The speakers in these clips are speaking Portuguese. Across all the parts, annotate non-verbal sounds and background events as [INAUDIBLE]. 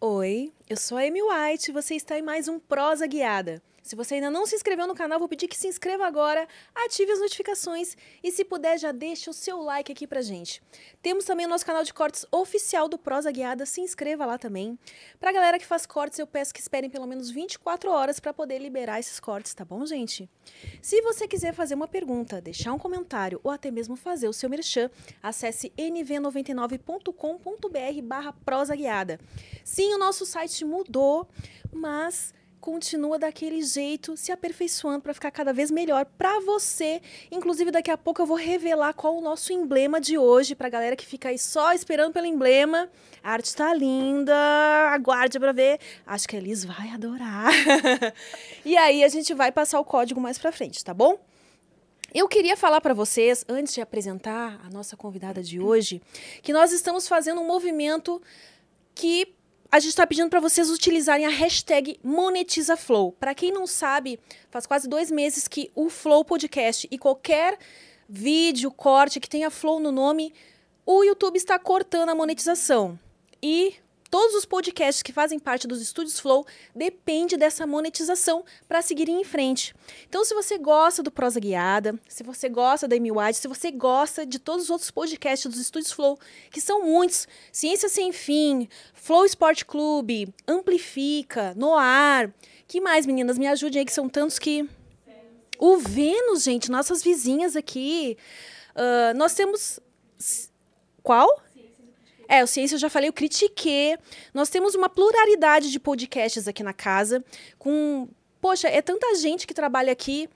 Oi, eu sou a Amy White e você está em mais um Prosa Guiada. Se você ainda não se inscreveu no canal, vou pedir que se inscreva agora, ative as notificações e, se puder, já deixe o seu like aqui pra gente. Temos também o nosso canal de cortes oficial do Prosa Guiada, se inscreva lá também. Pra galera que faz cortes, eu peço que esperem pelo menos 24 horas para poder liberar esses cortes, tá bom, gente? Se você quiser fazer uma pergunta, deixar um comentário ou até mesmo fazer o seu merchan, acesse nv99.com.br barra prosa guiada. Sim, o nosso site mudou, mas continua daquele jeito, se aperfeiçoando para ficar cada vez melhor para você. Inclusive, daqui a pouco eu vou revelar qual o nosso emblema de hoje para galera que fica aí só esperando pelo emblema. A arte tá linda, aguarde para ver. Acho que a Elis vai adorar. [LAUGHS] e aí a gente vai passar o código mais para frente, tá bom? Eu queria falar para vocês, antes de apresentar a nossa convidada de hoje, que nós estamos fazendo um movimento que a gente está pedindo para vocês utilizarem a hashtag MonetizaFlow. Para quem não sabe, faz quase dois meses que o Flow Podcast e qualquer vídeo, corte que tenha Flow no nome, o YouTube está cortando a monetização. E todos os podcasts que fazem parte dos estúdios Flow depende dessa monetização para seguirem em frente. Então, se você gosta do Prosa Guiada, se você gosta da Amy White, se você gosta de todos os outros podcasts dos estúdios Flow, que são muitos, Ciência Sem Fim, Flow Sport Clube, Amplifica, Noar, que mais, meninas? Me ajudem aí, que são tantos que... O Vênus, gente, nossas vizinhas aqui. Uh, nós temos... Qual? É, o Ciência eu já falei, o Critique. Nós temos uma pluralidade de podcasts aqui na casa, com. Poxa, é tanta gente que trabalha aqui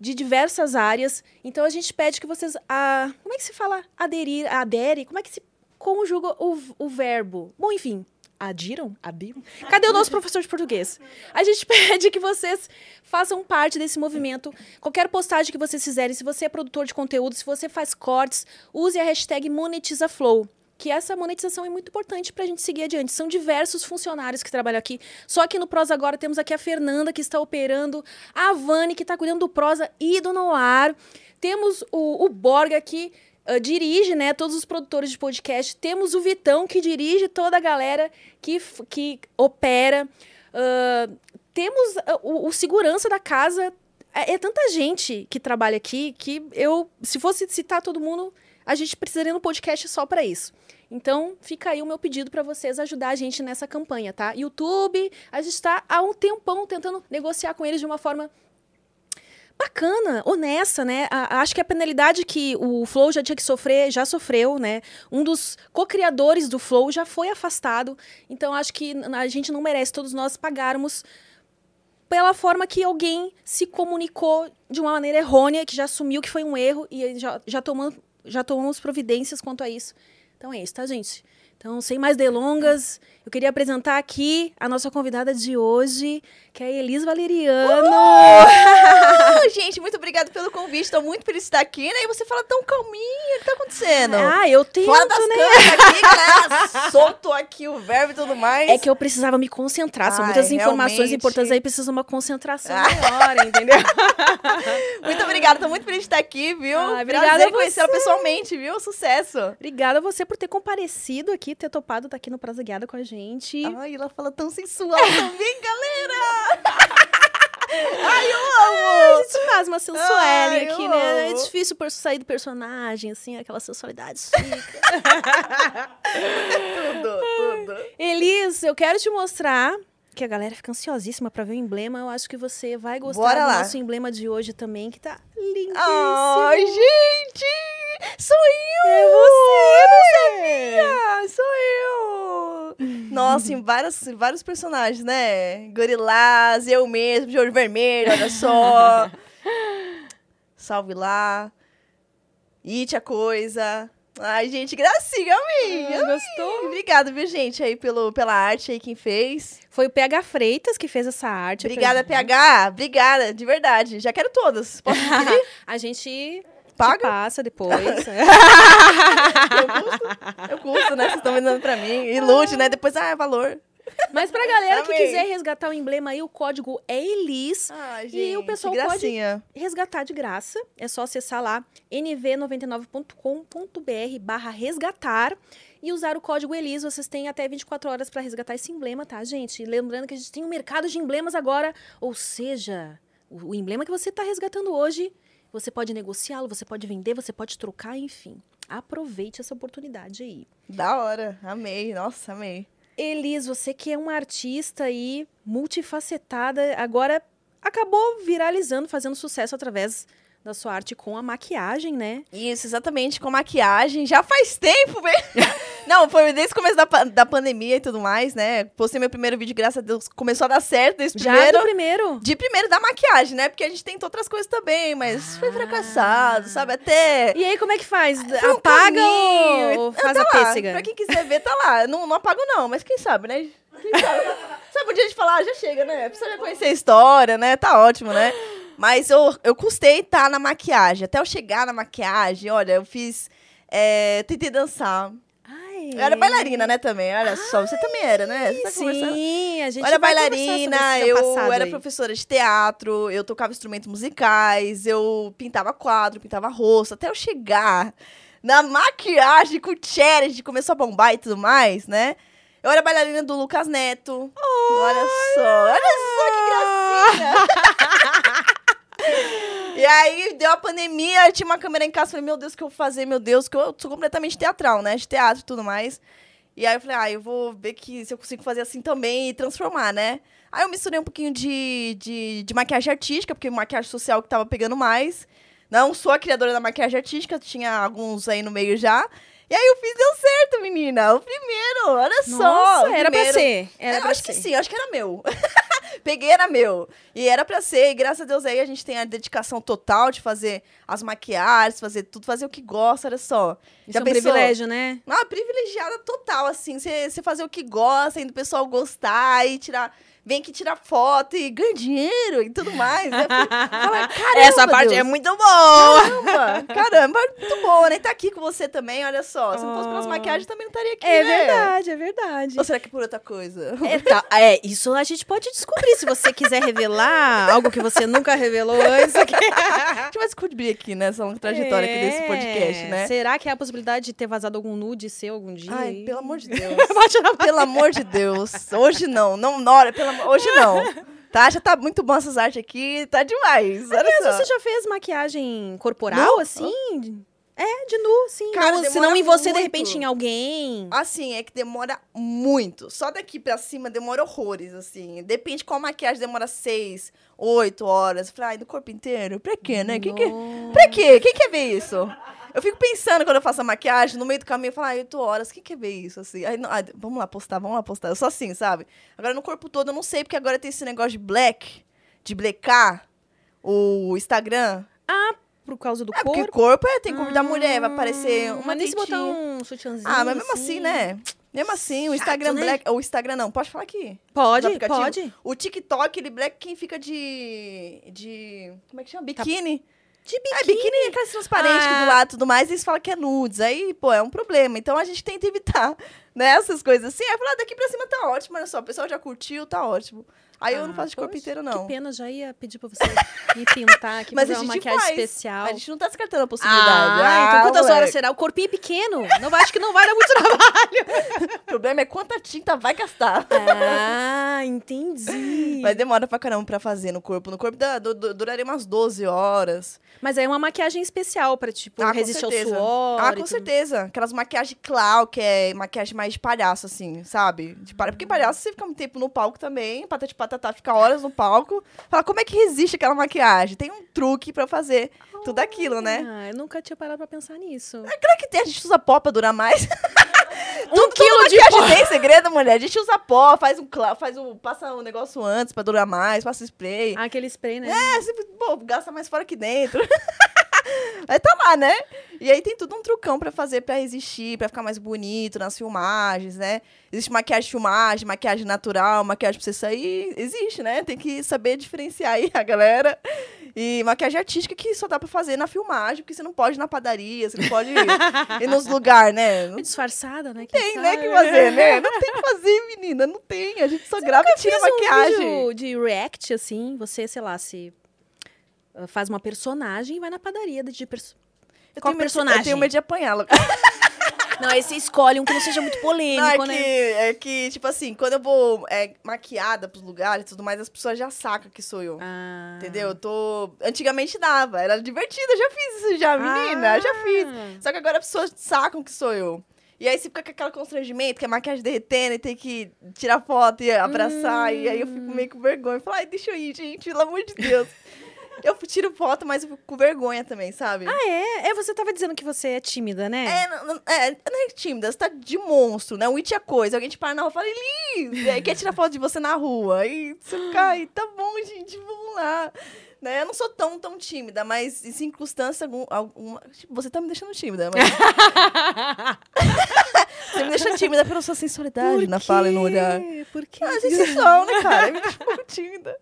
de diversas áreas. Então a gente pede que vocês. A, como é que se fala? Aderir, adere? Como é que se conjuga o, o verbo? Bom, enfim. Adiram? Adiram? Cadê o nosso professor de português? A gente [LAUGHS] pede que vocês façam parte desse movimento. Qualquer postagem que vocês fizerem, se você é produtor de conteúdo, se você faz cortes, use a hashtag MonetizaFlow que essa monetização é muito importante para a gente seguir adiante. São diversos funcionários que trabalham aqui. Só que no Prosa agora temos aqui a Fernanda, que está operando, a Vani, que está cuidando do Prosa e do Noir. Temos o, o Borga, que uh, dirige né, todos os produtores de podcast. Temos o Vitão, que dirige toda a galera que, que opera. Uh, temos uh, o, o segurança da casa. É, é tanta gente que trabalha aqui que eu, se fosse citar todo mundo, a gente precisaria de um podcast só para isso. Então, fica aí o meu pedido para vocês ajudar a gente nessa campanha, tá? YouTube, a gente está há um tempão tentando negociar com eles de uma forma bacana, honesta, né? A, acho que a penalidade que o Flow já tinha que sofrer, já sofreu, né? Um dos co-criadores do Flow já foi afastado. Então, acho que a gente não merece, todos nós, pagarmos pela forma que alguém se comunicou de uma maneira errônea, que já assumiu que foi um erro e já, já tomando, já tomamos providências quanto a isso. Então é isso, tá, gente? Então, sem mais delongas, eu queria apresentar aqui a nossa convidada de hoje, que é a Elis Valeriano. [LAUGHS] Gente, muito obrigada pelo convite. Estou muito feliz de estar aqui, né? E você fala tão calminho, o que tá acontecendo? Ah, eu tenho, Fora das né? aqui, né? [LAUGHS] Solto aqui o verbo e tudo mais. É que eu precisava me concentrar. São Ai, muitas informações realmente. importantes aí, precisa uma concentração Ah. maior, entendeu? [LAUGHS] Muito obrigada, tô muito feliz de estar aqui, viu? Ah, obrigada Prazer a conhecê-la pessoalmente, viu? Sucesso. Obrigada a você por ter comparecido aqui, ter topado estar aqui no Praza Guiada com a gente. Ai, ela fala tão sensual [LAUGHS] também, galera! [LAUGHS] Ai, eu amo! A gente faz uma sensuelle Ai, aqui, né? É difícil por sair do personagem, assim, aquela sensualidade fica. [LAUGHS] Tudo, tudo. Elis, eu quero te mostrar que a galera fica ansiosíssima pra ver o emblema. Eu acho que você vai gostar Bora do lá. nosso emblema de hoje também, que tá lindíssimo. Ai, gente! Sou eu! É você! Eu não sabia! Sou eu! Nossa, em vários, vários personagens, né? Gorilás, eu mesmo, de olho vermelho, olha só. [LAUGHS] Salve lá. It a coisa. Ai, gente, gracinha, amei! Ah, gostou? Obrigada, viu, gente, aí pelo, pela arte aí, quem fez. Foi o PH Freitas que fez essa arte. Obrigada. PH. Obrigada, de verdade. Já quero todas. Posso [LAUGHS] pedir? A gente Paga? passa depois. [LAUGHS] Eu custo, eu custo, né? Vocês estão vendendo pra mim. Ilude, né? Depois, ah, é valor. Mas pra galera que Amei. quiser resgatar o emblema aí, o código é Elis. Ai, E o pessoal pode- resgatar de graça. É só acessar lá nv99.com.br barra resgatar e usar o código ELIS. Vocês têm até 24 horas para resgatar esse emblema, tá, gente? Lembrando que a gente tem um mercado de emblemas agora, ou seja, o, o emblema que você está resgatando hoje, você pode negociá-lo, você pode vender, você pode trocar, enfim. Aproveite essa oportunidade aí. Da hora, amei, nossa, amei. Elis, você que é uma artista aí multifacetada, agora acabou viralizando, fazendo sucesso através da sua arte com a maquiagem, né? Isso, exatamente, com maquiagem. Já faz tempo, velho. [LAUGHS] Não, foi desde o começo da, da pandemia e tudo mais, né? Postei meu primeiro vídeo, graças a Deus, começou a dar certo esse Já primeiro. do primeiro. De primeiro da maquiagem, né? Porque a gente tentou outras coisas também, mas foi Ah. fracassado, sabe? Até. E aí, como é que faz? Foi Apaga ou faz tá a lá, pêssega? Pra quem quiser ver, tá lá. Não, não apago, não, mas quem sabe, né? Quem sabe? sabe um dia a gente falar, ah, já chega, né? Precisa já conhecer a história, né? Tá ótimo, né? Mas eu, eu custei estar na maquiagem. Até eu chegar na maquiagem, olha, eu fiz. é, tentei dançar. Ai. Eu era bailarina, né, também. Olha só, você também era, né? Você tá. Sim, a gente Eu era bailarina, eu era aí. professora de teatro, eu tocava instrumentos musicais, eu pintava quadro, pintava rosto, até eu chegar na maquiagem com challenge, começou a bombar e tudo mais, né? Eu era bailarina do Lucas Neto. olha só, olha só que gracinha. [LAUGHS] e aí deu a pandemia, tinha uma câmera em casa, falei, meu Deus, o que eu vou fazer? Meu Deus, que eu sou completamente teatral, né? De teatro e tudo mais. E aí eu falei, ah, eu vou ver que se eu consigo fazer assim também e transformar, né? Aí eu misturei um pouquinho de, de, de maquiagem artística, porque maquiagem social que tava pegando mais. Não sou a criadora da maquiagem artística, tinha alguns aí no meio já. E aí eu fiz, deu certo, menina. O primeiro, olha só. Nossa, o era pra primeiro. ser. Era eu pra acho ser. que sim, acho que era meu. [LAUGHS] [LAUGHS] Peguei, era meu. E era pra ser, e graças a Deus aí a gente tem a dedicação total de fazer as maquiagens, fazer tudo, fazer o que gosta, olha só. Isso é um privilégio, né? Ah, privilegiada total, assim. Você fazer o que gosta, e do pessoal gostar e tirar. Vem aqui tirar foto e ganha dinheiro e tudo mais. Né? Fala, [LAUGHS] caramba, Essa parte Deus. é muito boa. Caramba, caramba, muito boa, né? Tá aqui com você também, olha só. Se não fosse pelas Oh. maquiagens, também não estaria aqui, É né? verdade, é verdade. Ou será que por outra coisa? É, tá- é, isso a gente pode descobrir. Se você quiser revelar algo que você nunca revelou antes. [LAUGHS] aqui. A gente vai descobrir aqui nessa longa trajetória aqui desse É, podcast, né? Será que há a possibilidade de ter vazado algum nude seu algum dia? Ai, pelo amor de [LAUGHS] Deus. Pelo amor de Deus. Hoje não. Não, Nora, pelo amor... Hoje não. Tá? Já tá muito bom essas artes aqui. Tá demais. Olha Aliás, só. você já fez maquiagem corporal, Nu? assim? É, de nu, sim. Cara, não, se não em você, de muito. repente, em alguém. Assim, é que demora muito. Só daqui pra cima demora horrores, assim. Depende qual maquiagem demora seis, oito horas. Eu falei, ai, do corpo inteiro? Pra quê, né? Que... Nossa. Pra quê? Quem quer ver isso? Eu fico pensando quando eu faço a maquiagem, no meio do caminho, eu falo, ai, oito horas, quem quer ver isso? Assim, aí, não, vamos lá postar, vamos lá postar. Eu sou assim, sabe? Agora no corpo todo eu não sei, porque agora tem esse negócio de black, de blecar o Instagram. Por causa do É, porque corpo? corpo é, tem corpo da mulher, vai aparecer uma Mas nem se botar um sutiãzinho. Ah, mas mesmo assim, né? Mesmo assim, o Chato, Instagram né? Black. O Instagram não, pode falar aqui. Pode, pode. O TikTok, ele Black, quem fica de. de. Como é que chama? Biquíni. De É, biquíni é aquelas transparentes Ah. do lado e tudo mais, eles falam que é nudes. Aí, pô, é um problema. Então a gente tenta evitar, [LAUGHS] né? Essas coisas assim. Aí falar, daqui pra cima tá ótimo, olha só, o pessoal já curtiu, tá ótimo. Aí eu não Ah, faço de corpo poxa, inteiro, Que não. pena, já ia pedir pra você me pintar aqui, [LAUGHS] Mas fazer uma maquiagem faz. especial. A gente não tá descartando a possibilidade. Ah, então quantas moleque. horas será? O corpinho é pequeno. Não vai, acho que não vai dar muito [LAUGHS] trabalho. O problema é quanta tinta vai gastar. Ah, entendi. Mas demora pra caramba pra fazer no corpo. No corpo dá- du- du- duraria umas 12 horas. Mas aí é uma maquiagem especial pra, tipo, Ah, resistir ao suor. Ah, com certeza. Aquelas maquiagens clau, que é maquiagem mais de palhaço, assim, sabe? De palha... Porque palhaço você fica muito tempo no palco também, patati patatá fica horas no palco. Fala, como é que resiste aquela maquiagem? Tem um truque pra fazer tudo aquilo, né? Ah, eu nunca tinha parado pra pensar nisso. Será que tem, a gente usa pó pra durar mais? [LAUGHS] Um quilo de maquiagem tem segredo, mulher. A gente usa pó, faz um faz um, passa um negócio antes pra durar mais, passa spray. Ah, aquele spray, né? É, você, pô, gasta mais fora que dentro. [LAUGHS] [LAUGHS] Aí tá lá, né? E aí tem tudo um trucão pra fazer pra resistir, pra ficar mais bonito nas filmagens, né? Existe maquiagem de filmagem, maquiagem natural, maquiagem pra você sair. Existe, né? Tem que saber diferenciar aí a galera. E maquiagem artística que só dá pra fazer na filmagem, porque você não pode ir na padaria, você não pode ir, [LAUGHS] ir nos lugares, né? Não Meio disfarçada, né? Quem tem, né, sabe? que fazer, né? [LAUGHS] Não tem que fazer, menina, não tem. A gente só grava e tira um maquiagem. vídeo de react, assim, você, sei lá, se faz uma personagem e vai na padaria de perso... Eu Qual tenho medo- personagem? Eu tenho medo de apanhá-la. [LAUGHS] Não, aí você escolhe um que não seja muito polêmico, Não, é, que, né? é que, tipo assim, quando eu vou é, maquiada pros lugares e tudo mais, as pessoas já sacam que sou eu. Ah. Entendeu? Eu tô. Antigamente dava, era divertido, eu já fiz isso já, menina, Ah. já fiz. Só que agora as pessoas sacam que sou eu. E aí você fica com aquele constrangimento, que a maquiagem derretendo e tem que tirar foto e abraçar. E aí eu fico meio com vergonha. Falo, ai, deixa eu ir, gente, pelo amor de Deus. [LAUGHS] eu tiro foto, mas eu fico com vergonha também, sabe? Ah, é? É, você tava dizendo que você é tímida, né? É, não, não- é, não é tímida, você tá de monstro, né? O it é coisa. Alguém te para na rua e fala, Elis, aí quer tirar foto de você na rua. Aí você fica, ai, tá bom, gente, vamos lá. Né? Eu não sou tão, tão tímida, mas em circunstância algum, alguma. tipo, você tá me deixando tímida, mas. [LAUGHS] você me deixa tímida pela sua sensualidade na fala e no olhar. Por quê? Ah, gente né, cara? Me deixa um pouco tímida.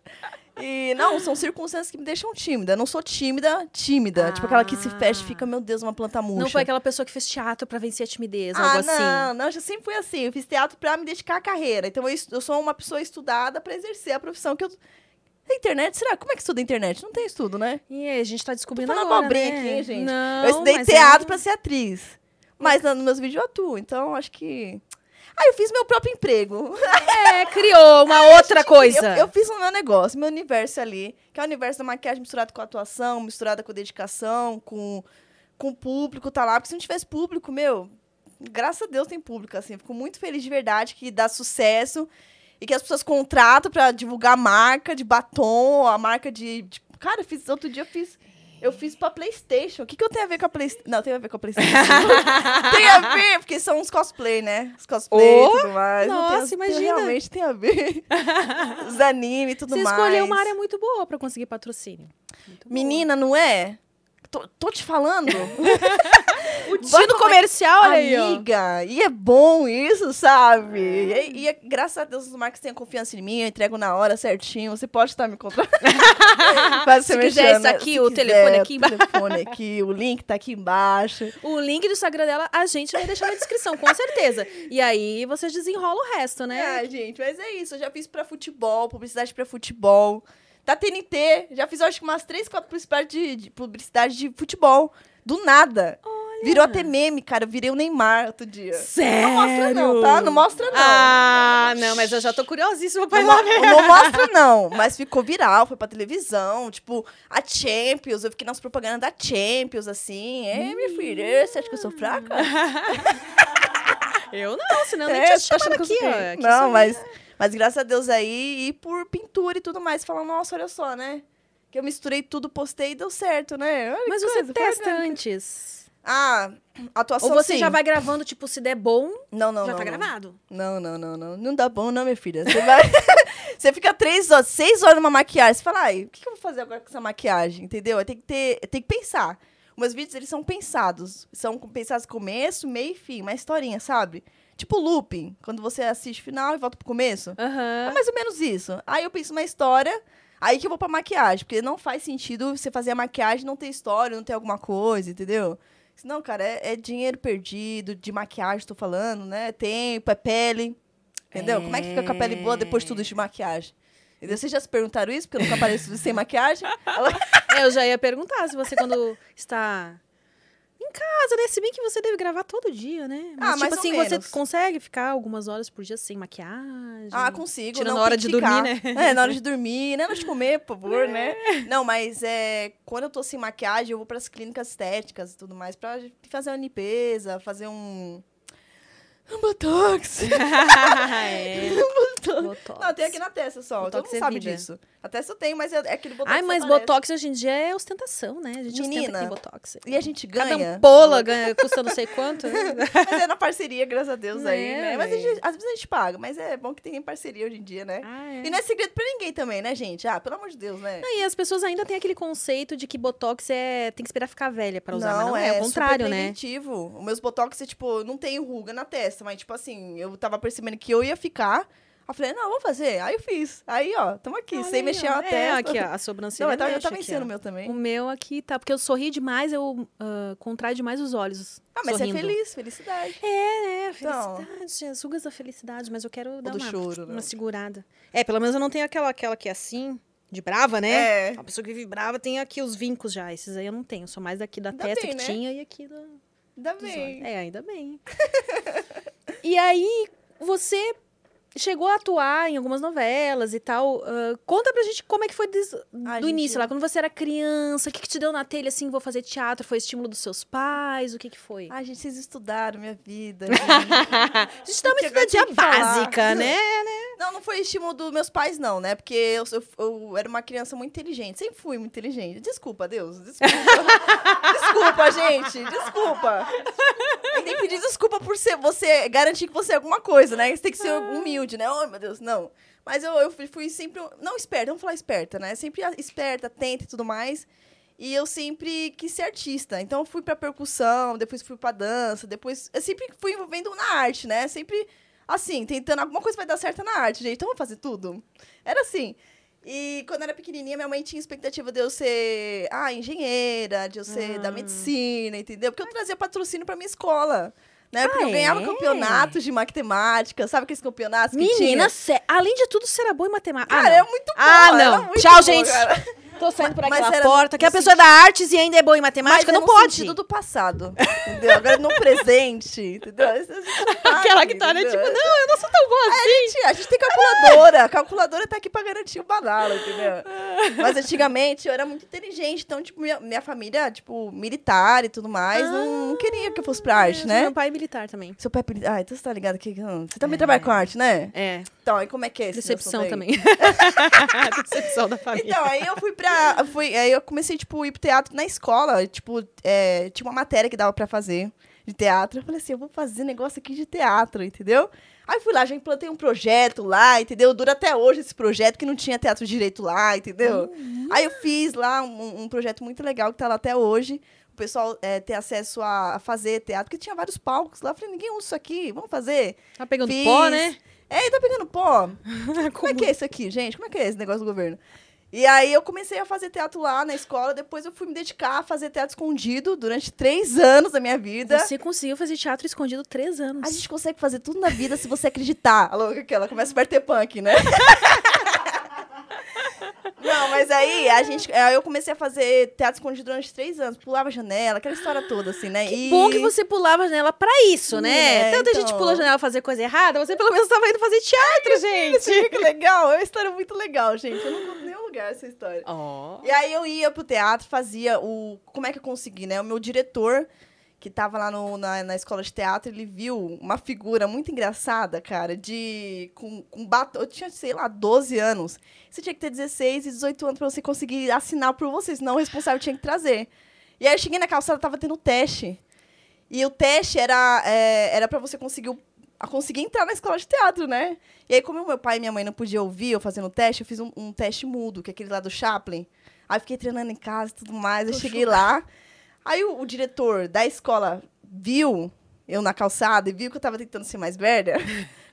E não, são circunstâncias que me deixam tímida. Eu não sou tímida, tímida. Tipo aquela que se fecha e fica, meu Deus, uma planta murcha. Não foi aquela pessoa que fez teatro pra vencer a timidez, Ah, algo assim. não, não, eu já sempre fui assim. Eu fiz teatro pra me dedicar à carreira. Então eu, eu sou uma pessoa estudada pra exercer a profissão que eu. A internet, será? Como é que estuda a internet? Não tem estudo, né? E aí, a gente tá descobrindo falando agora, né? aqui, hein, gente? Não, eu estudei mas teatro é- pra ser atriz. Mas nos meus vídeos eu atuo. Então acho que. Ah, eu fiz meu próprio emprego. [LAUGHS] É, criou uma outra coisa. Eu, eu fiz o meu negócio, meu universo ali, que é o universo da maquiagem misturado com atuação, misturada com dedicação, com, com o público, tá lá. Porque se não tivesse público, meu, graças a Deus tem público, assim. Fico muito feliz de verdade que dá sucesso e que as pessoas contratam pra divulgar a marca de batom, a marca de. de- cara, fiz, outro dia eu fiz. Eu fiz pra Playstation. O que, que eu tenho a ver com a Playstation? Não, tem a ver com a Playstation. [LAUGHS] tem a ver, porque são uns cosplay, né? Os cosplay Oh, e tudo mais. Não tem- nossa, tem- imagina. Realmente tem a ver. [LAUGHS] Os animes e tudo Você mais. escolheu uma área muito boa pra conseguir patrocínio. Muito boa. Menina, não é? Tô, tô te falando. [LAUGHS] [LAUGHS] o com- comercial, olha aí, ó. Amiga, e é bom isso, sabe? E, e é- graças a Deus os marcas têm confiança em mim, eu entrego na hora certinho. Você pode estar me contratando. [LAUGHS] Se você quiser isso aqui, o quiser, telefone aqui embaixo. O telefone aqui, o link tá aqui embaixo. O link do Instagram dela a gente vai deixar na descrição, com certeza. E aí vocês desenrolam o resto, né? Ah, gente, mas é isso. Eu já fiz pra futebol, publicidade pra futebol. Da TNT, já fiz acho que umas três, quatro publicidades de, de publicidade de futebol. Do nada. Virou até meme, cara. Eu virei o Neymar outro dia. Sério? Não mostra não, tá? Não mostra não. Ah, não, mas eu já tô curiosíssima pra ir lá ver. não mostra, não. Mas ficou viral, foi pra televisão. Tipo, a Champions. Eu fiquei nas propagandas da Champions, assim. É, minha filha, você acha que eu sou fraca? [LAUGHS] Eu não, senão eu nem É, você tá que aqui, ó. Não, mas, mas graças a Deus aí, e por pintura e tudo mais, falando, nossa, olha só, né? Que eu misturei tudo, postei e deu certo, né? Olha Mas você coisa, testa antes. Ah, atuação Ou você sim. já vai gravando, tipo, se der bom, Não, não, já não. tá não. gravado. Não, não, não, não. Não dá bom, não, minha filha. Você vai. [LAUGHS] você fica três horas, seis horas numa maquiagem. Você fala, ai, o que que eu vou fazer agora com essa maquiagem? Entendeu? Tem que ter. Tem que pensar. Os meus vídeos, eles são pensados. São pensados começo, meio e fim. Uma historinha, sabe? Tipo looping. Quando você assiste o final e volta pro começo. É Aham. mais ou menos isso. Aí eu penso uma história. Aí que eu vou pra maquiagem. Porque não faz sentido você fazer a maquiagem e não ter história, não ter alguma coisa, entendeu? Senão, cara, é, é dinheiro perdido, de maquiagem, tô falando, né? Tempo, é pele. Entendeu? Como é que fica com a pele boa depois de tudo de maquiagem? Entendeu? Vocês já se perguntaram isso? Porque eu nunca apareço sem maquiagem? Ela- [LAUGHS] É, Eu já ia perguntar se você, quando está casa, né? Se bem que você deve gravar todo dia, né? Mas, Ah, tipo assim, você consegue ficar algumas horas por dia sem maquiagem? Ah, consigo. Tirando não, hora de ficar. dormir, né? É, na hora de dormir, né? Na hora de comer, por favor, né? [LAUGHS] Não, mas é, quando eu tô sem maquiagem, eu vou pras clínicas estéticas e tudo mais pra fazer uma limpeza, fazer um... Um botox. [LAUGHS] é. [LAUGHS] Botox. Não, tem aqui na testa só. Todo Botox mundo é sabe vida. disso. A testa eu tenho, mas é, é aquele botox Ai, mas. Botox hoje em dia é ostentação, né? A gente ostenta Menina, tem Botox. E a gente Cada ganha. ampola ganha, custa não sei quanto. [LAUGHS] Mas é na parceria, graças a Deus aí, É, né? Mas a véi. gente- às vezes a gente paga, mas é bom que tem parceria hoje em dia, né? Ah, é. E não é segredo pra ninguém também, né, gente? Ah, pelo amor de Deus, né? Não, e as pessoas ainda têm aquele conceito de que Botox é tem que esperar ficar velha pra usar, mas não é, é o contrário, né? preventivo. Os meus botox, é, tipo, não tem ruga na testa, mas, tipo assim, eu tava percebendo que eu ia ficar. Eu falei, não, vou fazer. Aí eu fiz. Aí, ó, tamo aqui, Olha sem aí, mexer ó. a É, testa. aqui, ó, a sobrancelha Não, eu tava, eu tava aqui, o meu também. O meu aqui tá, porque eu sorri demais, eu ah, contraio demais os olhos. Ah, mas sorrindo. você é feliz, felicidade. É, é, Então. felicidade, as rugas da felicidade, mas eu quero dar uma, choro, né? uma segurada. É, pelo menos eu não tenho aquela, aquela que é assim, de brava, né? É. A pessoa que vive brava tem aqui os vincos já, esses aí eu não tenho, sou mais daqui da Ainda testa bem, que né? tinha e aqui do... Ainda bem. olhos. É, ainda bem. [LAUGHS] e aí, você chegou a atuar em algumas novelas e tal. ah, conta pra gente como é que foi des- do Ah, gente, início eu- lá, quando você era criança. O que, que te deu na telha, assim, vou fazer teatro? Foi estímulo dos seus pais? O que que foi? Ai, gente, vocês estudaram minha vida. [LAUGHS] a gente dá uma estudadinha básica, [LAUGHS] né? não, não foi estímulo dos meus pais, não, né? Porque eu, sou- eu era uma criança muito inteligente. Sempre fui muito inteligente. Desculpa, Deus. Desculpa. [LAUGHS] desculpa, gente. Desculpa. Tem que pedir desculpa por ser você garantir que você é alguma coisa, né? Você tem que ser humilde, né? Oh, meu Deus, não. Mas eu, eu fui, sempre. Não esperta, vamos falar esperta, né? Sempre esperta, atenta e tudo mais. E eu sempre quis ser artista. Então eu fui pra percussão, depois fui pra dança, depois. Eu sempre fui envolvendo na arte, né? Sempre assim, tentando. Alguma coisa vai dar certo na arte, gente. Então vamos fazer tudo. Era assim. E quando eu era pequenininha, minha mãe tinha expectativa de eu ser, ah, engenheira, de eu ser da Ah. medicina, entendeu? Porque eu trazia patrocínio pra minha escola. Né? Porque Ah, eu ganhava é? campeonatos de matemática, sabe aqueles campeonatos que? Menina, sé- além de tudo, você era boa em matemática. Cara, ah, é muito bom. Ah, não. Tchau, boa, gente. cara. Tô saindo por aquela porta. Que a pessoa é da artes e ainda é boa em matemática, Mas é não no pode. sentido do passado, entendeu? Agora no presente, entendeu? Isso a sabe, Aquela que tá, né? Tipo, não, eu não sou tão boa assim. Gente, a gente tem calculadora. A calculadora tá aqui pra garantir o banala, entendeu? [LAUGHS] Mas antigamente eu era muito inteligente. Então, tipo, minha, minha família, tipo, militar e tudo mais, não, não queria que eu fosse pra arte, né? Meu pai é militar também. Seu pai... é militar. Ah, então você tá ligado que... hum, Você também É. trabalha com arte, né? É, Então, e como é que é esse decepção também. [LAUGHS] decepção da [LAUGHS] família. Então, aí eu fui pra. Fui, aí eu comecei, tipo, ir pro teatro na escola. Tipo, é, tinha uma matéria que dava pra fazer de teatro. Eu falei assim, eu vou fazer negócio aqui de teatro, entendeu? Aí fui lá, já implantei um projeto lá, entendeu? Dura até hoje esse projeto, que não tinha teatro direito lá, entendeu? Aí eu fiz lá um, um projeto muito legal que tá lá até hoje. O pessoal é, ter acesso a, a fazer teatro, porque tinha vários palcos lá. Eu falei, ninguém usa isso aqui, vamos fazer. Tá pegando Fiz. pó, né? É, tá pegando pó. [LAUGHS] Como é que é isso aqui, gente? Como é que é esse negócio do governo? E aí eu comecei a fazer teatro lá na escola, depois eu fui me dedicar a fazer teatro escondido durante três anos da minha vida. Você conseguiu fazer teatro escondido três anos. A gente consegue fazer tudo na vida se você acreditar. A louca que ela começa a bater punk, né? [LAUGHS] Não, mas aí a gente, aí eu comecei a fazer teatro escondido durante três anos, pulava janela, aquela história toda, assim, né? Que e... bom que você pulava janela pra isso, né? É, Tanta gente então. pula a janela fazer coisa errada, você pelo menos tava indo fazer teatro, gente. Você viu que legal? É uma história muito legal, gente. Eu não conto nenhum lugar essa história. Ó. E aí eu ia pro teatro, fazia o. Como é que eu consegui, né? O meu diretor, que tava lá no- na, na escola de teatro, ele viu uma figura muito engraçada, cara, de. Com, com batom. Eu tinha, sei lá, 12 anos. Você tinha que ter 16 e 18 anos pra você conseguir assinar por você, senão o responsável tinha que trazer. E aí eu cheguei na calçada, tava tendo teste. E o teste era, é, era para você conseguir, o- a conseguir entrar na escola de teatro, né? E aí, como meu pai e minha mãe não podiam ouvir eu fazendo o teste, eu fiz um, um teste mudo, que é aquele lá do Chaplin. Aí eu fiquei treinando em casa e tudo mais. Eu Tô cheguei lá. Aí o, o diretor da escola viu eu na calçada e viu que eu tava tentando ser mais velha.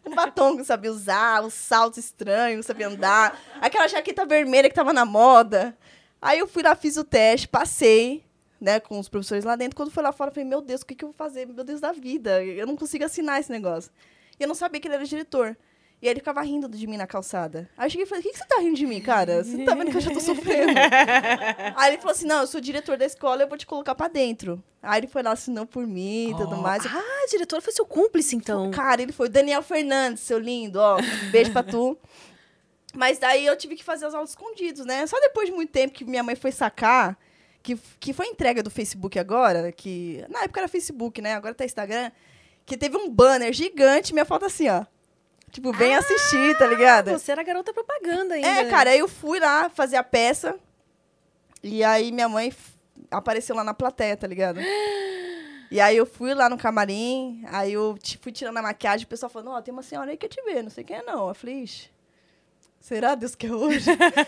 Um [LAUGHS] batom que eu sabia usar, os saltos estranhos, sabia andar. Aquela jaqueta vermelha que tava na moda. Aí eu fui lá, fiz o teste, passei, né, com os professores lá dentro. Quando foi lá fora, eu falei, meu Deus, o que, que eu vou fazer? Meu Deus da vida, eu não consigo assinar esse negócio. E eu não sabia que ele era diretor. E aí ele ficava rindo de mim na calçada. Aí eu cheguei e falei, o que, que você tá rindo de mim, cara? Você tá vendo que eu já tô sofrendo? [LAUGHS] aí ele falou assim, não, eu sou diretor da escola, eu vou te colocar pra dentro. Aí ele foi lá, assinou por mim e tudo Ó. mais. Ah, diretor foi seu cúmplice, então. Cara, ele foi o Daniel Fernandes, seu lindo, ó. Beijo pra tu. Mas daí eu tive que fazer as aulas escondidos, né? Só depois de muito tempo que minha mãe foi sacar, que, que foi entrega do Facebook agora, que na época era Facebook, né? Agora tá Instagram, que teve um banner gigante, minha foto assim, ó. Tipo, vem assistir, tá ligado? Você era garota propaganda ainda. É, cara, aí eu fui lá fazer a peça. E aí minha mãe apareceu lá na plateia, tá ligado? E aí eu fui lá no camarim, aí eu fui tirando a maquiagem, o pessoal falou, ó, tem uma senhora aí que quer te ver, não sei quem é não. Eu falei, ixi, será Deus que é hoje?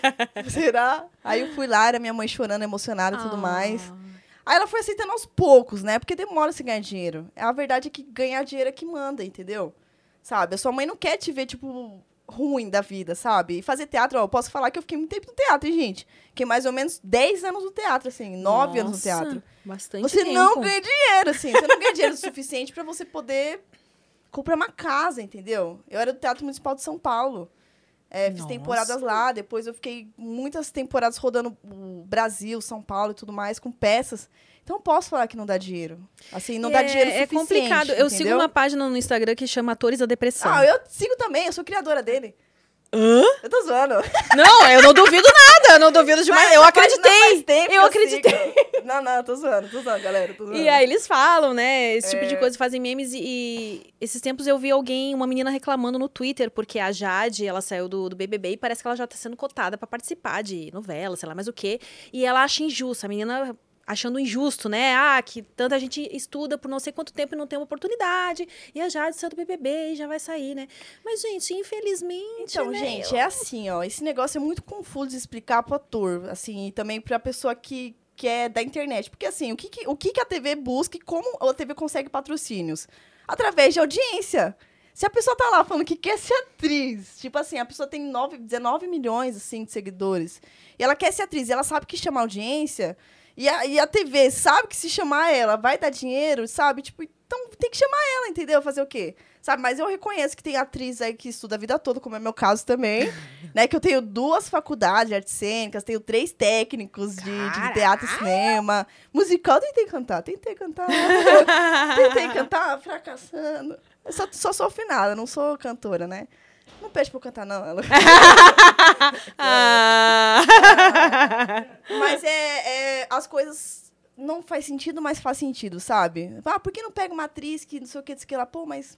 [LAUGHS] será? Aí eu fui lá, era minha mãe chorando, emocionada e tudo Ah. mais. Aí ela foi aceitando aos poucos, né? Porque demora se ganhar dinheiro. A verdade é que ganhar dinheiro é que manda, entendeu? Sabe? A sua mãe não quer te ver, tipo, ruim da vida, sabe? E fazer teatro, ó, eu posso falar que eu fiquei muito tempo no teatro, hein, gente? Fiquei mais ou menos 10 anos no teatro, assim, 9 anos no teatro. Bastante Você tempo. não ganha dinheiro, assim. Você não ganha dinheiro o [LAUGHS] suficiente pra você poder comprar uma casa, entendeu? Eu era do Teatro Municipal de São Paulo. É, fiz Nossa. temporadas lá, depois eu fiquei muitas temporadas rodando o Brasil, São Paulo e tudo mais, com peças. Então eu posso falar que não dá dinheiro. Assim, não dá é, dinheiro É complicado. Eu sigo entendeu? uma página no Instagram que chama Atores da Depressão. Ah, eu sigo também, eu sou criadora dele. Hã? Eu tô zoando. Não, eu não duvido nada. Eu não duvido demais. Mas eu acreditei. tempo que eu acreditei. sigo. Não, não, tô zoando, tô zoando, galera. Tô zoando. E aí eles falam, né? Esse tipo de É. coisa, fazem memes e, e esses tempos eu vi alguém, uma menina reclamando no Twitter, porque a Jade, ela saiu do, do BBB e parece que ela já tá sendo cotada pra participar de novela, sei lá mais o quê. E ela acha injusto, a menina achando injusto, né? Ah, que tanta gente estuda por não sei quanto tempo e não tem uma oportunidade. E a Jade saiu do BBB e já vai sair, né? Mas, gente, infelizmente, Então, né, gente, é assim, ó. Esse negócio é muito confuso de explicar pro ator, assim, e também pra pessoa que, que é da internet. Porque, assim, o que, que- o que, que a TV busca e como a TV consegue patrocínios? Através de audiência. Se a pessoa tá lá falando que quer ser atriz, tipo assim, a pessoa tem 9, 19 milhões, assim, de seguidores, e ela quer ser atriz, e ela sabe que chama audiência, e a, e a TV sabe que se chamar ela vai dar dinheiro, sabe? Tipo, então tem que chamar ela, entendeu? Fazer o quê? Sabe? Mas eu reconheço que tem atriz aí que estuda a vida toda, como é meu caso também, [LAUGHS] né? Que eu tenho duas faculdades de artes cênicas, tenho três técnicos de, de teatro e cinema. Musical, tentei cantar, tentei cantar. [LAUGHS] tentei cantar, fracassando. Eu só, só sou afinada, não sou cantora, né? Não pede pra eu cantar, não. [LAUGHS] Ela... Ah. Mas é, é, as coisas não faz sentido, mas faz sentido, sabe? Ah, por que não pega uma atriz que não sei o que, diz que lá, pô, mas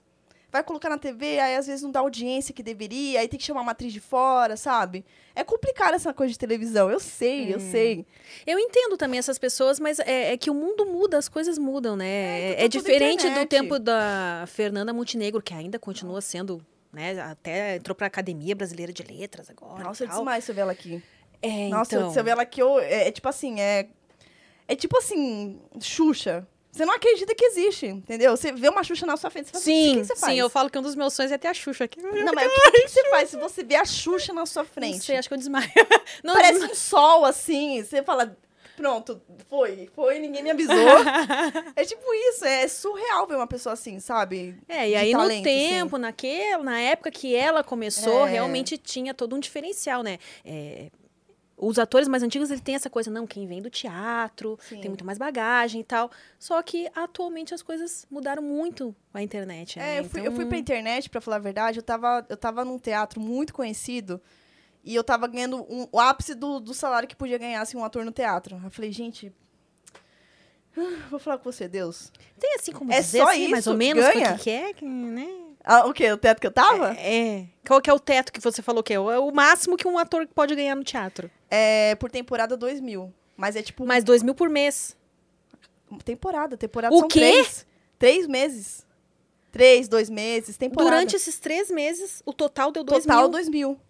vai colocar na TV, aí às vezes não dá audiência que deveria, aí tem que chamar uma atriz de fora, sabe? É complicado essa coisa de televisão, eu sei, eu sei. Eu entendo também essas pessoas, mas é, é que o mundo muda, as coisas mudam, né? É, É, então tudo diferente do tempo da Fernanda Montenegro, que ainda continua sendo, né? Até entrou pra Academia Brasileira de Letras agora. Nossa, desmaio se eu ver ela aqui. É, Nossa, então. se eu ver ela aqui, eu, é, é tipo assim, é. É tipo assim, Xuxa. Você não acredita que existe, entendeu? Você vê uma Xuxa na sua frente, você fala, assim, o Sim, que você faz? sim, eu falo que um dos meus sonhos é ter a Xuxa aqui. Não, Não, [LAUGHS] mas o que, que você faz se você vê a Xuxa na sua frente? sei, acho que eu desmaio. [LAUGHS] Não, Parece um sol, assim. Você fala, pronto, foi, foi, ninguém me avisou. [LAUGHS] é tipo isso, é surreal ver uma pessoa assim, sabe? É, e de aí talento, no tempo, naquele, na época que ela começou, É. realmente tinha todo um diferencial, né? É, os atores mais antigos, eles têm essa coisa, não, quem vem do teatro, Sim. tem muito mais bagagem e tal. Só que atualmente as coisas mudaram muito com a internet, né? É, eu fui, eu fui Então, pra internet, pra falar a verdade, eu tava, eu tava num teatro muito conhecido e eu tava ganhando um- o ápice do, do salário que podia ganhar assim, um ator no teatro. Eu falei, gente. ah, Vou falar com você, Deus. Tem assim como É dizer, só assim, mais isso? ou menos, o Ganha? que que é, né? Ah, o quê? O teatro que eu tava? É. Qual que é o teto que você falou que é? O, é o máximo que um ator pode ganhar no teatro. É, por temporada 2 mil. Mas é tipo. Mais dois mil por mês. Temporada. Temporada O são quê? três. Três meses. Três, dois meses. Temporada. Durante esses três meses, o total deu dois Total mil. 2 mil.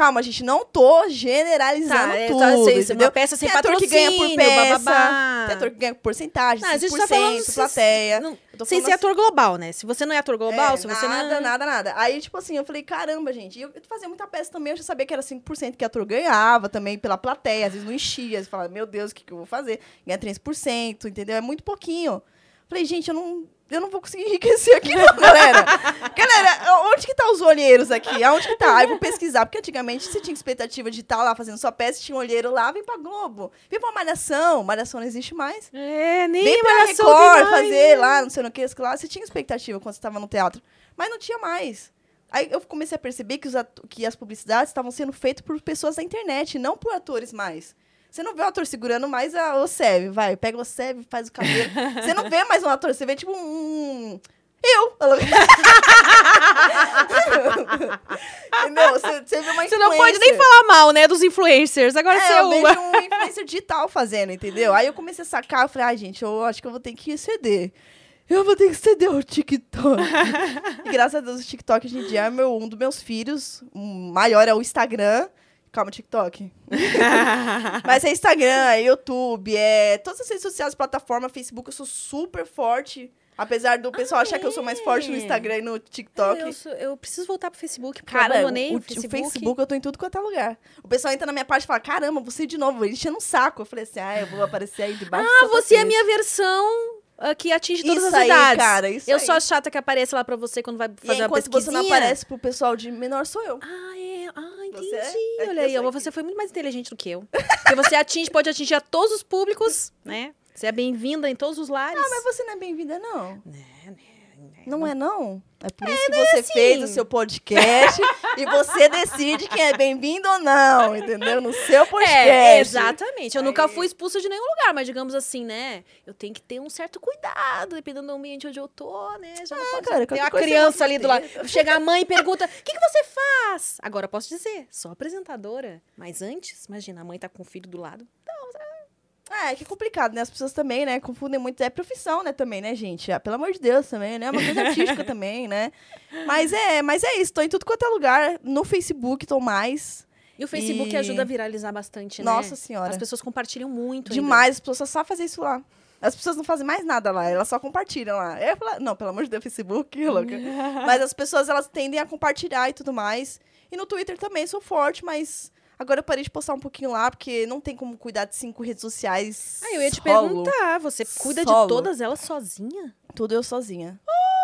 Calma, gente, não tô generalizando Tá, é, tudo, tá, sei, entendeu? uma peça sem tem ator que ganha por peça, bababá. tem ator que ganha por porcentagem, Não, a 5%, gente tá falando plateia. não- sem ser assim- ator global, né? Se você não é ator global, É, se você nada, não... nada, nada. Aí, tipo assim, eu falei, caramba, gente. Eu eu fazia muita peça também, eu já sabia que era 5% que ator ganhava também pela plateia. Às vezes não enchia. Você fala, meu Deus, o que, que eu vou fazer? Ganha 3%, entendeu? É muito pouquinho. Falei, gente, eu não, eu não vou conseguir [LAUGHS] enriquecer aqui, não, galera. galera, onde que tá os olheiros aqui? Aonde que tá? Aí eu vou pesquisar, porque antigamente você tinha expectativa de estar lá fazendo sua peça, tinha um olheiro lá, vem pra Globo. Vem pra Malhação. Malhação não existe mais. É, nem Vem pra Malhação Record fazer lá, não sei no que, lá. Você tinha expectativa quando você estava no teatro. Mas não tinha mais. Aí eu comecei a perceber que, que as publicidades estavam sendo feitas por pessoas da internet, não por atores mais. Você não vê o ator segurando mais a, o SEV, vai, pega o SEV, faz o cabelo. [LAUGHS] você não vê mais um ator, você vê tipo um. Eu! [LAUGHS] Entendeu? Você, você vê uma Você não pode nem influencer. falar mal, né, dos influencers. Agora É, você é eu o... vejo um influencer digital fazendo, entendeu? Aí eu comecei a sacar, eu falei, ai, gente, eu acho que eu vou ter que ceder. Eu vou ter que ceder o TikTok. [LAUGHS] e graças a Deus o TikTok hoje em dia é meu, um dos meus filhos. O maior é o Instagram. Calma, TikTok. [LAUGHS] Mas é Instagram, é YouTube, é todas as redes sociais, plataforma, Facebook, eu sou super forte. Apesar do pessoal Ah, achar que eu sou mais forte no é? Instagram e no TikTok. Eu, sou- eu preciso voltar pro Facebook, porque eu Cara, abandonei o, o, o Facebook. Facebook. eu tô em tudo quanto é lugar. O pessoal entra na minha parte e fala, caramba, você de novo, enchendo um saco. Eu falei assim, ah, eu vou aparecer aí debaixo Ah, você é a minha versão ah, que atinge todas Isso as aí, idades. cara, isso eu aí. sou a chata que aparece lá pra você quando vai E fazer uma enquanto você não pesquisinha. aparece pro pessoal de menor, sou eu. Ah, é. Ah, entendi. Você é? É Olha aí, ó, você foi muito mais inteligente do que eu. Porque você atinge, pode atingir a todos os públicos, [LAUGHS] né? Você é bem-vinda em todos os lares. Ah, mas você não é bem-vinda, não. Né, né, né. Não é, não? É por isso que você fez o assim. seu podcast e você decide quem é bem-vindo ou não, entendeu? No seu podcast. É, exatamente. Eu nunca Aí- fui expulsa de nenhum lugar, mas digamos assim, né? Eu tenho que ter um certo cuidado, dependendo do ambiente onde eu tô, né? Já não pode cara, ter uma criança ali do lado. Chega a mãe e pergunta: o que, que você faz? Agora eu posso dizer, sou apresentadora. Mas antes, imagina, a mãe tá com o filho do lado. É, que complicado, né? As pessoas também, né, confundem muito. É profissão, né, também, né, gente? Ah, pelo amor de Deus também, né? É uma coisa artística [LAUGHS] também, né? Mas é, mas é isso. Tô em tudo quanto é lugar. No Facebook tô mais. E o Facebook E- ajuda a viralizar bastante, né? Nossa senhora. As pessoas compartilham muito. ainda. Demais. As pessoas só fazer isso lá. As pessoas não fazem mais nada lá, elas só compartilham lá. Eu não, pelo amor de Deus, Facebook, [LAUGHS] louca. [LAUGHS] mas as pessoas, elas tendem a compartilhar e tudo mais. E no Twitter também sou forte, mas agora eu parei de postar um pouquinho lá, porque não tem como cuidar de cinco redes sociais. Ah, eu ia te solo. perguntar, você cuida Solo. de todas elas sozinha? Tudo eu sozinha.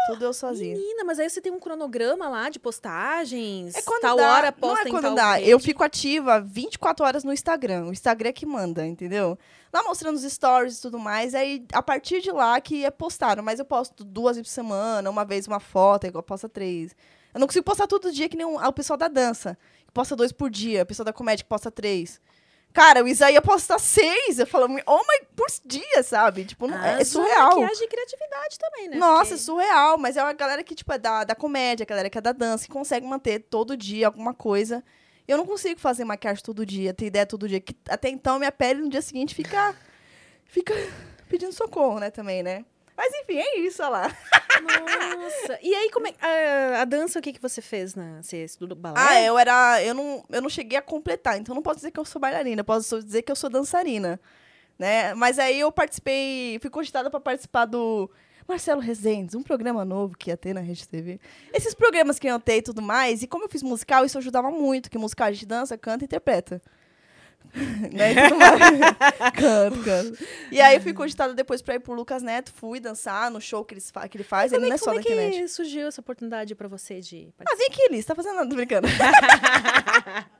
Tudo eu sozinha. Menina, mas aí você tem um cronograma lá de postagens? É quando tal dá. hora não posta é em quando dá. rede. Eu fico ativa 24 horas no Instagram. O Instagram é que manda, entendeu? Lá mostrando os stories e tudo mais. Aí, a partir de lá que é postado. Mas eu posto duas vezes por semana, uma vez uma foto, igual posta três. Eu não consigo postar todo dia que nem o pessoal da dança. Posta dois por dia. O pessoal da comédia que posta três. Cara, o Isaías posta seis. Eu falo, oh my, por dia, sabe? Tipo, não- Ah, é, é surreal. Maquiagem e criatividade também, né? Nossa, é Porque- surreal, mas é uma galera que, tipo, é da, da comédia, a galera que é da dança, que consegue manter todo dia alguma coisa. Eu não consigo fazer maquiagem todo dia, ter ideia todo dia. Que até então, minha pele no dia seguinte fica. fica [LAUGHS] pedindo socorro, né, também, né? Mas enfim, é isso, olha lá. Nossa. E aí, como é. A, a dança, o que, que você fez na. Você estudou balé? Ah, eu era. Eu não, eu não cheguei a completar, então não posso dizer que eu sou bailarina, posso dizer que eu sou dançarina. Né? Mas aí eu participei, fui cogitada para participar do Marcelo Rezendes, um programa novo que ia ter na Rede TV. Esses programas que eu ter e tudo mais, e como eu fiz musical, isso ajudava muito, que musical a gente dança, canta e interpreta. Né? e [LAUGHS] canto, canto. E aí eu fui cogitada depois para ir pro Lucas Neto, fui dançar no show que, eles que ele faz, ele Como não é, é só como é que internet. surgiu essa oportunidade pra você de Ah, participar? vem aqui, Liz, tá fazendo nada, tô brincando. [LAUGHS]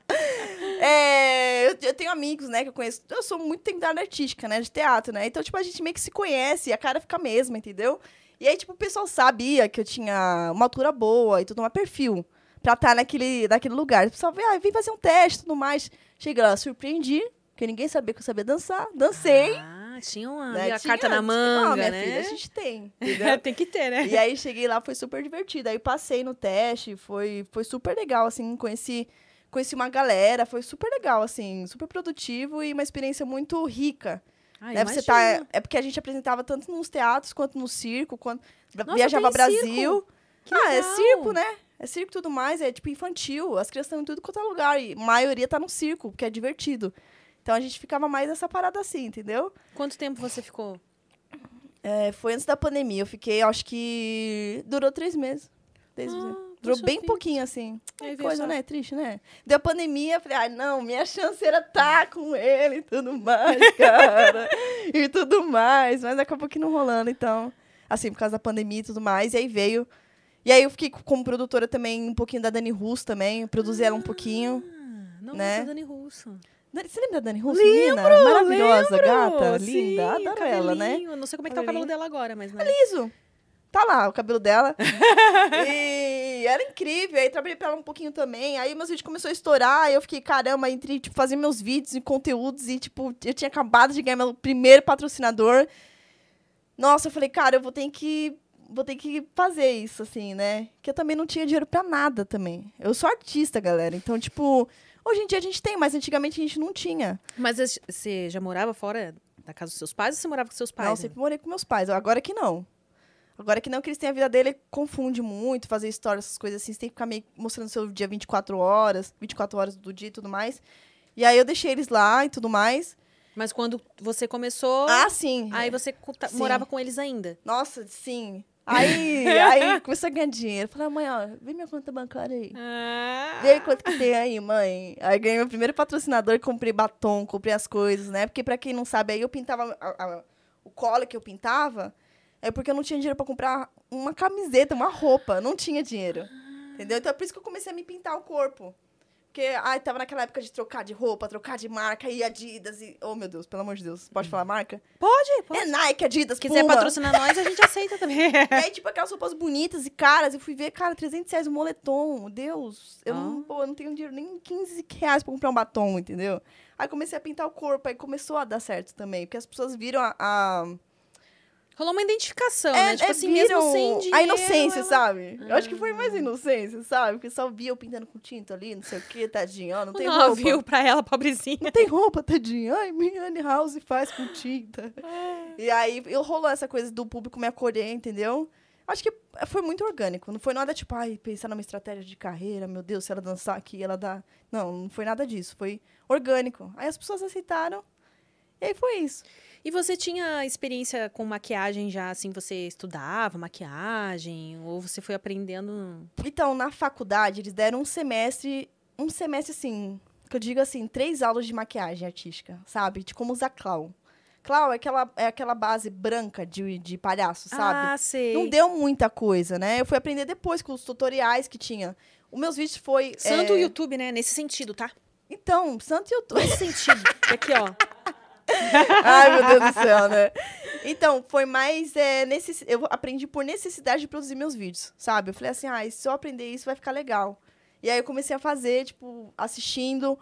É, eu, eu tenho amigos, né, que eu conheço. Eu sou muito tempo da área artística, né, de teatro, né? Então, tipo, a gente meio que se conhece e a cara fica a mesma, entendeu? E aí, tipo, o pessoal sabia que eu tinha uma altura boa e tudo, um perfil pra estar naquele, naquele lugar. O pessoal veio, ah, vem fazer um teste e tudo mais. Cheguei lá, surpreendi, porque ninguém sabia que eu sabia dançar. Dancei. Ah, tinha uma né? a Tinha- carta na manga, minha né? filha, a gente tem? [LAUGHS] Tem que ter, né? E aí cheguei lá, foi super divertido. Aí passei no teste, foi, foi super legal, assim, conheci, conheci uma galera, foi super legal, assim, super produtivo e uma experiência muito rica. Ah, né? Você tá, é porque a gente apresentava tanto nos teatros quanto no circo, quanto Nossa, viajava Brasil. circo? Que ah, é legal. circo, né? É circo e tudo mais, é tipo infantil. As crianças estão em tudo quanto é lugar. E a maioria tá no circo, porque é divertido. Então a gente ficava mais nessa parada assim, entendeu? Quanto tempo você ficou? É, foi antes da pandemia. Eu fiquei, acho que. Durou três meses. Três meses. Ah, Durou bem pouquinho, assim. É coisa, né? Triste, né? Deu a pandemia, eu falei, ai, não, minha chance era estar com ele e tudo mais, [LAUGHS] cara. e tudo mais. Mas acabou que não rolando, então. Assim, por causa da pandemia e tudo mais. E aí veio. E aí eu fiquei como produtora também, um pouquinho da Dani Russo também. eu Produzi ela um pouquinho. Ah, não, né? Dani Russo. Você lembra da Dani Russo, menina? Maravilhosa, Lembro! gata, Sim, linda. Adoro ela, né? Não sei como é que tá o cabelo dela agora, mas... Né? liso. Tá lá, o cabelo dela. [LAUGHS] e era incrível. Aí trabalhei pra ela um pouquinho também. Aí meus vídeos começaram a estourar. Aí eu fiquei, caramba, entre tipo, fazer meus vídeos e conteúdos. E, tipo, eu tinha acabado de ganhar meu primeiro patrocinador. Nossa, eu falei, cara, eu vou ter que. Vou ter que fazer isso, assim, né? Que eu também não tinha dinheiro pra nada também. Eu sou artista, galera. Então, tipo, hoje em dia a gente tem, mas antigamente a gente não tinha. Mas você já morava fora da casa dos seus pais ou você morava com seus pais? Não, eu né? sempre morei com meus pais. Agora que não. Agora que não, que eles têm a vida dele, confunde muito, fazer história, essas coisas assim. Você tem que ficar meio mostrando seu dia 24 horas, 24 horas do dia e tudo mais. E aí eu deixei eles lá e tudo mais. Mas quando você começou, Ah, sim. aí você ta- Sim. morava com eles ainda. Nossa, sim. Aí, [LAUGHS] aí começou a ganhar dinheiro. Falei, mãe, ó, vem minha conta bancária aí. Ah. Vê quanto que tem aí, mãe. Aí ganhei meu primeiro patrocinador, comprei batom, comprei as coisas, né? Porque pra quem não sabe, aí eu pintava a- a- o cola que eu pintava, é porque eu não tinha dinheiro pra comprar uma camiseta, uma roupa, não tinha dinheiro. Entendeu? Então é por isso que eu comecei a me pintar o corpo. Porque, ai, tava naquela época de trocar de roupa, trocar de marca, e Adidas, e... Oh, meu Deus, pelo amor de Deus. Pode falar marca? Pode, pode. É Nike, Adidas, Se quiser Puma. patrocinar nós, a gente aceita [LAUGHS] também. E aí, tipo, aquelas roupas bonitas e caras, eu fui ver, cara, 300 reais um moletom. Deus, eu, não, Ah. pô, eu não tenho dinheiro nem 15 reais pra comprar um batom, entendeu? Aí comecei a pintar o corpo, aí começou a dar certo também. Porque as pessoas viram a... a... Rolou uma identificação, É, né? Tipo é, assim, mesmo sem dinheiro. A inocência, ela- sabe? Eu acho que foi mais Ah. inocência, sabe? Porque só via eu pintando com tinta ali, não sei o que, tadinho, ó, não tem Não, roupa. viu pra ela, pobrezinha. Não tem roupa, tadinho. Ai, Miane House faz com tinta. E aí eu rolou essa coisa do público me acolher, entendeu? Acho que foi muito orgânico. Não foi nada tipo, ai, pensar numa estratégia de carreira, meu Deus, se ela dançar aqui, ela dá. Não, não foi nada disso. Foi orgânico. Aí as pessoas aceitaram. E aí foi isso. E você tinha experiência com maquiagem já, assim, você estudava maquiagem? Ou você foi aprendendo... Então, na faculdade, eles deram um semestre, um semestre assim, que eu digo assim, três aulas de maquiagem artística, sabe? De como usar clown. Clown é aquela, é aquela base branca de, de palhaço, sabe? Ah, sei. Não deu muita coisa, né? Eu fui aprender depois com os tutoriais que tinha. Os meus vídeos foi. Santo é, YouTube, né? Nesse sentido, tá? Então, Santo YouTube. Nesse sentido. [LAUGHS] Aqui, ó. [LAUGHS] Ai, meu Deus do céu, né? Então, foi mais. É, necess... Eu aprendi por necessidade de produzir meus vídeos, sabe? Eu falei assim, ah, se eu aprender isso vai ficar legal. E aí eu comecei a fazer, tipo, assistindo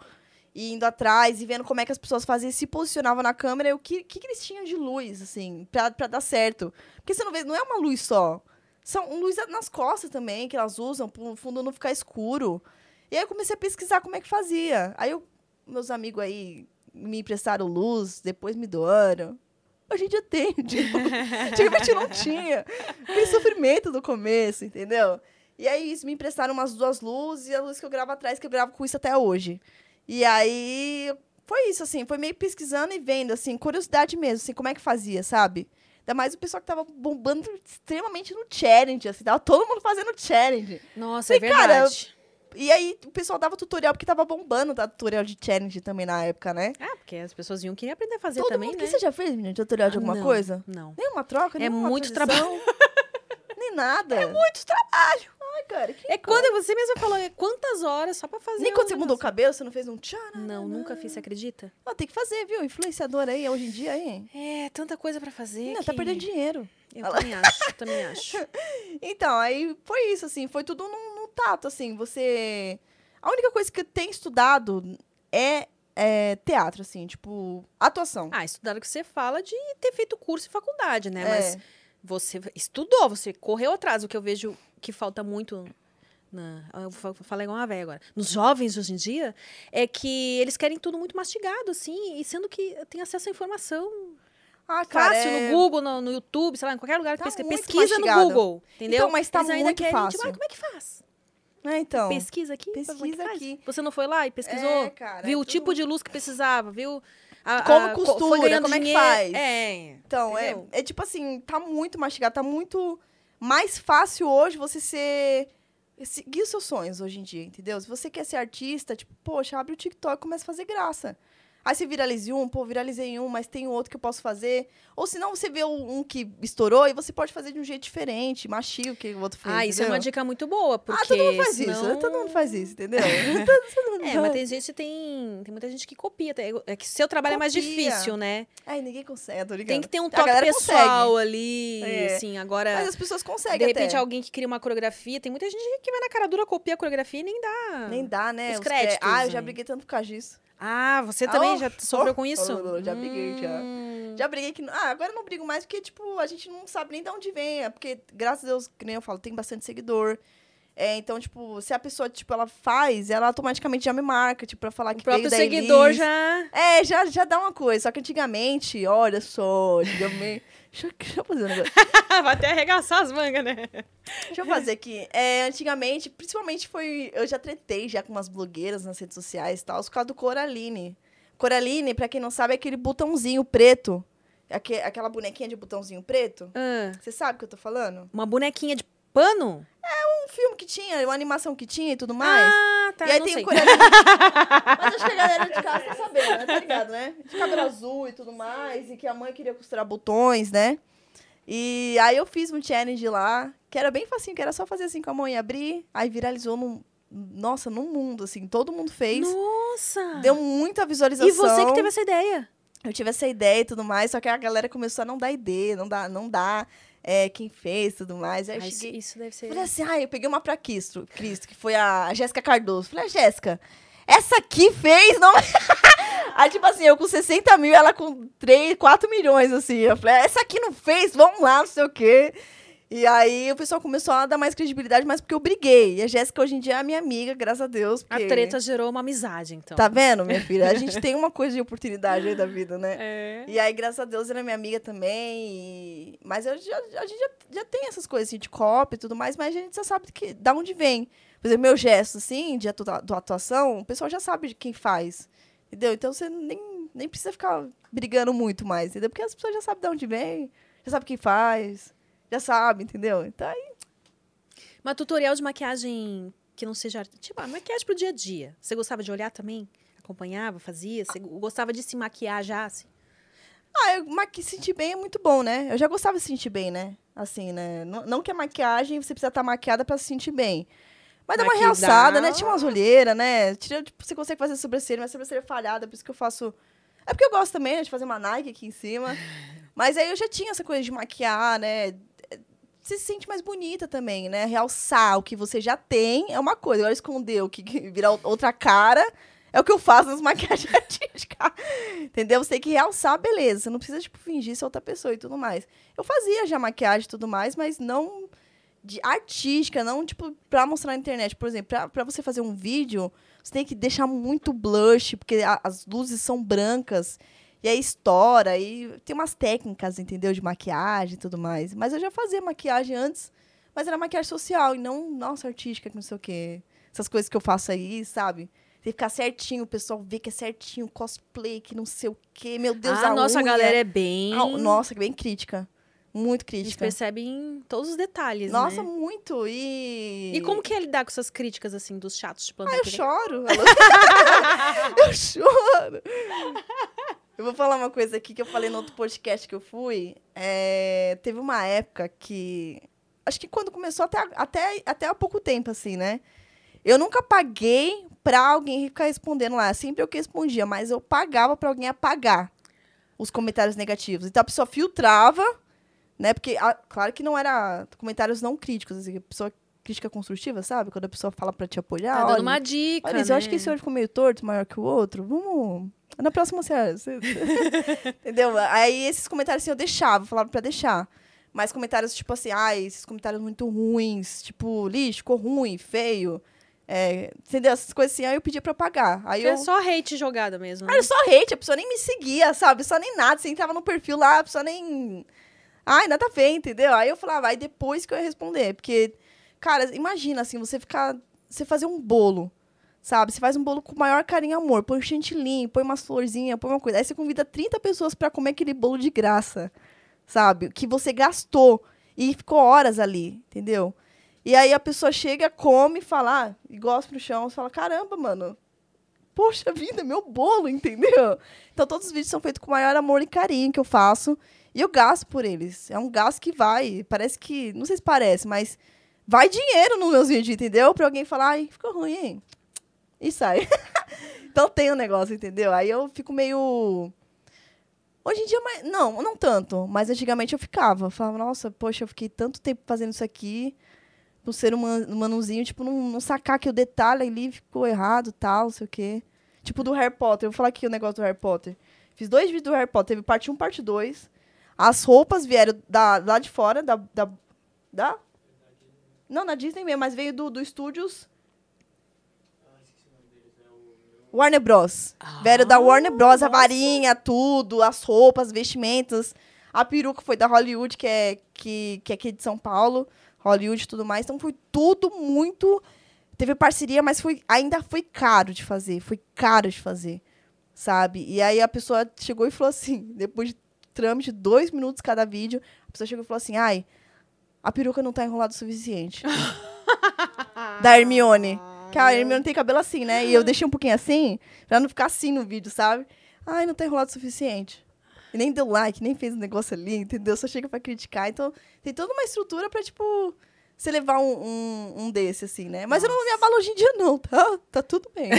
e indo atrás e vendo como é que as pessoas faziam, se posicionavam na câmera e o que, que, eles tinham de luz, assim, pra, pra dar certo. Porque você não vê, não é uma luz só. São luz nas costas também, que elas usam, pro fundo não ficar escuro. E aí eu comecei a pesquisar como é que fazia. Aí eu, meus amigos aí me emprestaram luz, depois me doaram. Hoje em dia tem, [LAUGHS] tipo, antigamente não tinha. Aquele sofrimento do começo, entendeu? E aí me emprestaram umas duas luzes e a luz que eu gravo atrás, que eu gravo com isso até hoje. E aí foi isso, assim, foi meio pesquisando e vendo, assim, curiosidade mesmo, assim, como é que fazia, sabe? Ainda mais o pessoal que tava bombando extremamente no challenge, assim, tava todo mundo fazendo challenge. Nossa, é E, cara, verdade. E aí o pessoal dava tutorial, porque tava bombando tá, tutorial de challenge também na época, né? Ah, porque as pessoas iam querer aprender a fazer Todo também, mundo. né? que você já fez, menino, tutorial de Ah, alguma não, coisa? Não. Nenhuma troca, É muito transição? [LAUGHS] Nem nada. É Muito trabalho. Ai, cara, que É quando você mesma falou, é quantas horas só pra fazer Nem quando você mudou o cabelo, você não fez um tchan? Não, nunca fiz, você acredita? Ó, tem que fazer, viu? Influenciador aí, hoje em dia, aí. É, tanta coisa pra fazer Não, que... tá perdendo dinheiro. Eu também acho, também acho. [LAUGHS] Então, aí foi isso, assim, foi tudo no, no tato, assim, você... A única coisa que eu tenho estudado é, é teatro, assim, tipo, atuação. Ah, estudar o que você fala de ter feito curso e faculdade, né? É. Mas você estudou, você correu atrás. O que eu vejo que falta muito. Na, eu vou falar igual uma velha agora. Nos jovens hoje em dia, é que eles querem tudo muito mastigado, assim, e sendo que tem acesso à informação Ah, cara, fácil é- no Google, no, no YouTube, sei lá, em qualquer lugar que Tá pesquisa. muito Pesquisa no. Google, entendeu? Então, mas tá eles ainda muito querem, fácil. Tipo, ah, como é que faz? É, então. Pesquisa aqui? é pesquisa aqui. Você não foi lá e pesquisou? É, cara, viu é o tudo- tipo de luz que precisava, viu? a- Como a- co- costura, como é que dinheiro. faz? É. Então, é, é tipo assim, tá muito mastigado, tá muito mais fácil hoje você ser. seguir os seus sonhos hoje em dia, entendeu? Se você quer ser artista, tipo, poxa, abre o TikTok e começa a fazer graça. Aí você viraliza um, pô, viralizei um, mas tem outro que eu posso fazer. Ou senão você vê um que estourou e você pode fazer de um jeito diferente, mastiga o que o outro fez. Ah, isso é uma entendeu? dica muito boa, porque Ah, todo mundo faz senão... isso, né? Todo mundo faz isso, entendeu? [LAUGHS] É, mas tem gente tem, tem muita gente que copia. É que seu trabalho é mais Copia. difícil, né? Ai, ninguém consegue, tô ligado. Tem que ter um toque pessoal consegue. ali, É. assim, agora... Mas as pessoas conseguem De repente, até. alguém que cria uma coreografia, tem muita gente que vai na cara dura, copia a coreografia e nem dá. Nem dá, né? Os Os cré- créditos, Ah, eu já né? briguei tanto por causa disso. Ah, você Ah, também oh, já sofreu oh, com isso? oh, já briguei, já. Hum. Já briguei que. Ah, agora eu não brigo mais porque, tipo, a gente não sabe nem de onde vem. É porque, graças a Deus, que nem eu falo, tem bastante seguidor. É, então, tipo, se a pessoa, tipo, ela faz, ela automaticamente já me marca, tipo, pra falar O que próprio veio seguidor Elis. já... É, já, já dá uma coisa. Só que antigamente, olha só, antigamente... deixa, eu- deixa eu fazer um negócio. [LAUGHS] vai até arregaçar as mangas, né? Deixa eu fazer aqui. É, antigamente, principalmente foi. Eu já tretei já com umas blogueiras nas redes sociais e tal, por causa do Coraline. Coraline, pra quem não sabe, é aquele botãozinho preto. Aque- aquela bonequinha de botãozinho preto. Ah, Você sabe o que eu tô falando? uma bonequinha de pano? Um filme que tinha, uma animação que tinha e tudo mais. Ah, tá, e aí tem sei. o Coraline. [LAUGHS] Mas acho que a galera de casa tá sabendo, né? Tá ligado, né? De cabelo azul e tudo mais. E que a mãe queria costurar botões, né? E aí eu fiz um challenge lá, que era bem facinho, que era só fazer assim com a mão e abrir. Aí viralizou num nossa, no mundo, assim, todo mundo fez. Nossa! Deu muita visualização. E você que teve essa ideia? Eu tive essa ideia e tudo mais, só que a galera começou a não dar ideia, não dá, não dá é, quem fez e tudo mais. Aí Ah, cheguei, isso, isso deve ser. Falei assim, ah, eu peguei uma pra Cristo, Cristo que foi a Jéssica Cardoso. Falei, ah, Jéssica, essa aqui fez, não... [LAUGHS] Aí, tipo assim, eu com 60 mil, ela com 3, 4 milhões, assim. Eu falei, essa aqui não fez, vamos lá, não sei o quê. E aí o pessoal começou a dar mais credibilidade, mas porque eu briguei. E a Jéssica hoje em dia é a minha amiga, graças a Deus. A porque- treta gerou uma amizade, então. Tá vendo, minha [LAUGHS] filha? A gente tem uma coisa de oportunidade aí da vida, né? É. E aí, graças a Deus, ela é minha amiga também. e- Mas eu já, a gente já, já tem essas coisas assim, de copy e tudo mais, mas a gente já sabe que, da onde vem. Por exemplo, meu gesto, assim, de atuação, o pessoal já sabe de quem faz. Entendeu? Então você nem, nem precisa ficar brigando muito mais, entendeu? Porque as pessoas já sabem de onde vem, já sabem quem faz, já sabe, entendeu? Então aí. Uma tutorial de maquiagem que não seja. Tipo, a maquiagem pro dia a dia. Você gostava de olhar também? Acompanhava, fazia? Você gostava de se maquiar já? Assim? Ah, eu maqui sentir bem é muito bom, né? Eu já gostava de se sentir bem, né? Assim, né? Não, não que a maquiagem você precisa estar maquiada pra se sentir bem. Mas dá uma realçada, né? Tinha umas olheiras, né? Tira, tipo, você consegue fazer sobrancelha, mas sobrancelha falhada, por isso que eu faço. É porque eu gosto também, né, de fazer uma Nike aqui em cima. [SIGHS] Mas aí eu já tinha essa coisa de maquiar, né? Se sente mais bonita também, né? Realçar o que você já tem é uma coisa. Agora esconder o que virar outra cara é o que eu faço nas [LAUGHS] maquiagens artísticas. Entendeu? Você tem que realçar, beleza. Você não precisa, tipo, fingir ser outra pessoa e tudo mais. Eu fazia já maquiagem e tudo mais, mas não de artística, não, tipo, pra mostrar na internet. Por exemplo, pra, pra você fazer um vídeo, você tem que deixar muito blush, porque a- as luzes são brancas. E aí estoura, e tem umas técnicas, entendeu? De maquiagem e tudo mais. Mas eu já fazia maquiagem antes, mas era maquiagem social e não, nossa, artística, que não sei o quê. Essas coisas que eu faço aí, sabe? Tem que ficar certinho, o pessoal vê que é certinho, cosplay, que não sei o quê. Meu Deus, ah, a nossa, a unha. galera é bem. Ah, nossa, bem crítica. Muito A gente crítica. percebe em todos os detalhes. Nossa, né? muito. E. E como que é lidar com essas críticas, assim, dos chatos de plantão? Ah, eu choro. [LAUGHS] eu choro. Eu vou falar uma coisa aqui que eu falei no outro podcast que eu fui. É, teve uma época que. Acho que quando começou até, até, até há pouco tempo, assim, né? Eu nunca paguei pra alguém ficar respondendo lá. Sempre eu que respondia, mas eu pagava pra alguém apagar os comentários negativos. Então a pessoa filtrava, né? Porque, ah, claro que não era comentários não críticos, assim, a pessoa crítica construtiva, sabe? Quando a pessoa fala pra te apoiar. Tá dando olha, uma dica. Olha, né? eu acho que esse olho ficou meio torto, maior que o outro. Vamos. Na próxima você. você- [LAUGHS] Entendeu? Aí esses comentários assim eu deixava, falava pra deixar. Mas comentários tipo assim, ai, esses comentários muito ruins, tipo, lixo, ficou ruim, feio. É, entendeu? Essas coisas assim, aí eu pedia pra pagar. Aí eu. É só hate jogada mesmo. Né? Era só hate, a pessoa nem me seguia, sabe? Só nem nada. Você entrava no perfil lá, a pessoa nem. Ai, nada a ver, entendeu? Aí eu falava, aí depois que eu ia responder. Porque, cara, imagina assim, você ficar. Você fazer um bolo, sabe? Você faz um bolo com o maior carinho e amor. Põe um chantilly, põe umas florzinhas, põe uma coisa. Aí você convida 30 pessoas pra comer aquele bolo de graça, sabe? Que você gastou e ficou horas ali, entendeu? E aí a pessoa chega, come, fala, ah, e gosta no chão, você fala, caramba, mano, poxa vida, meu bolo, [LAUGHS] entendeu? Então todos os vídeos são feitos com o maior amor e carinho que eu faço. E eu gasto por eles. É um gasto que vai. Parece que. Não sei se parece, mas vai dinheiro nos meus vídeos, entendeu? Pra alguém falar, ai, ficou ruim, hein? E sai. [LAUGHS] então tem um negócio, entendeu? Aí eu fico meio. Hoje em dia, mas, não, não tanto. Mas antigamente eu ficava. Eu falava, nossa, poxa, eu fiquei tanto tempo fazendo isso aqui. No ser human- humanozinho, tipo, não, não sacar que o detalhe ali ficou errado tal, não sei o quê. Tipo do Harry Potter. Eu vou falar aqui o negócio do Harry Potter. Fiz dois vídeos do Harry Potter. Teve parte 1, parte 2. As roupas vieram da, lá de fora, da, da, da... Não, na Disney mesmo, mas veio do, do Estúdios... Warner Bros. Vieram da Warner Bros. A varinha, tudo, as roupas, vestimentas. A peruca foi da Hollywood, que é, que, que é aqui de São Paulo. Hollywood e tudo mais. Então foi tudo muito... Teve parceria, mas foi, ainda foi caro de fazer. Foi caro de fazer, sabe? E aí a pessoa chegou e falou assim, depois de trâmite, dois minutos cada vídeo, a pessoa chegou e falou assim, ai, a peruca não tá enrolada o suficiente. [LAUGHS] da Hermione. Que a Hermione tem cabelo assim, né? E eu deixei um pouquinho assim, pra não ficar assim no vídeo, sabe? Ai, não tá enrolado o suficiente. E nem deu like, nem fez o negócio ali, entendeu? Só chega pra criticar. Então, tem toda uma estrutura pra, tipo, você levar um, um, um desse, assim, né? Mas eu não me abalo hoje em dia, não, tá? Tá tudo bem. [LAUGHS]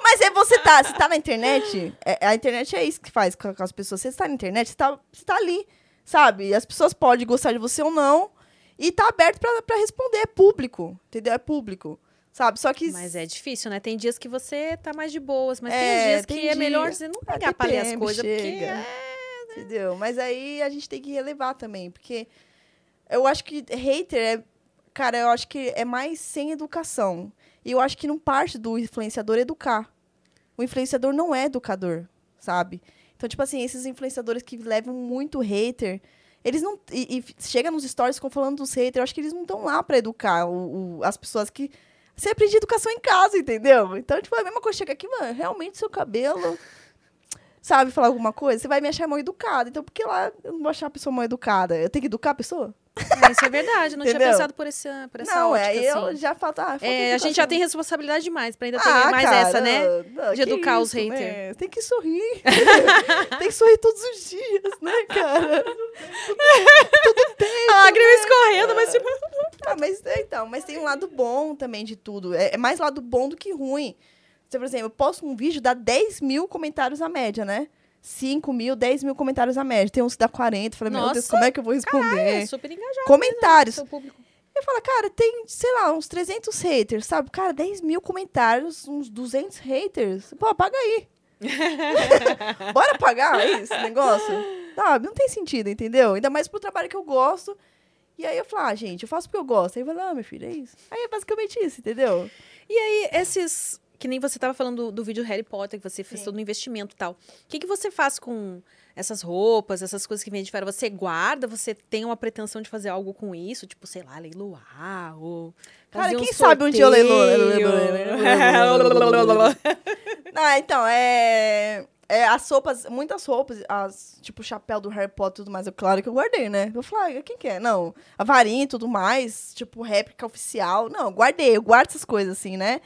Mas é você tá, você tá na internet, é, a internet é isso que faz com, com as pessoas. Você está na internet, você tá, você tá ali, sabe? As pessoas podem gostar de você ou não, e tá aberto pra, pra responder, é público, entendeu? É público. Sabe? Só que. Mas é difícil, né? Tem dias que você tá mais de boas, mas É, tem dias tem que é dia. melhor você não Ah, pegar pra ler as coisas, porque chega. é... Entendeu? Mas aí a gente tem que relevar também, porque eu acho que hater é. Cara, eu acho que é mais sem educação. E eu acho que não parte do influenciador educar. O influenciador não é educador, sabe? Então, tipo assim, esses influenciadores que levam muito hater, eles não. E, e chega nos stories ficam falando dos haters, eu acho que eles não estão lá pra educar o, o- as pessoas que. Você aprende educação em casa, entendeu? Então, tipo, é a mesma coisa. Chega aqui, mano, realmente seu cabelo sabe falar alguma coisa, você vai me achar mal educada. Então, por que lá eu não vou achar a pessoa mal educada? Eu tenho que educar a pessoa? É, isso é verdade, eu não tinha pensado por essa, por essa não, ótica, é, eu assim. já falo, ah, falta É, a gente já tem responsabilidade demais pra ainda ter Ah, mais cara, essa, né? não, de educar os isso, né? haters. Tem que sorrir. [LAUGHS] tem que sorrir todos os dias, né, cara? [LAUGHS] A lágrima escorrendo, mas tipo... Ah, mas é, então, mas tem um lado bom também de tudo. É, é mais lado bom do que ruim. Você, por exemplo, eu posto um vídeo, dá 10 mil comentários a média, né? 5 mil, 10 mil comentários a média. Tem uns que dá 40. Eu Falei, meu Deus, Nossa, como é que eu vou responder? É super engajado. comentários. Eu falo, cara, tem, sei lá, uns 300 haters, sabe? Cara, 10 mil comentários, uns 200 haters. Pô, apaga aí. [LAUGHS] Bora pagar esse negócio? Sabe? Não tem sentido, entendeu? Ainda mais pro trabalho que eu gosto. E aí eu falo, ah, gente, eu faço porque eu gosto. Aí eu falo, ah, meu filho, é isso. Aí é basicamente isso, entendeu? E aí, esses... Que nem você tava falando do, do vídeo Harry Potter, que você fez Sim. todo o investimento e tal. O que, que você faz com essas roupas, essas coisas que vêm de fora? Você guarda? Você tem uma pretensão de fazer algo com isso? Tipo, sei lá, leiloar ou... Cara, fazer um quem sabe um dia eu leilo- sorteio? Ah, [LAUGHS] então, é. É, as roupas, muitas roupas, as, tipo, o chapéu do Harry Potter e tudo mais, eu, claro que eu guardei, né? Eu falei, ah, quem que é? Não, a varinha e tudo mais, tipo, réplica oficial. Não, eu guardei, eu guardo essas coisas, assim, né?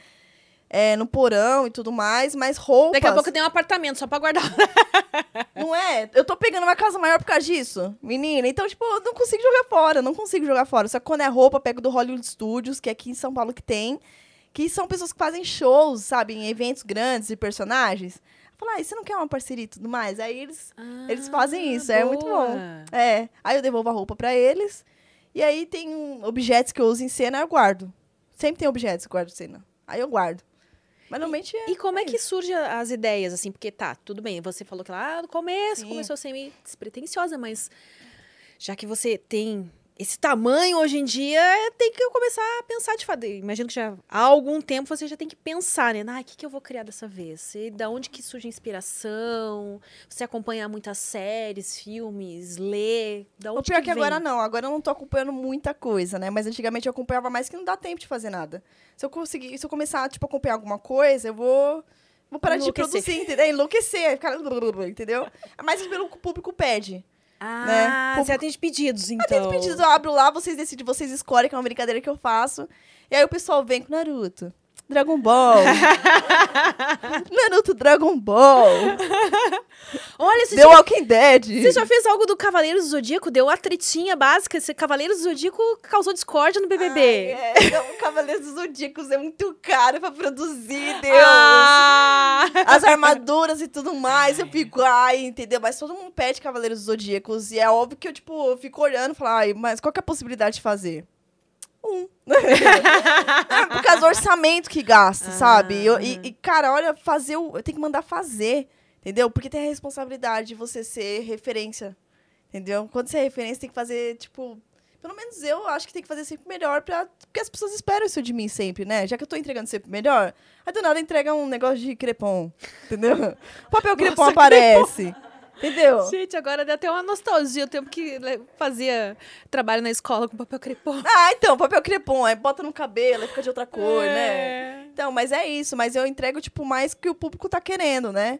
É, no porão e tudo mais, mas roupas... Daqui a pouco tem um apartamento só pra guardar. [LAUGHS] Não é? Eu tô pegando uma casa maior por causa disso, menina. Então, tipo, eu não consigo jogar fora, não consigo jogar fora. Só que quando é roupa, eu pego do Hollywood Studios, que é aqui em São Paulo que tem, que são pessoas que fazem shows, sabe, em eventos grandes de personagens. Fala, ah, e você não quer uma parceria e tudo mais? Aí eles, eles fazem isso, é muito bom. boa. É, aí eu devolvo a roupa pra eles. E aí tem um- objetos que eu uso em cena, eu guardo. Sempre tem objetos que eu guardo em cena. Aí eu guardo. Mas normalmente é. E como é que isso. surgem as ideias, assim? Porque tá, tudo bem, você falou que lá no começo Sim. começou a ser meio despretensiosa, mas já que você tem esse tamanho hoje em dia, tem que começar a pensar de fato. Imagino que já há algum tempo você já tem que pensar, né? Ah, o que, que eu vou criar dessa vez? E da onde que surge a inspiração? Você acompanha muitas séries, filmes, lê? Da onde O pior que, vem? agora não, agora eu não tô acompanhando muita coisa, né? Mas antigamente eu acompanhava mais que não dá tempo de fazer nada. Se eu conseguir, se eu começar, tipo, a acompanhar alguma coisa, eu vou. Vou parar de Enlouquecer. produzir, entendeu? Enlouquecer, ficar. [LAUGHS] Entendeu? É que pelo que o público pede. Ah, né? você atende pedidos, então. Atendo pedidos, eu abro lá, vocês decidem, vocês escolhem, que é uma brincadeira que eu faço. E aí o pessoal vem com Naruto. Dragon Ball. [LAUGHS] Naruto Dragon Ball. Olha, você The já, Walking Dead. você já fez algo do Cavaleiros do Zodíaco? Deu a tretinha básica. Esse Cavaleiros do Zodíaco causou discórdia no BBB. Ai, é, não, Cavaleiros dos Zodíacos é muito caro pra produzir, Deus. Ah! As armaduras e tudo mais, eu fico, ai, entendeu? Mas todo mundo pede Cavaleiros dos Zodíacos. E é óbvio que eu, tipo, fico olhando e falo, ai, mas qual que é a possibilidade de fazer? Um. [LAUGHS] é por causa do orçamento que gasta, Ah, sabe? E eu- e, uhum. e, cara, olha, fazer o. Eu tenho que mandar fazer, entendeu? Porque tem a responsabilidade de você ser referência. Entendeu? Quando você é referência, tem que fazer, tipo. Pelo menos eu acho que tem que fazer sempre melhor, pra, porque as pessoas esperam isso de mim sempre, né? Já que eu tô entregando sempre melhor, aí do nada entrega um negócio de crepom, entendeu? O [LAUGHS] papel crepom Nossa, aparece, entendeu? Gente, agora dá até uma nostalgia o tempo que fazia trabalho na escola com papel crepom. Ah, então, papel crepom, aí bota no cabelo, aí fica de outra cor, né? É. Então, mas é isso, mas eu entrego, tipo, mais que o público tá querendo, né?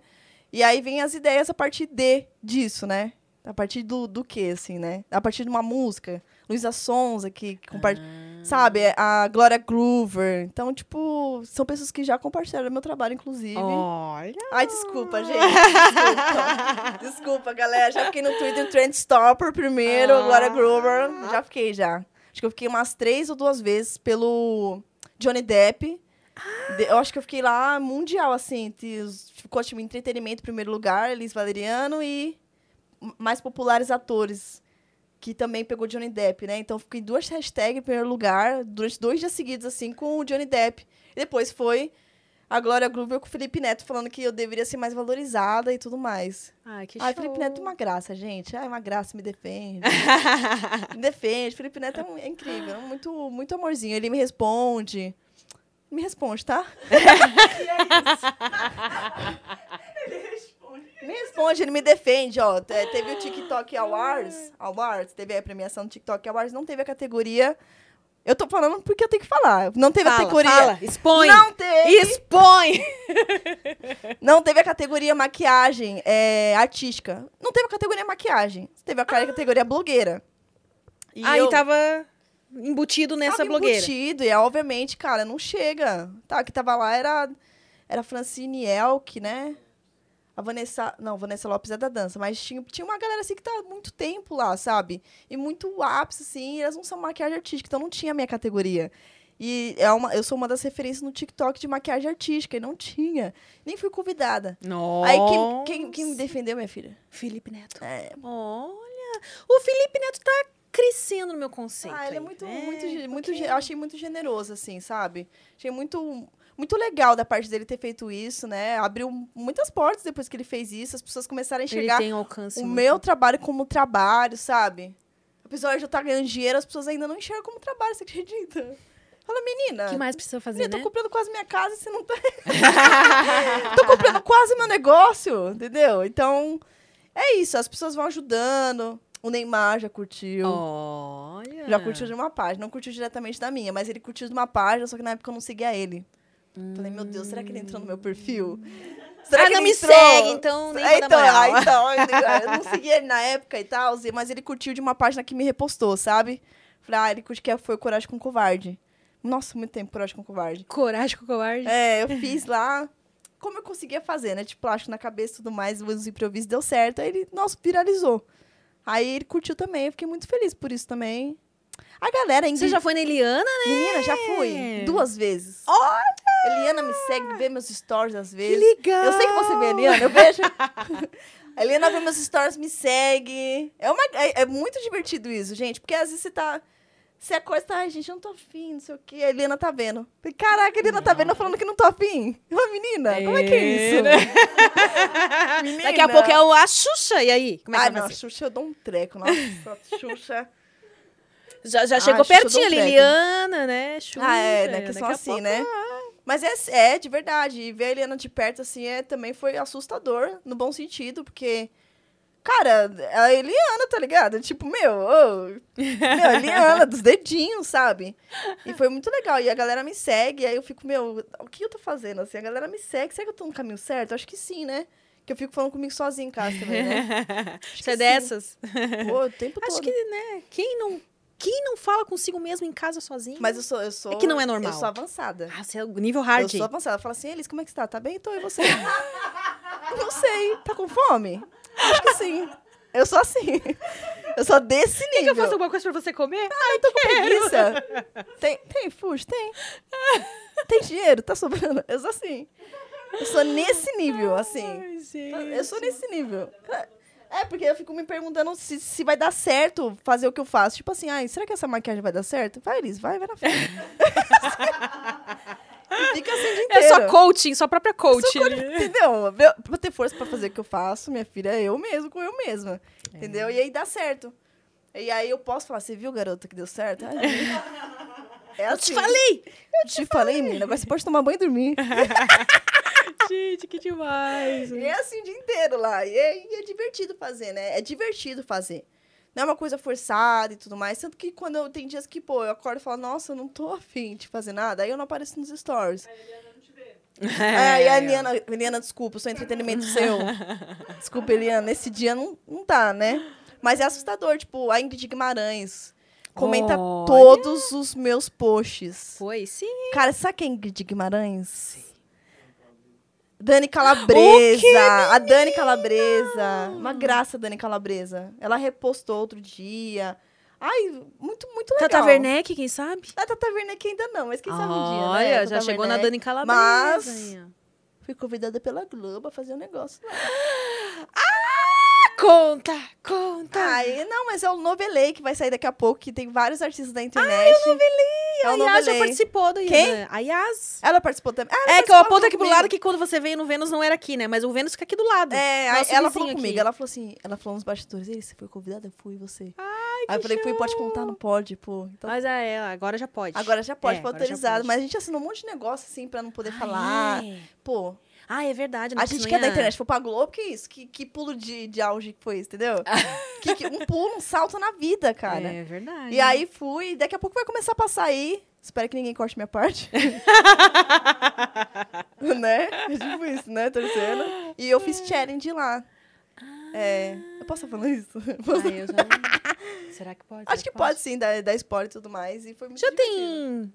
E aí vem as ideias a partir de disso, né? A partir do, do quê, assim, né? A partir de uma música. Luísa Sonza, que, que compartilha. Sabe? A Glória Groover. Então, tipo, são pessoas que já compartilharam meu trabalho, inclusive. Olha. Ai, desculpa, gente. Desculpa. [LAUGHS] desculpa, galera. Já fiquei no Twitter Trend Stopper primeiro, Ah. Glória Groover. Já fiquei, já. Acho que eu fiquei umas três ou duas vezes pelo Johnny Depp. De- Eu acho que eu fiquei lá mundial, assim. Ficou, tipo, entretenimento em primeiro lugar, Elis Valeriano e mais populares atores. Que também pegou Johnny Depp, né? Então, fiquei duas hashtags em primeiro lugar, durante dois dias seguidos, assim, com o Johnny Depp. E depois foi a Glória Groover com o Felipe Neto, falando que eu deveria ser mais valorizada e tudo mais. Ai, que Ai, show. Felipe Neto é uma graça, gente. Ai, uma graça, me defende. [LAUGHS] me defende. Felipe Neto é, um- é incrível, é muito, muito amorzinho. Ele me responde. Me responde, tá? [LAUGHS] [LAUGHS] Me responde, ele me defende, ó. Te- Teve o TikTok Awards, Awards, teve a premiação do TikTok Awards, não teve a categoria. Eu tô falando porque eu tenho que falar. Não teve a Fala, categoria. fala, expõe. Não teve. Expõe. [LAUGHS] Não teve a categoria maquiagem é, artística. Não teve a categoria maquiagem. Teve a categoria blogueira. E Aí eu tava embutido nessa tava blogueira. embutido, e é, obviamente, cara, não chega. Tá, que tava lá era, era Francine Elk, né? A Vanessa. Não, Vanessa Lopes é da dança, mas tinha, tinha uma galera assim que tá há muito tempo lá, sabe? E muito ápice, assim, e elas não são maquiagem artística, então não tinha a minha categoria. E é uma, eu sou uma das referências no TikTok de maquiagem artística, e não tinha. Nem fui convidada. Nossa. Aí quem, quem, quem me defendeu, minha filha? Felipe Neto. É. Olha, o Felipe Neto tá crescendo no meu conceito. Ah, ele é muito, muito, ge- muito, porque- eu achei muito generoso, assim, sabe? Achei muito, muito legal da parte dele ter feito isso, né? Abriu muitas portas depois que ele fez isso, as pessoas começaram a enxergar o muito- meu trabalho como trabalho, sabe? Apesar de eu estar ganhando dinheiro, as pessoas ainda não enxergam como trabalho, você acredita? Fala, menina. O que mais precisa fazer, menina, tô né? comprando quase minha casa e você não tá. [LAUGHS] tô comprando quase meu negócio, entendeu? Então, é isso, as pessoas vão ajudando. O Neymar já curtiu. Olha. Já curtiu de uma página. Não curtiu diretamente da minha, mas ele curtiu de uma página, só que na época eu não seguia ele. Falei, meu Deus, será que ele entrou no meu perfil? Será Ah, que não ele me entrou? segue, então nem É, então, ah, então, eu não [LAUGHS] seguia ele na época e tal, mas ele curtiu de uma página que me repostou, sabe? Falei, ah, ele curte que foi o Coragem com Covarde. Nossa, muito tempo Coragem com Covarde. Coragem com covarde. É, eu fiz lá como eu conseguia fazer, né? De plástico na cabeça e tudo mais, os improvisos deu certo. Aí ele, nossa, viralizou. Aí ele curtiu também, eu fiquei muito feliz por isso também. A galera ainda. Você já foi na Eliana, né? Menina, já fui. Duas vezes. Olha! Eliana me segue, vê meus stories às Que vezes. legal! Eu sei que você vê a Eliana, eu vejo. a [LAUGHS] Eliana vê meus stories, me segue. É, uma, é, é muito divertido isso, gente, porque às vezes você tá. Você acorda e tá, ai, gente, eu não tô afim, não sei o quê. A Eliana tá vendo. Caraca, a Eliana tá vendo eu falando que não tô afim. Uma menina, como é que é isso? Menina. [LAUGHS] Daqui a pouco é o, a Xuxa, e aí? Como é que Ai, vai não, a? Xuxa eu dou um treco. Nossa, a Xuxa. Já, já Ah, chegou eu pertinho. Eliana, né? Xuxa. Ah, é, né? Que são assim, pouco- né? Mas é, é, de verdade. E ver a Eliana de perto, assim, é, também foi assustador, no bom sentido, porque. Cara, a Eliana, tá ligado? Tipo, meu, ô, meu, a Eliana, dos dedinhos, sabe? E foi muito legal. E a galera me segue, aí eu fico, meu, o que eu tô fazendo? Assim, a galera me segue. Será que eu tô no caminho certo? Acho que sim, né? Que eu fico falando comigo sozinha em casa também, né? [LAUGHS] Você é dessas? Pô, o tempo [LAUGHS] todo. Acho que, né? Quem não, quem não fala consigo mesmo em casa sozinho? Mas eu sou, eu sou. É que não é normal. Eu sou avançada. Ah, você é o nível hard. Eu sou avançada. Eu falo assim, Elis, como é que você tá? Tá bem? Tô, e você? [LAUGHS] não sei. Tá com fome? Acho que sim. Eu sou assim. Eu sou desse Quer que eu nível. faça alguma coisa pra você comer? Ai, tô com preguiça. Tem, tem, fuge, tem. Tem dinheiro, tá sobrando. Eu sou assim. Eu sou nesse nível, assim. Ai, gente. Eu sou nesse nível. É, porque eu fico me perguntando se, se vai dar certo fazer o que eu faço. Tipo assim, ai, será que essa maquiagem vai dar certo? Vai, Elis, vai, vai na frente. [LAUGHS] Fica assim o dia É só coaching, sua própria coach. Sou entendeu? Pra ter força pra fazer o que eu faço, minha filha, é eu mesmo com eu mesma. Entendeu? E aí dá certo. E aí eu posso falar, você viu, garota, que deu certo? Ai, [LAUGHS] é Eu te assim. falei! Eu te falei, menina. Agora você pode tomar banho e dormir. [LAUGHS] Gente, que demais. E é assim o dia inteiro lá. E é, e é divertido fazer, né? É divertido fazer. Não é uma coisa forçada e tudo mais. Tanto que quando eu tem dias que, pô, eu acordo e falo, nossa, eu não tô afim de fazer nada. Aí eu não apareço nos stories. É, e a Eliana, Eliana, desculpa, sou entretenimento seu. [LAUGHS] Desculpa, Eliana, nesse dia não, não tá, né? Mas é assustador, tipo, a Ingrid Guimarães. comenta Olha. todos os meus posts. Foi, sim. Cara, sabe quem é Ingrid Guimarães? Dani Calabresa. a Dani Calabresa. Uma graça, Dani Calabresa. Ela repostou outro dia. Ai, muito, muito legal. Tata Werneck, quem sabe? A Tata Werneck ainda não, mas quem sabe um dia, né? Olha, já Tata chegou na Werneck. Dani Calabresa. Mas-. Fui convidada pela Globo a fazer um negócio lá. [GASPS] Conta, conta. Ai, não, mas é o Novelei que vai sair daqui a pouco, que tem vários artistas da internet. Ai, o Novelei! É a o Yas já participou do Quem? A Yas. Ela participou também. Ah, ela É que eu aponto aqui pro comigo. lado que quando você veio no Vênus não era aqui, né? Mas o Vênus fica aqui do lado. É, aí Nosso ela falou aqui. comigo, ela falou assim, ela falou nos bastidores, ei, você foi convidada? Eu fui, você. Ai, aí eu falei, fui, pode contar? Não pode, pô. Então, Mas é, agora já pode. agora já pode, É, foi autorizado. Mas a gente assinou um monte de negócio, assim, pra não poder Ah, falar. é. Pô, Ah, é verdade. a gente precisa que é da internet, foi pra Globo, que isso? Que, que pulo de, de auge que foi isso, entendeu? [LAUGHS] que, que- um pulo, um salto na vida, cara. É verdade. E aí fui, daqui a pouco vai começar a passar aí. Espero que ninguém corte minha parte. [LAUGHS] né? É tipo isso, né? Torcendo. E eu fiz challenge lá. É. Eu posso estar falando isso? Posso- Ah, já... Será que pode? Acho Será que pode sim, dar, dar spoiler e tudo mais. E foi muito Já divertido. tem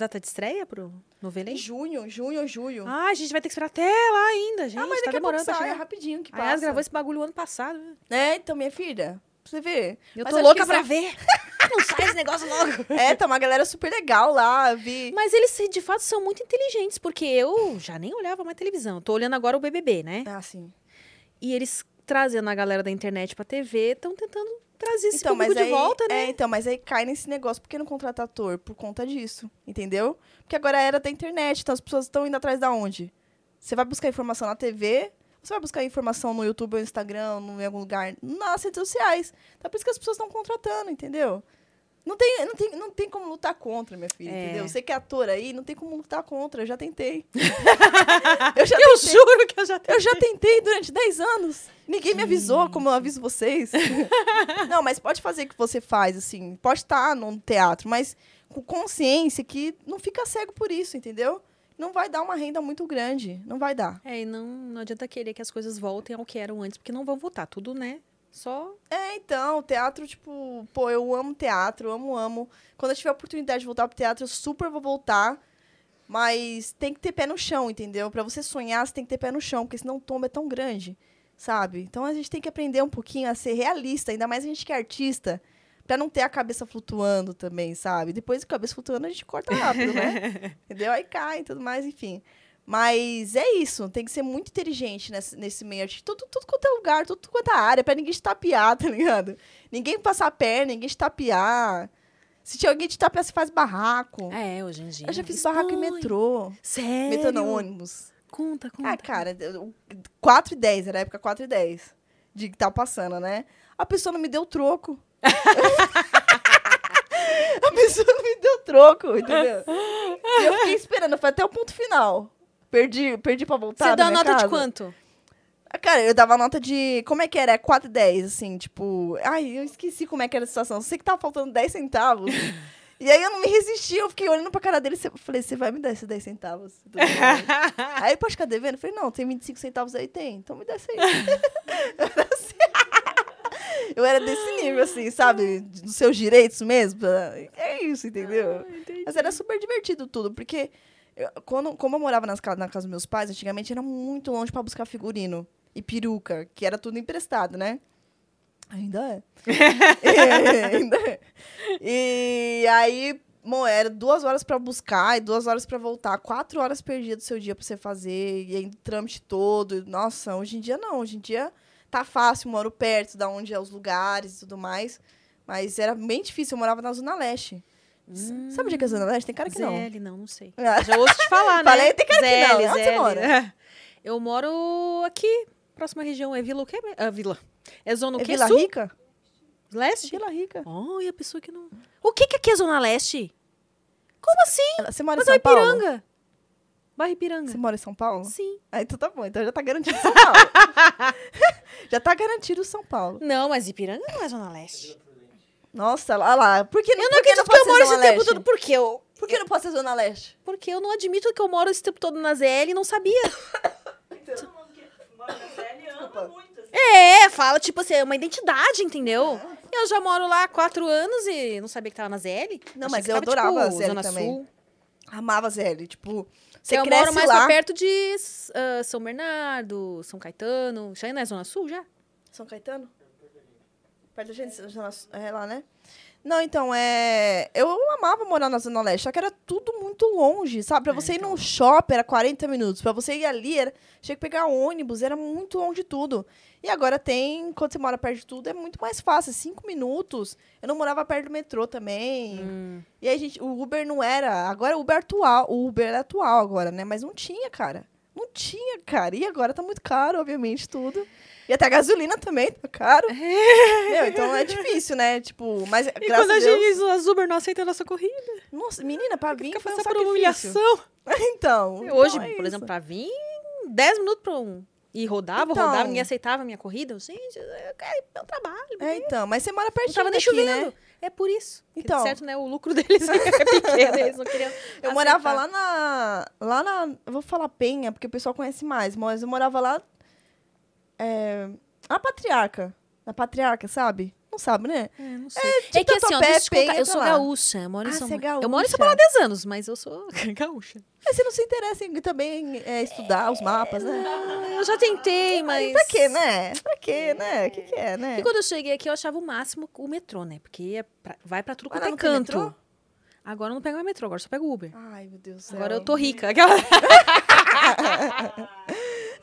data de estreia pro Em novelei? junho, junho ou julho. Ah, a gente vai ter que esperar até lá ainda, gente. Ah, mas tá daqui a pouco demorando pra sai, é rapidinho que A Yas passa. gravou esse bagulho ano passado. né? É, então, minha filha, pra você ver. Eu Mas tô louca pra isso- ver. [LAUGHS] Não sai esse negócio logo. [LAUGHS] É, tá uma galera super legal lá, vi. Mas eles, de fato, são muito inteligentes, porque eu já nem olhava mais televisão. Tô olhando agora o BBB, né? Ah, sim. E eles trazendo a galera da internet pra TV, estão tentando trazer esse Então, público aí, de volta, né? é, então, mas aí cai nesse negócio, por que não contrata ator? Por conta disso, entendeu? Porque agora é era da internet, então as pessoas estão indo atrás da onde? Você vai buscar informação na TV, você vai buscar informação no YouTube ou no Instagram, ou em algum lugar, nas redes sociais. Então é por isso que as pessoas estão contratando, entendeu? Não tem, não, tem, não tem como lutar contra, minha filha, É. entendeu? Você que é ator aí, não tem como lutar contra, eu já tentei. [LAUGHS] eu já Eu tentei. juro que eu já Eu já tentei durante 10 anos. Ninguém me avisou como eu aviso vocês. [LAUGHS] não, mas pode fazer o que você faz, assim. Pode estar num teatro, mas com consciência que não fica cego por isso, entendeu? Não vai dar uma renda muito grande. Não vai dar. É, e não, não adianta querer que as coisas voltem ao que eram antes, porque não vão voltar. Tudo, né? Só. É, então, teatro, tipo, pô, eu amo teatro, amo, amo. Quando eu tiver a oportunidade de voltar pro teatro, eu super vou voltar. Mas tem que ter pé no chão, entendeu? Pra você sonhar, você tem que ter pé no chão, porque senão o tombo é tão grande, sabe? Então a gente tem que aprender um pouquinho a ser realista, ainda mais a gente que é artista, pra não ter a cabeça flutuando também, sabe? Depois de cabeça flutuando, a gente corta rápido, né? [LAUGHS] entendeu? Aí cai e tudo mais, enfim. Mas é isso, tem que ser muito inteligente nesse, nesse meio artístico. Tudo, tudo quanto é lugar, tudo quanto é área, pra ninguém te tapear, [LAUGHS] tá ligado? Ninguém passar a perna, ninguém te tapear. Se tinha alguém te tapear, você faz barraco. É, hoje em dia. Eu já fiz barraco em metrô. Sério? Metrô não, ônibus. Conta, conta. Ah, cara, eu- 4 e 10, era a época 4 e 10. De que tava passando, né? A pessoa não me deu troco. [LAUGHS] a pessoa não me deu troco, entendeu? E eu fiquei esperando, foi até o ponto final. Perdi, perdi pra voltar. Você dá nota de casa. quanto? Ah, Cara, eu dava nota de. Como é que era? É 4 e 10, assim, tipo. Ai, eu esqueci como é que era a situação. Eu sei que tava faltando 10 centavos. [LAUGHS] e aí eu não me resisti, eu fiquei olhando pra cara dele e falei, você vai me dar esses 10 centavos? [LAUGHS] Aí, pode ficar devendo? Eu falei, não, tem 25 centavos aí? Tem, então me dá isso aí. Eu [LAUGHS] era. Eu era desse nível, assim, sabe? Dos seus direitos mesmo. É isso, entendeu? Mas era super divertido tudo, porque eu- quando, como eu morava nas, na casa dos meus pais, antigamente era muito longe pra buscar figurino e peruca, que era tudo emprestado, né? Ainda é. É, [LAUGHS] [LAUGHS] ainda é. E aí, mo, era duas horas pra buscar e duas horas pra voltar. Quatro horas perdidas do seu dia pra você fazer, e ainda o trâmite todo. Nossa, hoje em dia não. Hoje em dia tá fácil, moro perto da onde é os lugares e tudo mais. Mas era bem difícil, eu morava na Zona Leste. S- Sabe onde é que é a Zona Leste? Tem cara que não. Zeli, não, não sei. Ah. Já ouço te falar, né? Falei, tem cara que não. Onde você mora? [LAUGHS] Eu moro aqui, próxima região. É Vila o quê? Ah, Vila. É zona o É quê? Vila Sul? Rica? Leste? Vila Rica. Oh, e a pessoa que não... O que que aqui é zona leste? Como assim? Você mora em Mas é São Paulo? Ipiranga. Bairro Ipiranga. Você mora em São Paulo? Sim. Ah, então tá bom. Então já tá garantido São Paulo. [LAUGHS] [LAUGHS] já tá garantido São Paulo. Não, mas Ipiranga não é zona leste. Nossa, olha lá. Por que não, Eu não que acredito que eu ser moro Zona esse tempo Leste? todo. Por quê? Eu, Por que não pode ser Zona Leste? porque eu não admito que eu moro esse tempo todo na ZL e não sabia. Desculpa. É, fala, tipo assim, é uma identidade, entendeu? Eu eu já moro lá há quatro anos e não sabia que tava na ZL. Não, Achei mas que eu tava, adorava tipo, a ZL Zona também. Sul. Amava a ZL. Tipo, você eu cresce moro mais lá. perto de ah, São Bernardo, São Caetano. Já não é Zona Sul, já? São Caetano? Perto da gente, é lá, né? Não, então, é... Eu amava morar na Zona Leste, só que era tudo muito longe, sabe? Pra É, você ir então. num shopping era 40 minutos, pra você ir ali, era... tinha que pegar ônibus, era muito longe de tudo. E agora tem, quando você mora perto de tudo, é muito mais fácil, cinco minutos. Eu não morava perto do metrô também. Hum. E aí, gente, o Uber não era... Agora o Uber é atual, o Uber é atual agora, né? Mas não tinha, cara. Não tinha, cara. E agora tá muito caro, obviamente, tudo. E até a gasolina também tá caro. Meu, então é difícil, né? Tipo, mas E graças quando a a Deus... gente, as Uber não aceitam a nossa corrida, Nossa, menina, pra vir foi um por sacrifício. humilhação. [LAUGHS] Então, Hoje, então é por exemplo, pra vir, 10 minutos pra um. E rodava, Então. rodava, ninguém aceitava a minha corrida. Eu, Gente, eu quero ir meu trabalho. É, então, mas você mora Não pertinho tava nem daqui, chovendo. né? É por isso. Que, Então. certo, né? O lucro deles é [LAUGHS] pequeno, eles não queriam. Eu morava lá na. Lá na. Vou falar Penha, porque o pessoal conhece mais, mas eu morava lá. É, na Patriarca. Na Patriarca, sabe? Não sabe, né? É, não sei. tipo É, que assim, ó, deixa eu contar. Eu sou lá. gaúcha. Eu moro em Ah, São você é Paulo. Eu moro em São. Paulo há 10 anos, mas eu sou [LAUGHS] gaúcha. Mas você não se interessa em também é, estudar os mapas, né? Eu já tentei, mas. Pra quê, né? Pra quê, né? O que, que é, né? E quando eu cheguei aqui, eu achava o máximo o metrô, né? Porque é pra- vai pra tudo quanto é canto. metrô? Agora eu não pego mais metrô, agora só pego Uber. Ai, meu Deus do céu. Agora eu tô rica. Aquela... [LAUGHS] [LAUGHS]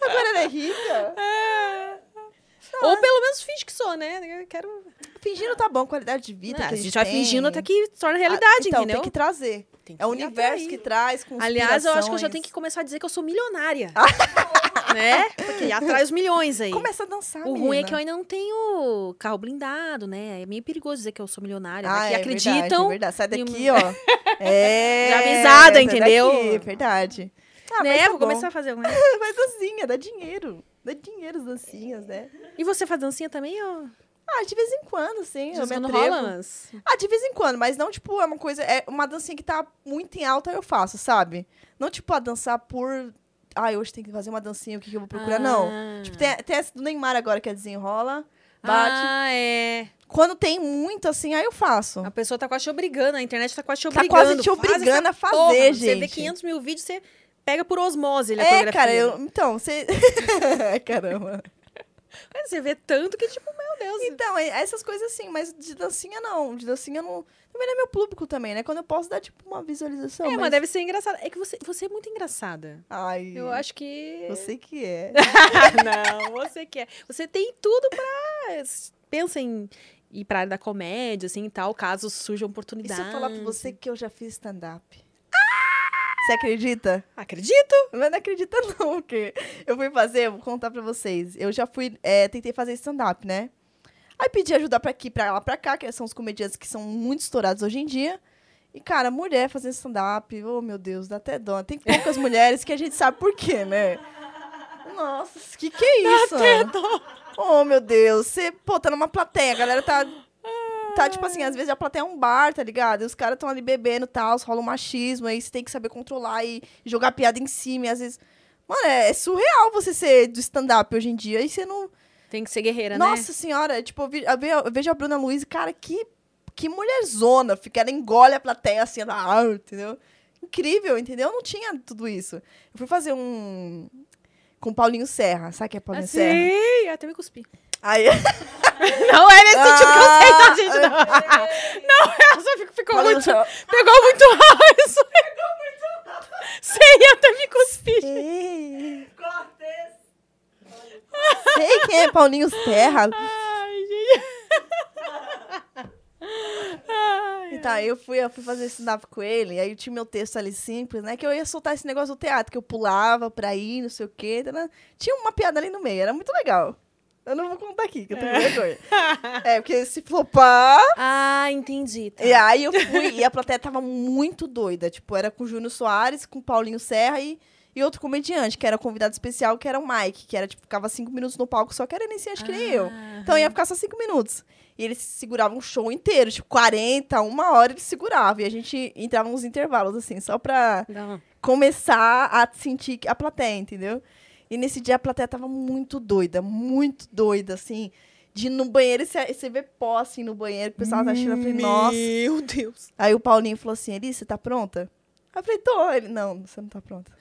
Agora ela é rica? Ou pelo menos finge que sou, né? Eu quero. Fingindo tá bom, qualidade de vida. Ah, que a gente vai tem. fingindo até que torna Ah, realidade, então, entendeu? tem que trazer. Tem que É o universo atrair. que traz com Aliás, eu acho que eu já tenho que começar a dizer que eu sou milionária. [LAUGHS] né? Porque atrai os milhões aí. Começa a dançar, O ruim é que eu menina. ainda não tenho carro blindado, né? É meio perigoso dizer que eu sou milionária. vai Ah, que é acreditam. Verdade, [LAUGHS] é verdade. Sai daqui, ó. É. Já avisada, entendeu? Daqui, verdade. Ah, mas né? tá Vou bom. começar a fazer uma. [LAUGHS] Faz dancinha, dá dinheiro. Dá dinheiro as dancinhas, né? E você faz dancinha também, ó? Ah, de vez em quando, sim. De eu me atrevo. rola, mas... Ah, de vez em quando, mas não, tipo, é uma coisa. É uma dancinha que tá muito em alta, eu faço, sabe? Não, tipo, a dançar por. Ah, hoje tem que fazer uma dancinha, o que, que eu vou procurar? Não. Ah. Tipo, tem, tem essa do Neymar agora que é desenrola, bate. Ah, é. Quando tem muito, assim, aí eu faço. A pessoa tá quase te obrigando, a internet tá quase te Tá obrigando. quase te obrigando a fazer, porra, mano. Você vê gente. 500 mil vídeos, você pega por osmose ele, É, cara, eu. Então, você. [LAUGHS] Caramba. Mas Você vê tanto que, tipo, meu Deus. Então, é- essas coisas assim, mas de dancinha não. De dancinha não. Também não é meu público também, né? Quando eu posso dar, tipo, uma visualização. é, mas... mas deve ser engraçado. É que você, você é muito engraçada. Ai. Eu acho que... Você que é. [LAUGHS] não, você quer. Você tem tudo pra... Pensa em ir pra área da comédia, assim, e tal, caso surja E oportunidade. se eu falar pra você que eu já fiz stand-up? Você acredita? Acredito. Mas não acredita [LAUGHS] não, porque eu fui fazer, vou contar pra vocês. Eu já fui, é, tentei fazer stand-up, né? Aí pedi ajuda pra aqui, pra lá, pra cá, que são os comediantes que são muito estourados hoje em dia. E, cara, mulher fazendo stand-up, oh meu Deus, dá até dó. Tem poucas mulheres que a gente sabe por quê, né? Nossa, que que é isso? Oh, meu Deus, você, pô, tá numa plateia, a galera tá tá, tipo assim, às vezes a plateia é um bar, tá ligado? E os caras estão ali bebendo e tal, rola um machismo, aí você tem que saber controlar e jogar piada em cima, e às vezes. Mano, é, é surreal você ser do stand-up hoje em dia, e você não. Tem que ser guerreira, né? Nossa senhora, tipo, eu, vi- eu ve- eu vejo a Bruna Luiz, cara, que, que mulherzona, fica, ela engole a plateia assim, ela, ah, entendeu? Incrível, entendeu? Eu não tinha tudo isso. Eu fui fazer um. Com o Paulinho Serra, sabe quem é Paulinho Serra? Sei, até me cuspi. Aí, [LAUGHS] Não é nesse sentido que eu sei, tá, gente? Não, [LAUGHS] não ela só ficou, muito... Pegou muito mal [LAUGHS] isso. Pegou muito mal. Sei, até me cuspi. Ei. Sei quem é Paulinho Serra. Ai, gente. Ai, E tá, eu fui, eu fui fazer stand-up com ele, aí eu tinha meu texto ali simples, né? Que eu ia soltar esse negócio do teatro, que eu pulava pra ir, não sei o quê. tá, Tinha uma piada ali no meio, era muito legal. Eu não vou contar aqui, que eu tenho vergonha. [LAUGHS] É, porque se flopar. Ah, entendi. Tá. E aí eu fui, e a plateia tava muito doida. Tipo, era com o Júnior Soares, com o Paulinho Serra e, e outro comediante, que era convidado especial, que era o Mike, que era, tipo, ficava cinco minutos no palco, só que era iniciante que nem eu. Ah, Então ia ficar só cinco minutos. E eles seguravam um show inteiro, tipo, 40, uma hora eles seguravam. E a gente entrava nos intervalos, assim, só pra Não. começar a sentir a plateia, entendeu? E nesse dia a plateia tava muito doida, muito doida, assim, De ir no banheiro e você, vê pó assim no banheiro, o pessoal tá achando. Eu falei, nossa. Meu Deus. Aí o Paulinho falou assim, Eli, você tá pronta? Aí eu falei, tô. Ele, não, você não tá pronta.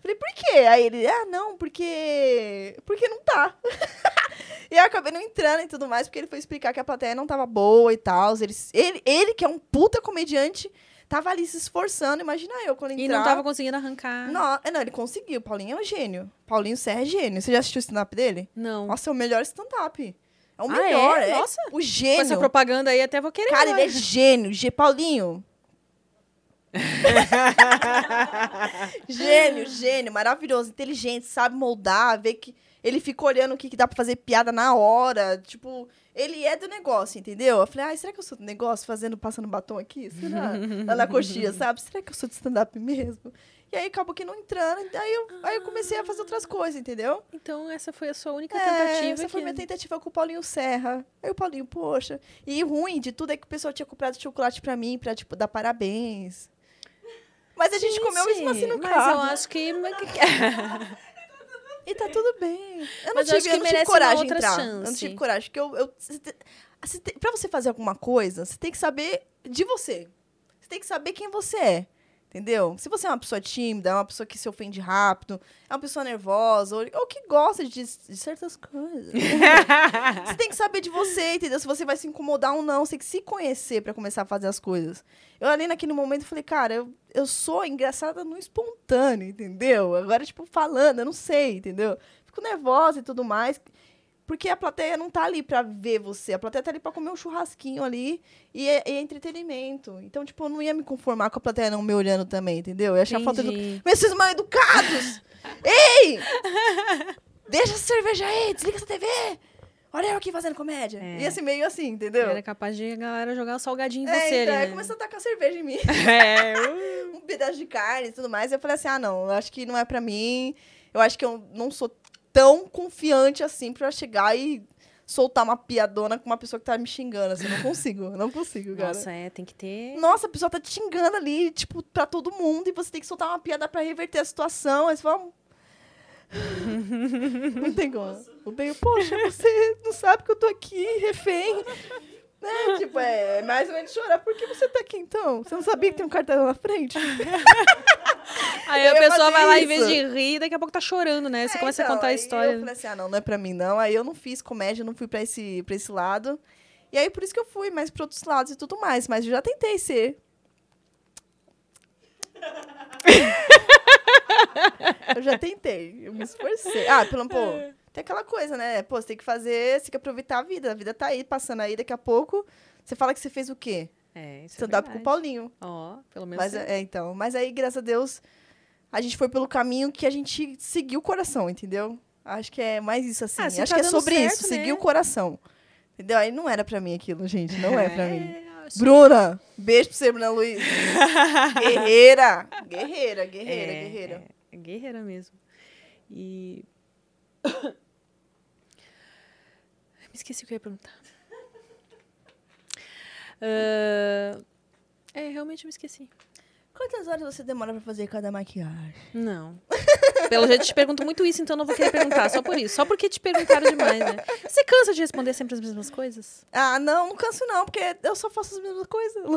Falei, por quê? Aí ele, ah, não, porque. Porque não tá. [LAUGHS] e eu acabei não entrando e tudo mais, porque ele foi explicar que a plateia não tava boa e tal. Ele, ele, ele, que é um puta comediante, tava ali se esforçando. Imagina eu quando entrar. E não tava conseguindo arrancar. Não, é, não, ele conseguiu. O Paulinho é um gênio. Paulinho Serra é gênio. Você já assistiu o stand-up dele? Não. Nossa, é o melhor stand-up. É o Ah, melhor. é? É Nossa. O Com essa gênio. propaganda aí até vou querer. Cara, ele é gênio. G Paulinho. [LAUGHS] gênio, gênio, maravilhoso, inteligente, sabe moldar, ver que ele fica olhando o que, que dá pra fazer piada na hora. Tipo, ele é do negócio, entendeu? Eu falei, ai, será que eu sou do negócio fazendo, passando batom aqui? Será? Lá na coxinha, [LAUGHS] sabe? Será que eu sou de stand-up mesmo? E aí acabou que não entrando, aí eu, aí eu comecei a fazer outras coisas, entendeu? Então essa foi a sua única É, tentativa. essa foi que- minha tentativa com o Paulinho Serra. Aí o Paulinho, poxa. E ruim de tudo é que o pessoal tinha comprado chocolate pra mim, pra, tipo, dar parabéns. Mas a gente, comeu mesmo assim no mas carro. eu acho que... [LAUGHS] E tá tudo bem. Eu não tive, eu não tive coragem de entrar. Eu não chance. tive coragem. Porque eu, eu, você tem- pra você fazer alguma coisa, você tem que saber de você. Você tem que saber quem você é. Entendeu? Se você é uma pessoa tímida, é uma pessoa que se ofende rápido, é uma pessoa nervosa, ou, ou que gosta de, de certas coisas. [LAUGHS] você tem que saber de você, entendeu? Se você vai se incomodar ou não. Você tem que se conhecer pra começar a fazer as coisas. Eu ali naquele momento falei, cara, eu, eu sou engraçada no espontâneo, entendeu? Agora, tipo, falando, eu não sei, entendeu? Fico nervosa e tudo mais. Porque a plateia não tá ali pra ver você. A plateia tá ali pra comer um churrasquinho ali e é, é entretenimento. Então, tipo, eu não ia me conformar com a plateia não me olhando também, entendeu? Eu ia achar falta de mas vocês mal educados! [LAUGHS] Ei! Deixa essa cerveja aí, desliga essa TV! Olha eu aqui fazendo comédia. É. E assim, meio assim, entendeu? Era capaz de a galera jogar salgadinho em É, você então, aí né? começou a tacar cerveja em mim. [LAUGHS] É, uh. [LAUGHS] um pedaço de carne e tudo mais. E eu falei assim: ah, não, eu acho que não é pra mim. Eu acho que eu não sou tão confiante assim pra chegar e soltar uma piadona com uma pessoa que tá me xingando. Assim, não consigo, eu não consigo, cara. Nossa, é, tem que ter... Nossa, a pessoa tá te xingando ali, tipo, pra todo mundo, e você tem que soltar uma piada pra reverter a situação. Aí você fala. [LAUGHS] não tem como. Não tem, poxa, você não sabe que eu tô aqui, refém. Né? Tipo, é mais ou menos chorar. Por que você tá aqui então? Você não sabia que tem um cartão na frente? [LAUGHS] Aí a pessoa vai lá, em isso. vez de rir, daqui a pouco tá chorando, né? Você É, começa então, a contar a história. Eu falei assim, ah, não, não é pra mim, não. Aí eu não fiz comédia, não fui pra esse, pra esse lado. E aí, por isso que eu fui mais pra outros lados e tudo mais. Mas eu já tentei ser. [LAUGHS] eu já tentei, eu me esforcei. Ah, pelo, pô, tem aquela coisa, né? Pô, você tem que fazer, você tem que aproveitar a vida. A vida tá aí, passando aí, daqui a pouco. Você fala que você fez o quê? É, isso é Stand-up com o. Paulinho. Ó, pelo menos... Mas, é, então, mas aí, graças a Deus, a gente foi pelo caminho que a gente seguiu o coração, entendeu? Acho que é mais isso, assim. Ah, Acho tá que é sobre certo, isso, né? seguir o coração. Entendeu? Aí não era pra mim aquilo, gente. Não é pra mim. Bruna! Beijo pra você, Bruna Luiz. [LAUGHS] guerreira! Guerreira, guerreira, É, guerreira. É, é guerreira mesmo. E. Esqueci o que eu ia perguntar. Ah, É, realmente me esqueci. Quantas horas você demora pra fazer cada maquiagem? Não. Pelo jeito te pergunto muito isso, então não vou querer perguntar, só por isso. Só porque te perguntaram demais, né? Você cansa de responder sempre as mesmas coisas? Ah, não, não canso não, porque eu só faço as mesmas coisas, [LAUGHS]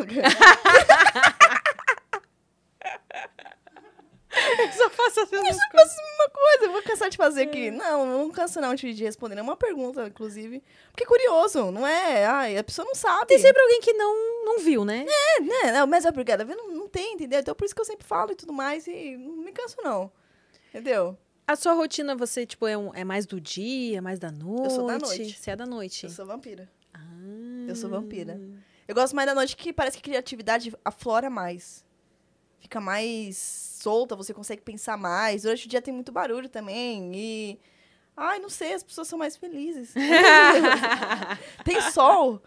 Luca. Só faço as mesmas Eu faço a mesma coisa, eu vou cansar de fazer aqui. Não, não canso não de de responder nenhuma pergunta, inclusive. Porque é curioso, não é? Ai, a pessoa não sabe. Tem sempre alguém que não, não viu, né? É, né? Não, mas obrigada. Não, não tem, entendeu? Então por isso que eu sempre falo e tudo mais e não me canso não. Entendeu? A sua rotina, você, tipo, é, um- é mais do dia, mais da noite? sou da noite. Você é da noite. Eu sou vampira. Ah. Eu sou vampira. Eu gosto mais da noite que parece que criatividade aflora mais. Fica mais solta, você consegue pensar mais. Durante o dia tem muito barulho também. E. Ai, não sei, as pessoas são mais felizes. [LAUGHS] tem sol.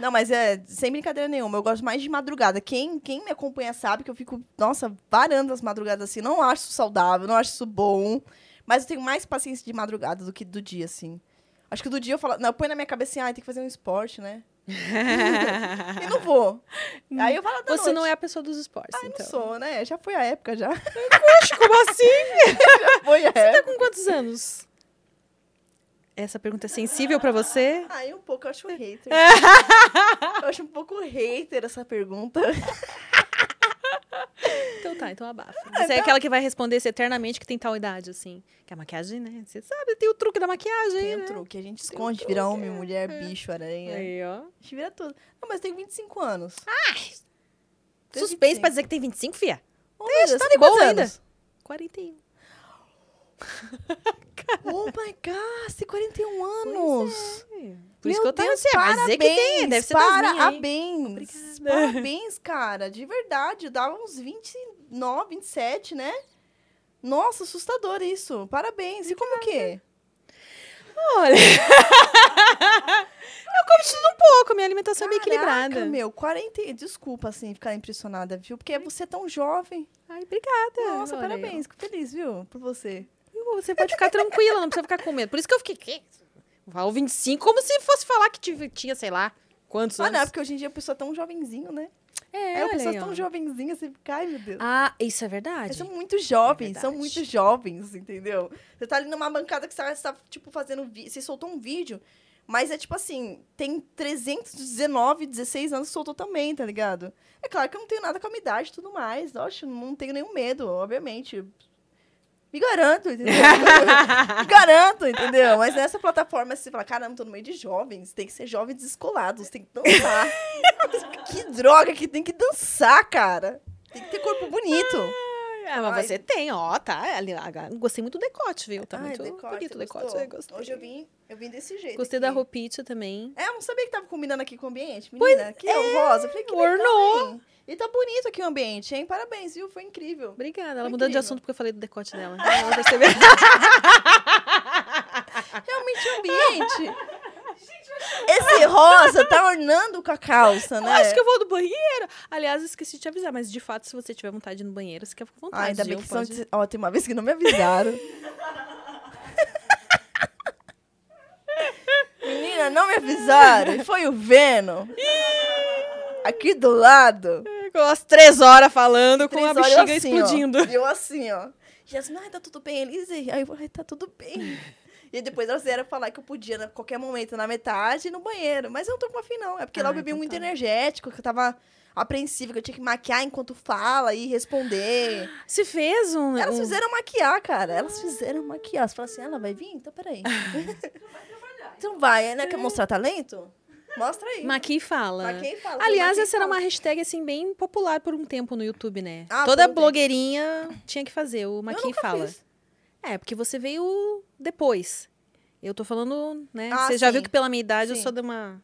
Não, mas é sem brincadeira nenhuma. Eu gosto mais de madrugada. Quem, quem me acompanha sabe que eu fico, nossa, varando as madrugadas assim. Não acho saudável, não acho isso bom. Mas eu tenho mais paciência de madrugada do que do dia, assim. Acho que do dia eu falo, não, eu ponho na minha cabeça assim, ah, tem que fazer um esporte, né? E não vou. [LAUGHS] Aí eu falo da Você não noite. é a pessoa dos esportes, Ah, então. não sou, né? Já foi a época, já. Oxe, como assim? [LAUGHS] Já foi a Tá época. com quantos anos? Essa pergunta é sensível pra você? Ai, um pouco, eu acho hater. [LAUGHS] eu acho um pouco hater essa pergunta. Então tá, então abafa. Você é aquela que vai responder se eternamente que tem tal idade, assim. Que a maquiagem, né? Você sabe, tem o truque da maquiagem, Tem né? um truque, a gente Tem esconde, vira homem, é. mulher, bicho, aranha. Aí, ó. A gente vira tudo. Não, mas tem 25 anos. Tem Suspense 25. pra dizer que tem 25, fia. Oh, Deus, tá tem boa quantos ainda. anos? 41. [LAUGHS] Oh my God, você tem 41 anos. Por isso Meu que eu tava Deus, assim, mas dizer que tem, parabéns, deve ser hein? Parabéns. Parabéns, cara. De verdade, eu dava uns 29, 27, né? Nossa, assustador isso. Parabéns. E como o quê? Olha. [LAUGHS] eu como tudo um pouco, minha alimentação é bem equilibrada. Caraca, meu, 40... Desculpa, assim, ficar impressionada, viu? Porque você é tão jovem. Ai, obrigada. Nossa, Olha parabéns. Fico feliz, viu? Por você. Você pode ficar tranquila, não precisa ficar com medo. Por isso que eu fiquei, quê? Falo 25, como se fosse falar que tive- tinha, sei lá, quantos Ah, anos. não, é porque hoje em dia a pessoa é tão jovenzinho, né? É, É, a olha pessoa aí, ó. tão jovenzinha, você fica, ai, meu Deus. Ah, isso é Eles verdade. são muito jovens, são verdade. muito jovens, entendeu? Você tá ali numa bancada que você tá, tipo, fazendo... Vi... Você soltou um vídeo, mas é tipo assim, tem 319, 16 anos que soltou também, tá ligado? É claro que eu não tenho nada com a minha idade e tudo mais. Oxe, não tenho nenhum medo, obviamente. Me garanto, entendeu? [LAUGHS] Me garanto, entendeu? Mas nessa plataforma, você fala, caramba, tô no meio de jovens, tem que ser jovens descolados, tem que dançar. [LAUGHS] que droga que tem que dançar, cara. Tem que ter corpo bonito. Ah, mas Ai. você tem, ó, tá. Ali, agora, gostei muito do decote, viu? Tá Ai, muito decote, bonito o decote. eu gostei. Hoje eu vim, eu vim desse jeito. Gostei aqui. da roupite também. É, eu não sabia que tava combinando aqui com o ambiente. Menina, que é, o rosa. Eu falei, que ornou. legal? E tá bonito aqui o ambiente, hein? Parabéns, viu? Foi incrível. Obrigada. Ela Foi mudando de incrível. assunto porque eu falei do decote dela. [LAUGHS] Ela percebeu. Realmente o ambiente. Esse rosa tá ornando com a calça, né? Acho que eu vou no banheiro. Aliás, eu esqueci de te avisar, mas de fato, se você tiver vontade de ir no banheiro, você quer ficar com vontade. Ah, ainda bem que são... Pode- Ó, tem uma vez que não me avisaram. [LAUGHS] Menina, não me avisaram. E foi o Venom. Aqui do lado. Com as três horas falando, com Três a horas eu bexiga assim, ó. explodindo. E eu assim, ó. Jasmine, ai, tá tudo bem, Elise? Aí eu, ai, tá tudo bem. [LAUGHS] E depois elas vieram falar que eu podia, a qualquer momento, na metade, no banheiro. Mas eu não tô com afim, não. É porque lá Ah, eu bebi então muito tá. energético, que eu tava apreensiva, que eu tinha que maquiar enquanto fala e responder. [GASPS] Se fez um. Elas fizeram maquiar, cara. Elas fizeram maquiar. Você fala assim, ela vai vir? Então peraí. [LAUGHS] então vai, né? Quer mostrar talento? Mostra aí. Maqui fala. Maquia e fala. Aliás, Maquia e essa era fala. uma hashtag, assim, bem popular por um tempo no YouTube, né? Ah, Toda blogueirinha tinha que fazer o Eu Maqui fala. fiz. É, porque você veio depois. Eu tô falando, né? Ah, você já sim. viu que pela minha idade eu Sim. sou de uma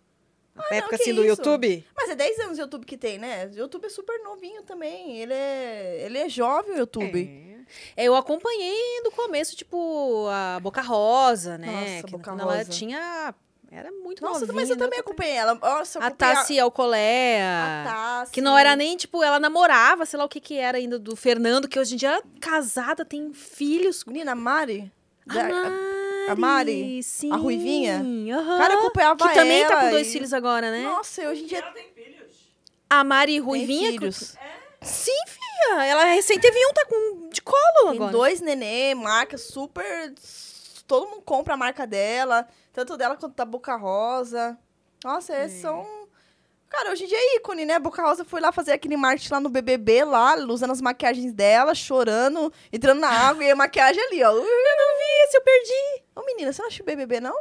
não, época que assim do isso. YouTube. Mas é 10 anos o YouTube que tem, né? O YouTube é super novinho também. Ele é, ele é jovem, o YouTube. É, Eu acompanhei do começo, tipo, a Boca Rosa, né? Nossa, que Boca quando ela Rosa. tinha. Era muito Nossa, novinha. mas eu também acompanhei ela. Nossa, eu A Tassi Alcolea. A Tassi. Que não era nem, tipo, ela namorava, sei lá o que que era ainda do Fernando, que hoje em dia é casada, tem filhos. Menina, a Mari. A Da- Mari, a Mari, sim. a Ruivinha. aham. Cara, acompanhava Que também tá ela com dois e- filhos agora, né? Nossa, hoje em dia A Mari tem Ruivinha. com- filhos. Sim, filha. Ela recém teve um, tá com de colo Tem agora. dois nenê, marca super... Todo mundo compra a marca dela. Tanto dela quanto da Boca Rosa. Nossa, É. esses são... Cara, hoje em dia é ícone, né? A Boca Rosa foi lá fazer aquele marketing lá no BBB, lá, usando as maquiagens dela, chorando, entrando na água e a maquiagem ali, ó. Esse eu perdi. Ô, menina, você não assistiu BBB, não?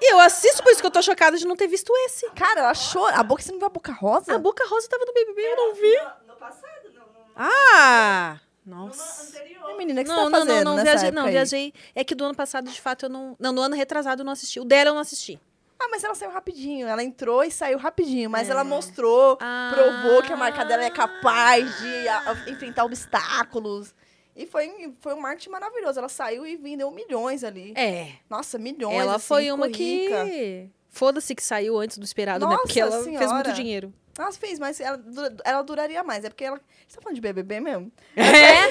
E eu assisto, por isso que eu tô chocada de não ter visto esse. Cara, ela chora. A boca, você não viu a Boca Rosa? A Boca Rosa tava no BBB, eu não vi. No, no passado, não. no- Ah! No, Nossa. anterior. Menina, o que não, você tá não, fazendo não, não, nessa viajei, época não, viajei. É que do ano passado, de fato, eu não. Não, no ano retrasado eu não assisti. O dela eu não assisti. Ah, mas ela saiu rapidinho. Ela entrou e saiu rapidinho. Mas É. ela mostrou, Ah. provou que a marca dela é capaz de a- a- enfrentar obstáculos. E foi, foi um marketing maravilhoso. Ela saiu e vendeu milhões ali. É. Nossa, milhões. ela assim, foi uma rica. que. Foda-se que saiu antes do esperado, né? Nossa Porque ela fez muito Senhora. dinheiro. Nossa, fez, mas ela, ela duraria mais. É porque ela. Você tá falando de BBB mesmo? É, é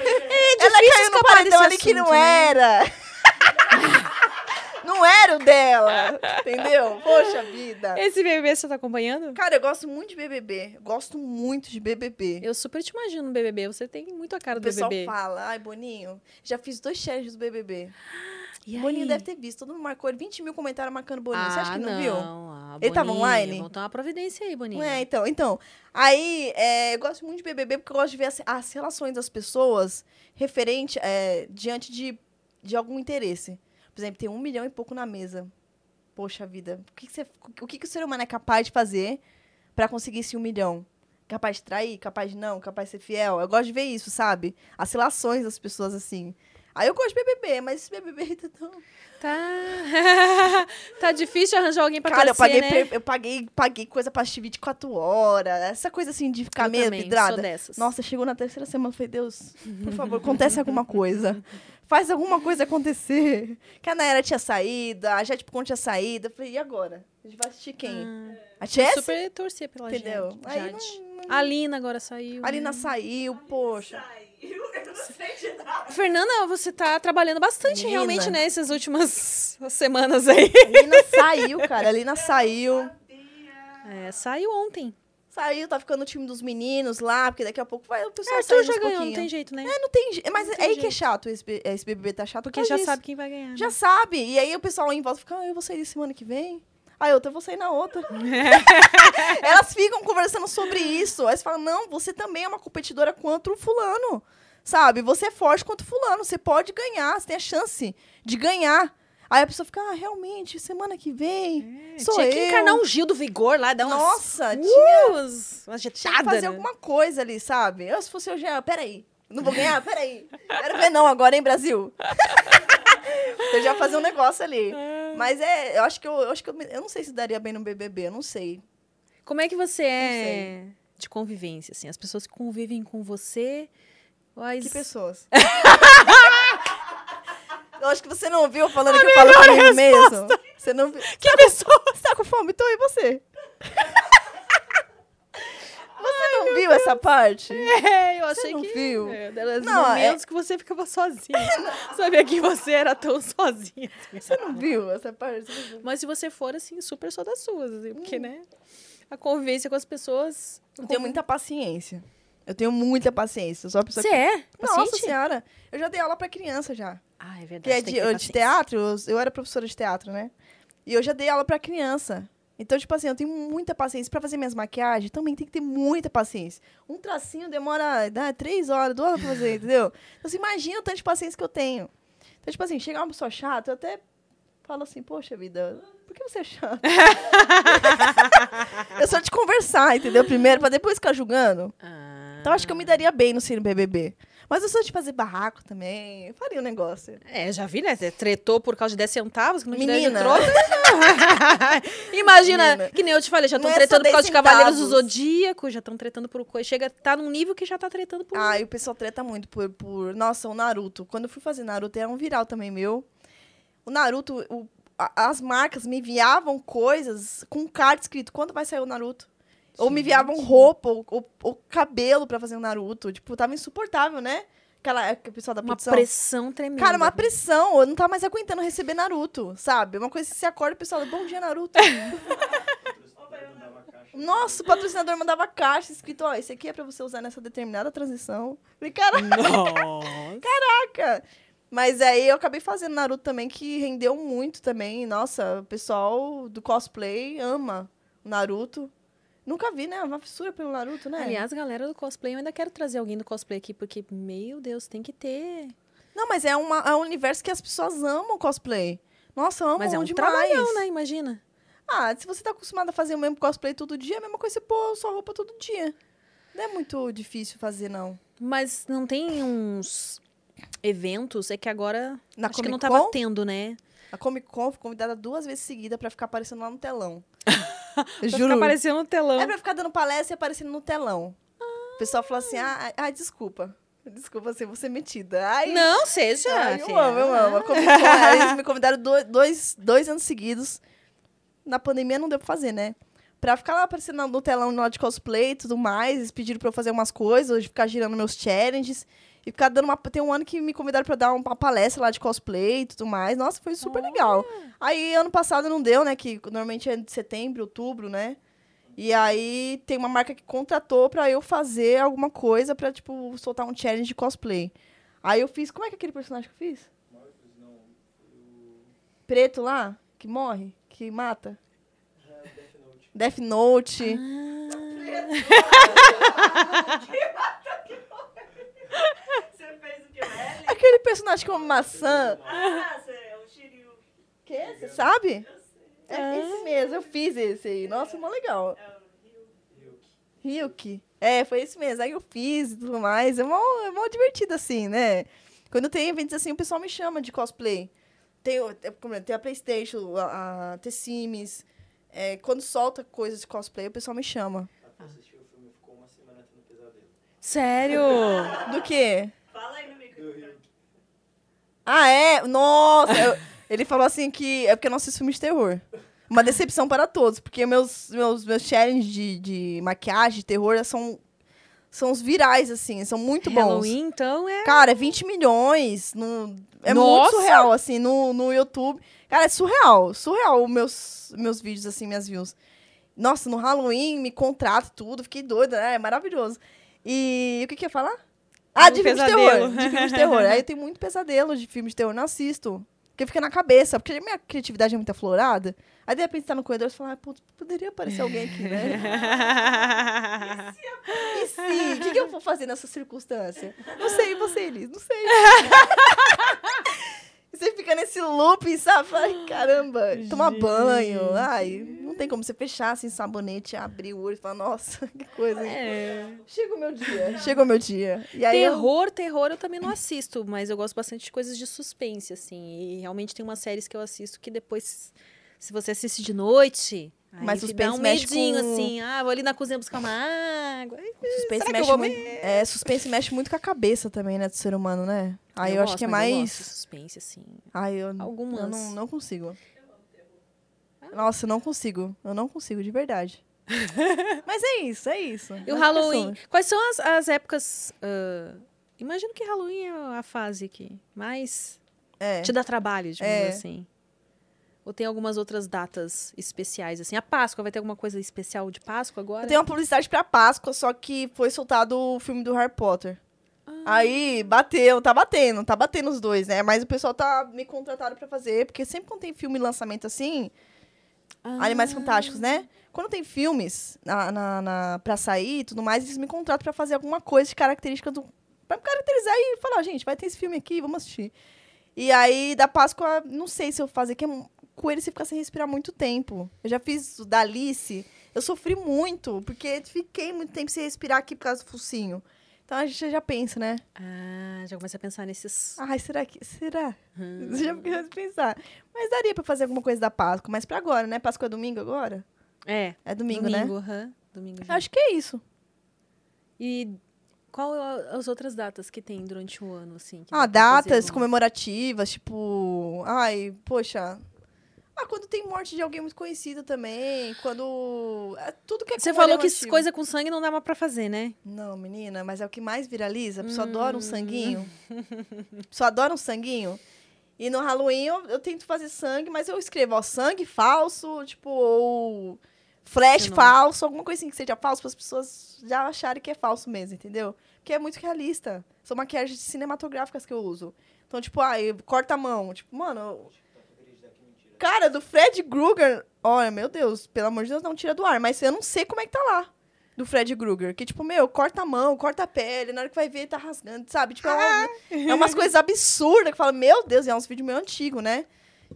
ela caiu no escapar paredão ali que não né? era. [LAUGHS] não era o dela. Entendeu? Poxa vida. Esse BBB você tá acompanhando? Cara, eu gosto muito de BBB. Eu gosto muito de BBB. Eu super te imagino no BBB. Você tem muito a cara O do pessoal BBB. fala, ai, Boninho, já fiz dois challenges do BBB. E Boninho aí? deve ter visto. Todo mundo marcou ele. 20 mil comentários marcando Boninho. Você acha que não, não viu? Ah, Ele tava online? Vamos tomar providência aí, Boninho. É, então, então. Aí, é, eu gosto muito de BBB porque eu gosto de ver as, as relações das pessoas referente, é, diante de, de algum interesse. Por exemplo, tem um milhão e pouco na mesa. Poxa vida, o que, que, você, o, que, que o ser humano é capaz de fazer pra conseguir esse um milhão? Capaz de trair, capaz de não, capaz de ser fiel? Eu gosto de ver isso, sabe? As relações das pessoas assim. Aí eu gosto de BBB, mas esse BBB tá tão... Tá. [LAUGHS] tá difícil arranjar alguém pra Cara, eu torcer, paguei, né? eu paguei, paguei coisa pra assistir 24 horas. Essa coisa assim de ficar Eu meio também, vidrada. Nossa, chegou na terceira semana, eu falei, Deus, por favor, acontece alguma coisa. Faz alguma coisa acontecer. Que a Nayara tinha saído, a Jet Picon tinha saído. Eu falei, e agora? A gente vai assistir quem? a Eu Jessie? super torcer pela Entendeu? Jade. Aí Jade. não- A Alina agora saiu. A Alina né? saiu, poxa. Fernanda, você tá trabalhando bastante Menina. realmente, né? Essas últimas semanas aí. A Alina saiu, cara. A Alina saiu. É, saiu ontem. Saiu, tá ficando no time dos meninos lá, porque daqui a pouco vai o pessoal Arthur saindo já ganhou, não pouquinho. tem jeito, né? É, não tem jeito. Mas Não é tem aí que é jeito. chato, esse, esse BBB tá chato. por Porque já disso. sabe quem vai ganhar. Já né? sabe. E aí o pessoal em volta fica, ah, eu vou sair semana que vem. Aí outra, eu vou sair na outra. [LAUGHS] Elas ficam conversando sobre isso. Aí você fala, não, você também é uma competidora contra o fulano. Sabe? Você é forte contra o fulano. Você pode ganhar, você tem a chance de ganhar. Aí a pessoa fica, ah, realmente, semana que vem, sou Tinha eu. que encarnar um Gil do Vigor lá, dar umas... Nossa, Uh, tinha, umas agitadas, fazer né? alguma coisa ali, sabe? Eu, se fosse eu, já, peraí, não vou ganhar? Peraí. Quero ver não agora, hein, Brasil? [LAUGHS] [LAUGHS] eu já fazer um negócio ali. Mas é, eu acho que eu, eu acho que eu, eu não sei se daria bem no BBB, eu não sei. Como é que você é de convivência, assim? As pessoas que convivem com você... Mas... Que pessoas? [LAUGHS] eu acho que você não ouviu eu falando que eu falo comigo mesmo. Você não viu. Que pessoa? Você tá com fome? Então e você? você não viu essa parte? [LAUGHS] É, eu achei não que... viu? É, Não, é- momentos que você ficava sozinha. [LAUGHS] Sabia que você era tão sozinha. assim. Você não viu essa parte? Você? Mas se você for, assim, super sou das suas, assim, Hum. porque, né? A convivência com as pessoas... Eu tenho muita paciência. Eu tenho muita paciência. Sou uma pessoa Você que... é? Nossa Paciente? senhora. Eu já dei aula pra criança já. Ah, é Que verdade. é tem de, que eu- de teatro, eu, eu era professora de teatro, né? E eu já dei aula pra criança. Então, tipo assim, eu tenho muita paciência. Pra fazer minhas maquiagens, também tem que ter muita paciência. Um tracinho demora dá, três horas, duas horas pra fazer, entendeu? Então, você imagina o tanto de paciência que eu tenho. Então, tipo assim, chegar uma pessoa chata, eu até falo assim, poxa vida, por que você é chata? [LAUGHS] eu sou de conversar, entendeu? Primeiro, pra depois ficar julgando. Ah. Então, acho que eu me daria bem no Cine BBB. Mas eu sou de fazer barraco também. Eu faria um negócio. É, já vi, né? Você tretou por causa de 10 centavos, que não Menina. troca. [LAUGHS] Imagina, Menina. que nem eu te falei, já estão é tretando por causa 10 de Cavaleiros do. Zodíaco, já estão tretando por coisa. Chega, tá num nível que já tá tretando por. Ah, e o pessoal treta muito por, por. Nossa, o Naruto. Quando eu fui fazer Naruto, era um viral também meu. O Naruto, o- as marcas me enviavam coisas com card escrito quando vai sair o Naruto. Ou me enviavam roupa, ou, ou- ou cabelo pra fazer o Naruto. Tipo, tava insuportável, né? Aquela aquele pessoal da uma produção. pressão tremenda. Cara, uma pressão. Eu não tava mais aguentando receber Naruto, sabe? Uma coisa que você acorda e o pessoal, bom dia, Naruto. [LAUGHS] Nossa, o patrocinador mandava caixa escrito, ó, esse aqui é pra você usar nessa determinada transição. Falei, caraca. Nossa. [LAUGHS] Caraca! Mas aí eu acabei fazendo Naruto também, que rendeu muito também. Nossa, o pessoal do cosplay ama o Naruto. Nunca vi, né? Uma fissura pelo Naruto, né? Aliás, galera do cosplay, eu ainda quero trazer alguém do cosplay aqui, porque, meu Deus, tem que ter. Não, mas é, uma, é um universo que as pessoas amam o cosplay. Nossa, amam Mas é um demais. trabalhão, né? Imagina. Ah, se você tá acostumado a fazer o mesmo cosplay todo dia, é a mesma coisa você pôr sua roupa todo dia. Não é muito difícil fazer, não. Mas não tem uns eventos, é que agora Na acho que não tava tendo, né? a Comic Con fui convidada duas vezes seguida pra ficar aparecendo lá no telão. [LAUGHS] [LAUGHS] Juro. ficar aparecendo no telão. É pra ficar dando palestra e aparecendo no telão. O pessoal falou assim: ah, ah, desculpa. Desculpa ser você metida. Ai, Não, seja. ai, eu amo, eu amo. A Comic Con, aí eles me convidaram do- dois, dois anos seguidos. Na pandemia não deu pra fazer, né? Pra ficar lá aparecendo no telão lá de cosplay e tudo mais. Eles pediram pra eu fazer umas coisas, ficar girando meus challenges. E ficar dando uma. Tem um ano que me convidaram pra dar uma palestra lá de cosplay e tudo mais. Nossa, foi super legal. Aí, ano passado não deu, né? Que normalmente é de setembro, outubro, né? E aí, tem uma marca que contratou pra eu fazer alguma coisa pra, tipo, soltar um challenge de cosplay. Aí eu fiz. Como é que é aquele personagem que eu fiz? preto lá, que morre, que mata. Death Note. Você fez o que? L? Aquele personagem com maçã. Ah, você é o Shiryu. Que? Você sabe? Eu sei. É esse mesmo, eu fiz esse aí. Nossa, mó legal. É o Ryu. Ryuki. É, foi esse mesmo. Aí eu fiz e tudo mais. É mó, é mó divertido, assim, né? Quando tem eventos assim, o pessoal me chama de cosplay. Tem, é, como é, tem a Playstation, a, a T-Sims. É, quando solta coisas de cosplay, o pessoal me chama. A assistiu o filme ficou uma semana tendo pesadelo. Sério? Do quê? Fala aí no microfone. Ah, é? Nossa! eu- ele falou assim que é porque eu não assisto filme de terror. Uma decepção para todos, porque meus, meus, meus challenges de, de maquiagem, de terror, são, são os virais, assim, são muito bons. Halloween, então, é... Cara, é 20 milhões. No, é Nossa! muito surreal, assim, no, no YouTube. Cara, é surreal. Surreal os meus, meus vídeos, assim, minhas views. Nossa, no Halloween, me contrato tudo. Fiquei doida, né? É maravilhoso. E o que que eu ia falar? Ah, Um de filme de terror. De [LAUGHS] filme de terror. Aí eu tenho muito pesadelo de filme de terror. Não assisto. Porque fica na cabeça. Porque a minha criatividade é muito aflorada. Aí, de repente, tá no corredor e você fala, ah, putz, poderia aparecer alguém aqui, né? [LAUGHS] E se? O que, que eu vou fazer nessa circunstância? Não sei, você, Elis, não sei. [LAUGHS] Você fica nesse loop, sabe? Ai, caramba, tomar banho. Ai, não tem como você fechar assim, sabonete, abrir o olho e falar, nossa, [LAUGHS] que coisa. É. Chega o meu dia, chega o meu dia. E aí eu- Terror, terror eu também não assisto, mas eu gosto bastante de coisas de suspense, assim. E realmente tem umas séries que eu assisto que depois, se você assiste de noite, aí Mas suspense dá um mexe medinho, com- assim. Ah, vou ali na cozinha buscar uma água. suspense será que eu mexe vou muito. É, suspense mexe muito com a cabeça também, né, do ser humano, né? Aí eu, acho gosto, que é eu mais. suspense, assim. Ai, eu, Algumas. eu não, não consigo. Nossa, eu não consigo. Eu não consigo, de verdade. [LAUGHS] Mas é isso, é isso. E o As Halloween? pessoas. Quais são as, as épocas... ah, imagino que Halloween é a fase que mais É. te dá trabalho, digamos É. assim. Ou tem algumas outras datas especiais, assim? A Páscoa, vai ter alguma coisa especial de Páscoa agora? Eu tenho uma publicidade pra Páscoa, só que foi soltado o filme do Harry Potter. Aí bateu, tá batendo, tá batendo os dois, né? Mas o pessoal tá me contratado pra fazer, porque sempre quando tem filme e lançamento assim, Ah. Animais Fantásticos, né? Quando tem filmes na, na, na- pra sair e tudo mais, eles me contratam pra fazer alguma coisa de característica do. Pra me caracterizar e falar, gente, vai ter esse filme aqui, vamos assistir. E aí, da Páscoa, não sei se eu fazer, que é com ele você fica sem respirar muito tempo. Eu já fiz o da Alice, eu sofri muito, porque fiquei muito tempo sem respirar aqui por causa do focinho. Então a gente já pensa, né? Ah, já começa a pensar nesses... Ai, será que. Será? Hum. [LAUGHS] Já começa a pensar. Mas daria pra fazer alguma coisa da Páscoa, mas pra agora, né? Páscoa é domingo agora? É, É domingo, né? domingo, aham, domingo já. Acho que é isso. E qual é as outras datas que tem durante o ano, assim? Ah, datas comemorativas, tipo. Ai, poxa. Ah, quando tem morte de alguém muito conhecido também. Quando. É tudo que é Você falou que coisa com sangue não dava pra fazer, né? Não, menina, mas é o que mais viraliza. A pessoa adora Hum. um sanguinho. A pessoa adora um sanguinho. E no Halloween eu, eu tento fazer sangue, mas eu escrevo, ó, sangue falso, tipo, ou flash falso, alguma coisa assim que seja falso, para as pessoas já acharem que é falso mesmo, entendeu? Porque é muito realista. São maquiagens cinematográficas que eu uso. Então, tipo, ah, corta a mão. Tipo, mano, eu- Cara, do Fred Krueger. Olha, meu Deus, pelo amor de Deus, não tira do ar. Mas eu não sei como é que tá lá. Do Fred Krueger. Que, tipo, meu, corta a mão, corta a pele. Na hora que vai ver, tá rasgando, sabe? Tipo, é, uma- é umas coisas absurdas que fala, meu Deus, e é uns vídeos meio antigos, né?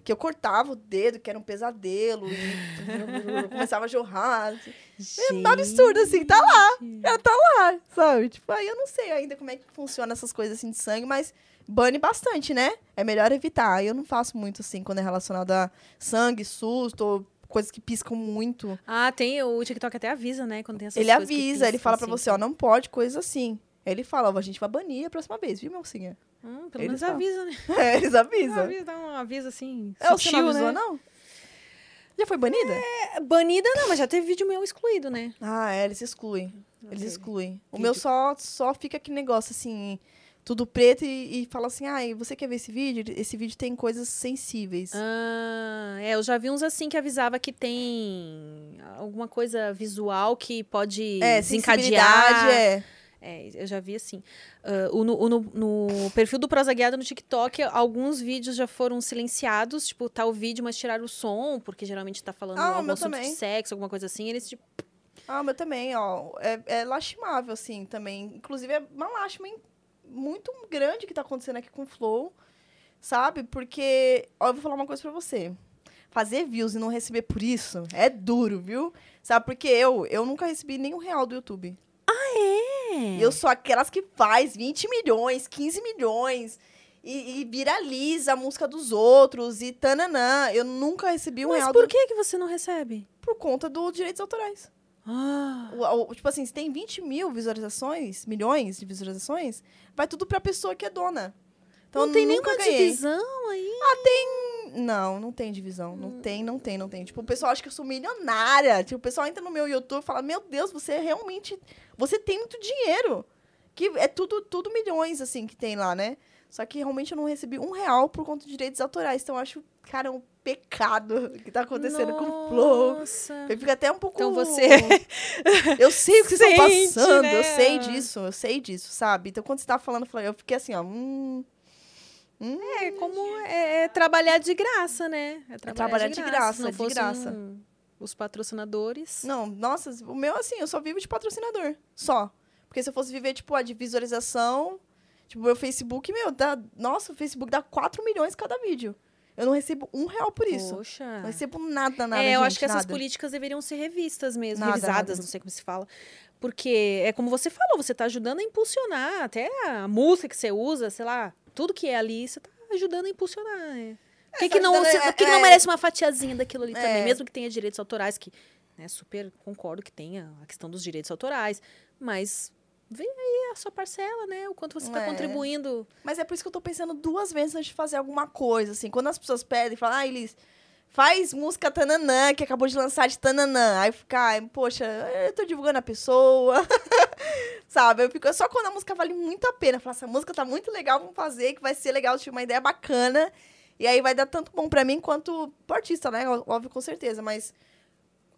Que eu cortava o dedo, que era um pesadelo. E começava a jorrar. É um absurdo, assim, tá lá. Ela tá lá, sabe? Tipo, aí eu não sei ainda como é que funciona essas coisas assim de sangue, mas bane bastante, né? É melhor evitar. Eu não faço muito assim quando é relacionado a sangue, susto, ou coisas que piscam muito. Ah, tem o TikTok até avisa, né? Quando tem essas ele avisa, ele piscam, fala pra assim. você, ó, não pode coisas assim. Ele fala, ó, a gente vai banir a próxima vez, viu, mocinha? Hum, pelo Ele menos fala. avisa, né? [LAUGHS] É, eles avisam. Avisa, dá um aviso assim, É, sutil, não avisou, né? não? Já foi banida? É, Banida não, mas já teve vídeo meu excluído, né? Ah, é, eles excluem. Eles excluem. O meu só, só fica aquele negócio assim, tudo preto e, e fala assim: ai, você quer ver esse vídeo? Esse vídeo tem coisas sensíveis. Ah, é, eu já vi uns assim que avisava que tem alguma coisa visual que pode é, desencadear. é. É, eu já vi assim. Ah, o no, o no- perfil do Prosa Guiada no TikTok, alguns vídeos já foram silenciados. Tipo, tá o vídeo, mas tiraram o som, porque geralmente tá falando Ah, algum assunto de também. sexo, alguma coisa assim. Eles, tipo, Ah, mas também, ó, é, é lastimável, assim, também. Inclusive, é uma lástima muito grande que tá acontecendo aqui com o Flow, sabe? Porque, ó, eu vou falar uma coisa pra você. Fazer views e não receber por isso é duro, viu? Sabe? Porque eu, eu nunca recebi nenhum real do YouTube. é. E eu sou aquelas que faz 20 milhões, 15 milhões e, e viraliza a música dos outros e tananã. Eu nunca recebi um Mas real por do- que, que você não recebe? por conta dos direitos autorais. Ah, [GASPS] O- o- tipo assim, se tem 20 mil visualizações, milhões de visualizações, vai tudo pra pessoa que é dona. Então, não tem nenhuma ganhei. divisão aí. Não, não tem divisão. Hum. Não tem, não tem, não tem. Tipo, o pessoal acha que eu sou milionária. Tipo, o pessoal entra no meu YouTube e fala, meu Deus, você realmente... Você tem muito dinheiro. Que é tudo, tudo milhões, assim, que tem lá, né? Só que realmente eu não recebi um real por conta de direitos autorais. Então, eu acho, cara, um pecado que tá acontecendo com o Flow. Nossa. Eu fico até um pouco. Então você- [LAUGHS] Eu sei o que vocês estão [LAUGHS] passando, eu né? sei disso, eu sei disso, sabe? Então quando você tava falando, eu eu fiquei assim, ó. Hum, hum, É como é, é trabalhar de graça, né? É trabalhar, trabalhar de de graça. graça, de graça. os patrocinadores. Não, nossa, o meu, assim, eu só vivo de patrocinador. Só. Porque se eu fosse viver, tipo, a de visualização, tipo, meu Facebook, meu, dá. Nossa, o Facebook dá 4 milhões cada vídeo. Eu não recebo um real por isso. Poxa. Não recebo nada, nada. é, eu gente, acho que essas nada. políticas deveriam ser revistas mesmo, Nada, revisadas, nada. não sei como se fala. Porque é como você falou, você tá ajudando a impulsionar até a música que você usa, sei lá, tudo que é ali, você tá ajudando a impulsionar. né? Por que, tá que não, é- por que que não é- merece uma fatiazinha daquilo ali É. também, mesmo que tenha direitos autorais, que né, super concordo que tenha a questão dos direitos autorais, mas vê aí a sua parcela, né? O quanto você está É. contribuindo. Mas é por isso que eu tô pensando duas vezes antes de fazer alguma coisa, assim. Quando as pessoas pedem, falam, ah, Elis, faz música Tananã, que acabou de lançar de Tananã. Aí fica, ai, poxa, eu tô divulgando a pessoa. [LAUGHS] Sabe? Eu fico, é só quando a música vale muito a pena. Falar, essa música tá muito legal, vamos fazer, que vai ser legal, tive uma ideia bacana. E aí vai dar tanto bom pra mim quanto pro artista, né? Óbvio, com certeza. Mas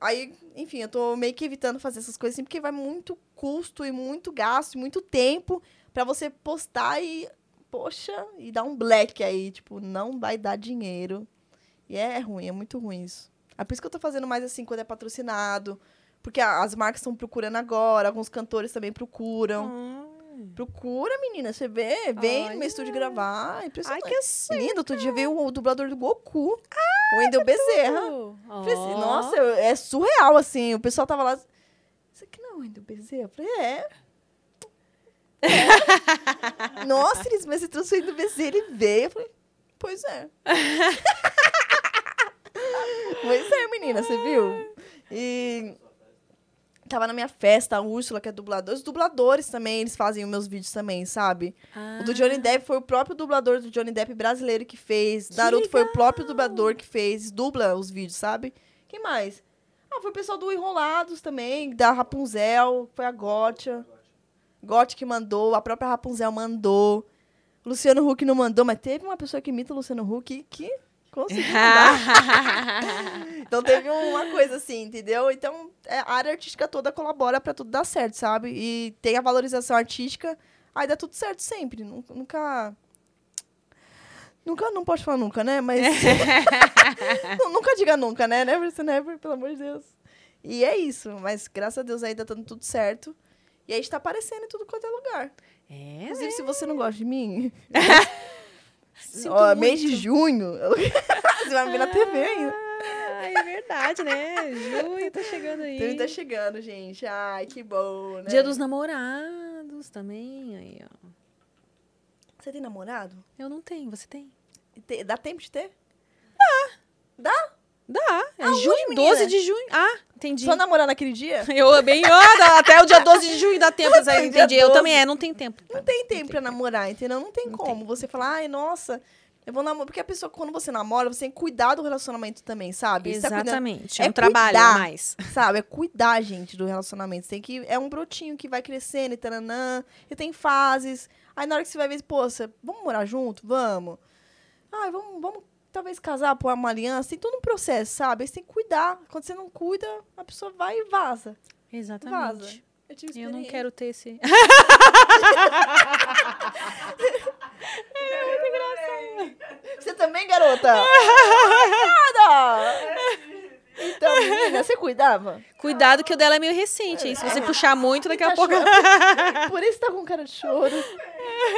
aí, enfim, eu tô meio que evitando fazer essas coisas assim, porque vai muito custo e muito gasto e muito tempo pra você postar e, poxa, e dar um black aí. Tipo, não vai dar dinheiro. E é ruim, é muito ruim isso. É por isso que eu tô fazendo mais assim quando é patrocinado. Porque as marcas estão procurando agora, alguns cantores também procuram. Ai, Procura, menina, você vê, vem no Olha. meu estúdio gravar. É Ai, impressionante. que assim. Lindo, outro dia veio o dublador do Goku, o Wendel Bezerra. Falei assim, Nossa, é surreal, assim. O pessoal tava lá. Isso aqui não é o Wendel Bezerra? Eu falei, é. É. Nossa, eles, mas você trouxe o Wendel Bezerra, ele veio. Eu falei, pois é. [LAUGHS] pois é, menina, você viu? E tava na minha festa, a Úrsula, que é dubladora. Os dubladores também, eles fazem os meus vídeos também, sabe? O do Johnny Depp foi o próprio dublador do Johnny Depp brasileiro que fez. Que Naruto foi o legal! próprio dublador que fez. Dubla os vídeos, sabe? Quem mais? Ah, foi o pessoal do Enrolados também, da Rapunzel, foi a Gotcha. Gotcha que mandou, a própria Rapunzel mandou. Luciano Huck não mandou, mas teve uma pessoa que imita o Luciano Huck que conseguiu [LAUGHS] mandar. Então teve uma coisa assim, entendeu? Então é, a área artística toda colabora pra tudo dar certo, sabe? E tem a valorização artística, aí dá tudo certo sempre. Nu- Nunca. Nunca, não pode falar nunca, né? Mas. [LAUGHS] Nu- nunca diga nunca, né? Never say never, pelo amor de Deus. E é isso, mas graças a Deus aí tá dando tudo certo. E aí está aparecendo em tudo quanto é lugar. É, Inclusive, se você não gosta de mim, [LAUGHS] Sinto ó, mês de muito. junho, [LAUGHS] você vai me ver na TV ainda. Ah, é verdade, né? Junho tá chegando aí. Então tá chegando, gente. Ai, que bom, né? Dia dos namorados também. Aí, ó. Você tem namorado? Eu não tenho, você tem? Te- Dá tempo de ter? Dá, é Aonde, junho, menina? 12 de junho. Ah, entendi. Só namorar naquele dia? [LAUGHS] Eu bem, ó, dá- até o dia 12 de junho dá tempo, Zé, Dia entendi. Eu 12. também é, não tem tempo. Não tem tempo pra namorar, entendeu? Não tem Não como. Você falar, ai, nossa, eu vou namorar. Porque a pessoa, quando você namora, você tem que cuidar do relacionamento também, sabe? Tá Exatamente. é É um trabalho cuidar. mais. [LAUGHS] Sabe? É cuidar, gente, do relacionamento. Você tem que. É um brotinho que vai crescendo e taranã. E tem fases. Aí na hora que você vai ver, você, vamos morar junto? Vamos. Ai, vamos, vamos talvez casar, pôr uma aliança. Tem todo um processo, sabe? Aí você tem que cuidar. Quando você não cuida, a pessoa vai e vaza. Exatamente. Eu tive Eu não quero ter esse. [LAUGHS] Você também, garota? Nada! Então, menina, você cuidava? Cuidado que o dela é meio recente, hein? Se você puxar muito, daqui a pouco. [LAUGHS] Por isso tá com cara de choro.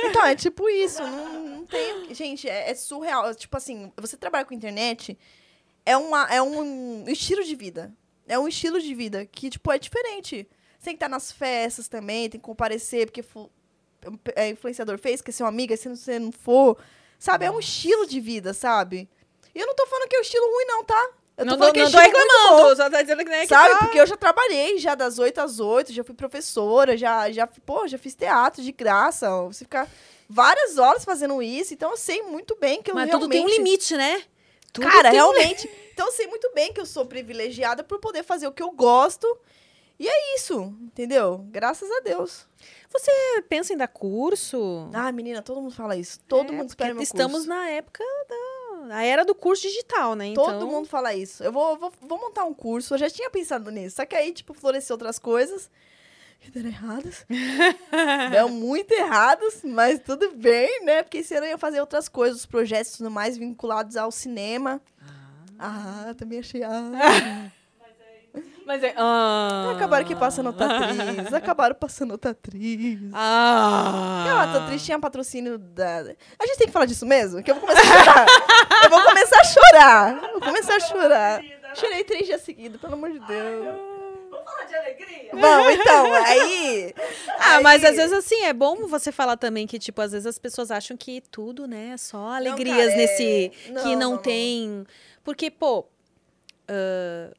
Então, é tipo isso. Não, não tem. Gente, é, é surreal. Tipo assim, você trabalha com internet é, uma, é um estilo de vida. É um estilo de vida que, tipo, é diferente. Você tem que estar nas festas também, tem que comparecer, porque fu- é, influenciador fez, que é seu amigo, se você não for. Sabe? É um estilo de vida, sabe? E eu não tô falando que é um estilo ruim, não, tá? Eu Não, tô, é não tô bom. reclamando, só tá dizendo que, né, que Sabe? tá- Porque eu já trabalhei já das 8 às 8, já fui professora, já, já, pô, já fiz teatro de graça. Você ficar várias horas fazendo isso, então eu sei muito bem que eu Mas realmente... tudo tem um limite, né? Tudo Cara, tem um realmente. [LAUGHS] Então eu sei muito bem que eu sou privilegiada por poder fazer o que eu gosto. E é isso, entendeu? Graças a Deus. Você pensa em dar curso? Ah, menina, todo mundo fala isso. Todo É, mundo espera meu estamos curso. na época da a era do curso digital, né? Então, Todo mundo fala isso. Eu vou, vou, vou montar um curso. Eu já tinha pensado nisso. Só que aí, tipo, floresceu outras coisas. Que deram erradas. [LAUGHS] Deu muito errados, mas tudo bem, né? Porque esse ano eu ia fazer outras coisas, os projetos tudo mais vinculados ao cinema. Ah, também achei. Ah. [LAUGHS] Mas é. Ah. Acabaram aqui passando outra atriz. Acabaram passando outra atriz. Ah. Ah, a outra atriz tinha patrocínio da. A gente tem que falar disso mesmo? Que eu vou começar a chorar. eu vou começar a chorar. Vou começar a chorar. Chorei três dias seguidos, pelo amor de Deus. Vamos falar de alegria? Bom, então, aí. Ah, aí- mas às vezes assim, é bom você falar também que, tipo, às vezes as pessoas acham que tudo, né, é só alegrias cara, é- nesse. que Não, não, não, não. tem. Porque, pô. ah,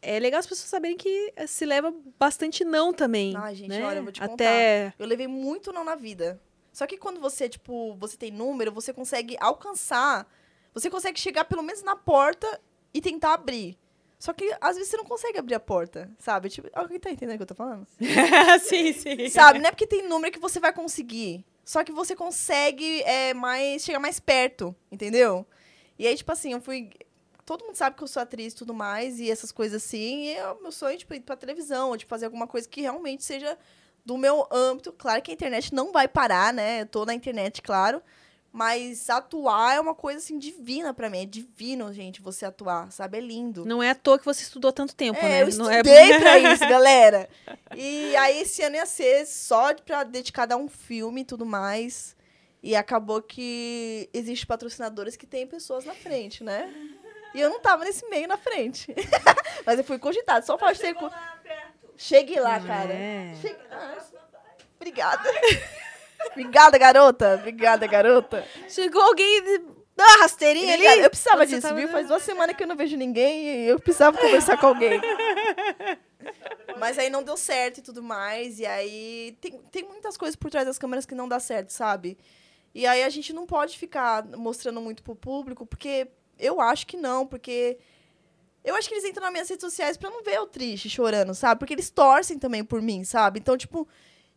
é legal as pessoas saberem que eh, se leva bastante não também. Ai, gente, né? olha, eu vou te Até. Eu levei muito não na vida. Só que quando você, tipo, você tem número, você consegue alcançar. Você consegue chegar pelo menos na porta e tentar abrir. Só que às vezes você não consegue abrir a porta, sabe? Tipo, alguém tá entendendo o que eu tô falando? [LAUGHS] sim, sim. Sabe? Não é porque tem número que você vai conseguir. Só que você consegue é, mais, chegar mais perto, entendeu? E aí, tipo assim, eu fui. Todo mundo sabe que eu sou atriz e tudo mais, e essas coisas assim. E é o meu sonho, tipo, ir pra televisão, ou tipo, fazer alguma coisa que realmente seja do meu âmbito. Claro que a internet não vai parar, né? Eu tô na internet, claro. Mas atuar é uma coisa, assim, divina pra mim. É divino, gente, você atuar, sabe? É lindo. Não é à toa que você estudou tanto tempo, É, né? eu não é... estudei [LAUGHS] pra isso, galera. E aí esse ano ia ser só pra dedicado a um filme e tudo mais. E acabou que existe patrocinadores que tem pessoas na frente, né? E eu não tava nesse meio na frente. [LAUGHS] Mas eu fui cogitado, só pode ter... Chegou co- lá perto. Cheguei lá, cara. É. Cheguei... Ah, obrigada. [LAUGHS] obrigada, garota. Obrigada, garota. Chegou alguém de- dá uma rasteirinha ali. Eu precisava você disso, tava- viu? Faz duas semanas que eu não vejo ninguém e eu precisava conversar com alguém. [LAUGHS] Mas aí não deu certo e tudo mais. E aí tem, tem muitas coisas por trás das câmeras que não dá certo, sabe? E aí a gente não pode ficar mostrando muito pro público, porque eu acho que não, porque. Eu acho que eles entram nas minhas redes sociais pra não ver eu triste, chorando, sabe? Porque eles torcem também por mim, sabe? Então, tipo,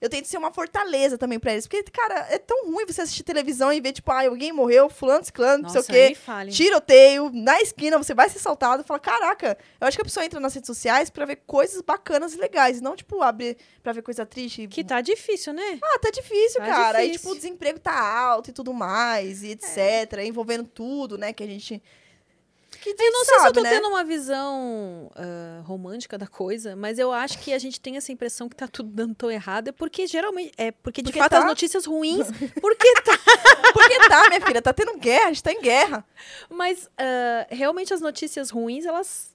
eu tento ser uma fortaleza também pra eles. Porque, cara, é tão ruim você assistir televisão e ver, tipo, ah, alguém morreu, fulano, ciclano, não sei o quê tiroteio na esquina, você vai ser assaltado, fala, caraca, eu acho que a pessoa entra nas redes sociais pra ver coisas bacanas e legais, e não, tipo, abrir pra ver coisa triste. Que tá difícil, né? Ah, tá difícil, Tá cara. Aí, difícil. tipo, o desemprego tá alto e tudo mais, e etc, envolvendo tudo, né, que a gente... Que Eu não sei se eu sabe, tô né? tendo uma visão ah, romântica da coisa, mas eu acho que a gente tem essa impressão que tá tudo dando tão errado, é porque geralmente. É porque, de Porque fato, tá. as notícias ruins. [LAUGHS] Porque tá. Porque tá, minha filha, tá tendo guerra, a gente tá em guerra. Mas ah, realmente as notícias ruins, elas.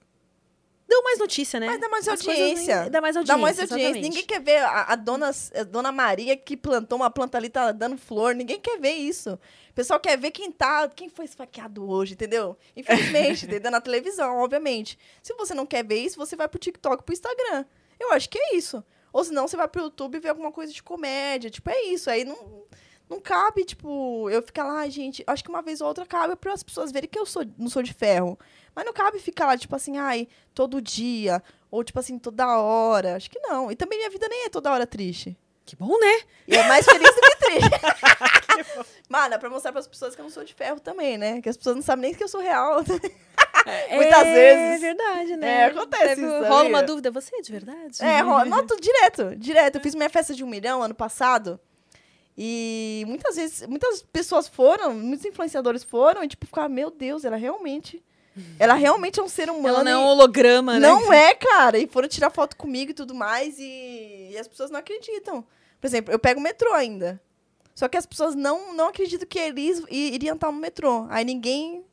Dão mais notícia, né? Mas dá mais As audiência. ruins- Dá mais audiência. Dá mais audiência. exatamente. Ninguém quer ver a, a dona, a dona Maria que plantou uma planta ali, tá dando flor. Ninguém quer ver isso. O pessoal quer ver quem tá. Quem foi esfaqueado hoje, entendeu? Infelizmente, [LAUGHS] entendeu? Na televisão, obviamente. Se você não quer ver isso, você vai pro TikTok, pro Instagram. Eu acho que é isso. Ou senão você vai pro YouTube vê alguma coisa de comédia. Tipo, é isso. Aí não. Não cabe, tipo, eu ficar lá, "Ai, gente, acho que uma vez ou outra cabe para as pessoas verem que eu sou, não sou de ferro. Mas não cabe ficar lá, tipo assim, ai, todo dia, ou tipo assim, toda hora. Acho que não. E também minha vida nem é toda hora triste. Que bom, né? E é mais feliz do que triste. [LAUGHS] Mano, é pra mostrar pras pessoas que eu não sou de ferro também, né? Que as pessoas não sabem nem que eu sou real. [LAUGHS] Muitas é, vezes. É verdade, né? É, acontece Deve- isso, Rola uma dúvida, você é de verdade? É, rola. [LAUGHS] Noto direto, direto. Eu fiz minha festa de um milhão ano passado. E muitas vezes, muitas pessoas foram, muitos influenciadores foram, e tipo, ficava, meu Deus, ela realmente. Ela realmente é um ser humano. Ela não é um holograma, né? Não é, cara. E foram tirar foto comigo e tudo mais. E, e as pessoas não acreditam. Por exemplo, eu pego o metrô ainda. Só que as pessoas não, não acreditam que eles iriam estar no metrô. Aí ninguém.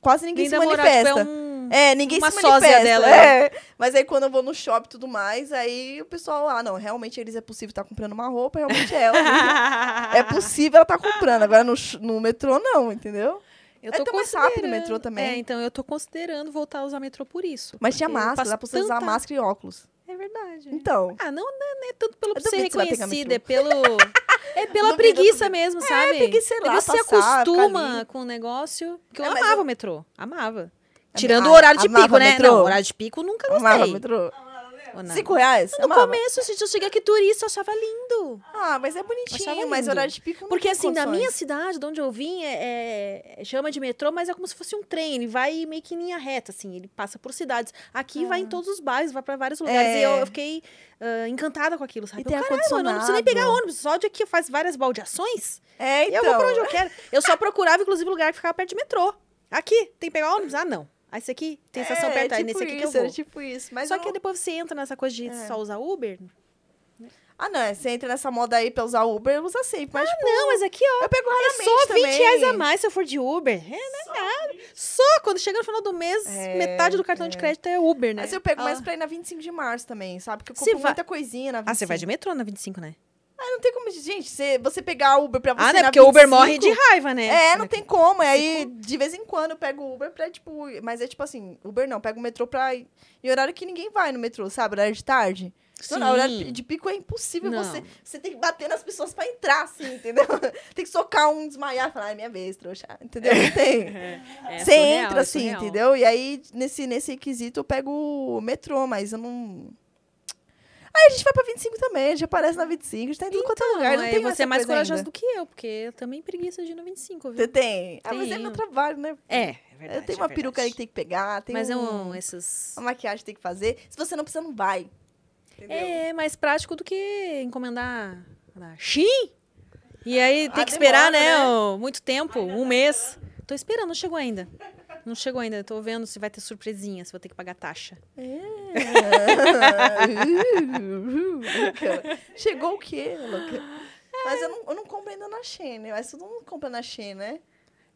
Quase ninguém Nem se manifesta. tipo, é um... É, ninguém uma se manifesta. dela, é. Mas aí quando eu vou no shopping e tudo mais, aí o pessoal, ah, não, realmente eles é possível estar comprando uma roupa, realmente é ela. [LAUGHS] é possível ela estar comprando. Agora no, no metrô, não, entendeu? Eu É tô tão mais rápido o metrô também. É, então eu tô considerando voltar a usar metrô por isso. Mas tinha máscara, dá pra você usar tanta- máscara e óculos. É verdade. Então. Ah, não, não é- é tanto pelo ser reconhecida, é pelo. [LAUGHS] É pela Duvido, preguiça duvido. mesmo, sabe? preguiça, sei lá, você passar, acostuma com o negócio. Porque eu É, amava eu- o metrô. Amava. Ah, Tirando o horário de pico, né? metrô? Não, horário de pico nunca gostei. Amava metrô. Cinco reais? No Amava. começo, gente, eu cheguei aqui turista, eu achava lindo. Ah, mas é bonitinho, mas horário de pico não Porque assim, condições. minha cidade, de onde eu vim, é, é- chama de metrô, mas é como se fosse um trem. Ele vai meio que em linha reta, assim. Ele passa por cidades. Aqui vai em todos os bairros, vai pra vários lugares. É. E eu, eu fiquei ah, encantada com aquilo, sabe? E tem eu, caralho, mano, eu não preciso nem pegar ônibus. Só de aqui faz várias baldeações. É, E então. eu vou pra onde eu quero. Eu só procurava, inclusive, lugar que ficava perto de metrô. Aqui, tem que pegar ônibus? Ah, não. Aí esse aqui tem estação é, perto, aí tipo nesse aqui que isso, eu vou. Era tipo isso. Mas Só eu que depois você entra nessa coisa de É. só usar Uber. Ah, não, é, você entra nessa moda aí pra usar Uber, usa sempre. Mas, tipo, Não, mas aqui, ó. eu pego É raramente só 20 também. reais a mais se eu for de Uber. É, não é nada. Só quando chega no final do mês, É, metade do cartão de é. crédito é Uber, né? Mas eu pego mais Ah. pra ir na 25 de março também, sabe? Porque eu compro vai- muita coisinha na 25. Ah, você vai de metrô na 25, né? Ah, não tem como... Gente, você, você pegar Uber pra você Ah, né? Porque o Uber 25, morre de raiva, né? É, não tem como. E aí, de vez em quando, eu pego Uber pra, tipo... Mas é tipo assim, Uber não, pego o metrô pra... Em horário que ninguém vai no metrô, sabe? Horário de tarde. Não, não, horário Sim. de pico é impossível Não. você... Você tem que bater nas pessoas pra entrar, assim, entendeu? [LAUGHS] tem que socar um, desmaiar, falar, é minha vez, trouxa. Entendeu? Não tem. [LAUGHS] É Você surreal, entra é assim, surreal. entendeu? E aí, nesse, nesse quesito, eu pego o metrô, mas eu não. Aí a gente vai pra 25 também, a gente aparece na 25, a gente tá em tudo quanto é lugar. Não aí tem você é mais corajosa ainda. do que eu, porque eu também preguiça de ir no 25, viu? Você tem. Ah, mas é meu trabalho, né? É, é verdade. Eu tenho é uma peruca aí que tem que pegar, tem Mas é um, um, esses... uma maquiagem que tem que fazer. Se você não precisa, não vai. Entendeu? É mais prático do que encomendar na Shein. E aí tem Ah, que esperar, demora, né, né? muito tempo, um mês. Tô esperando, não chegou ainda. Não chegou ainda, tô vendo se vai ter surpresinha, se vou ter que pagar taxa. Louca. [LAUGHS] Chegou o quê, louca? Mas eu não, eu não compro ainda na Shein, né? Mas todo mundo compra na Shein, né?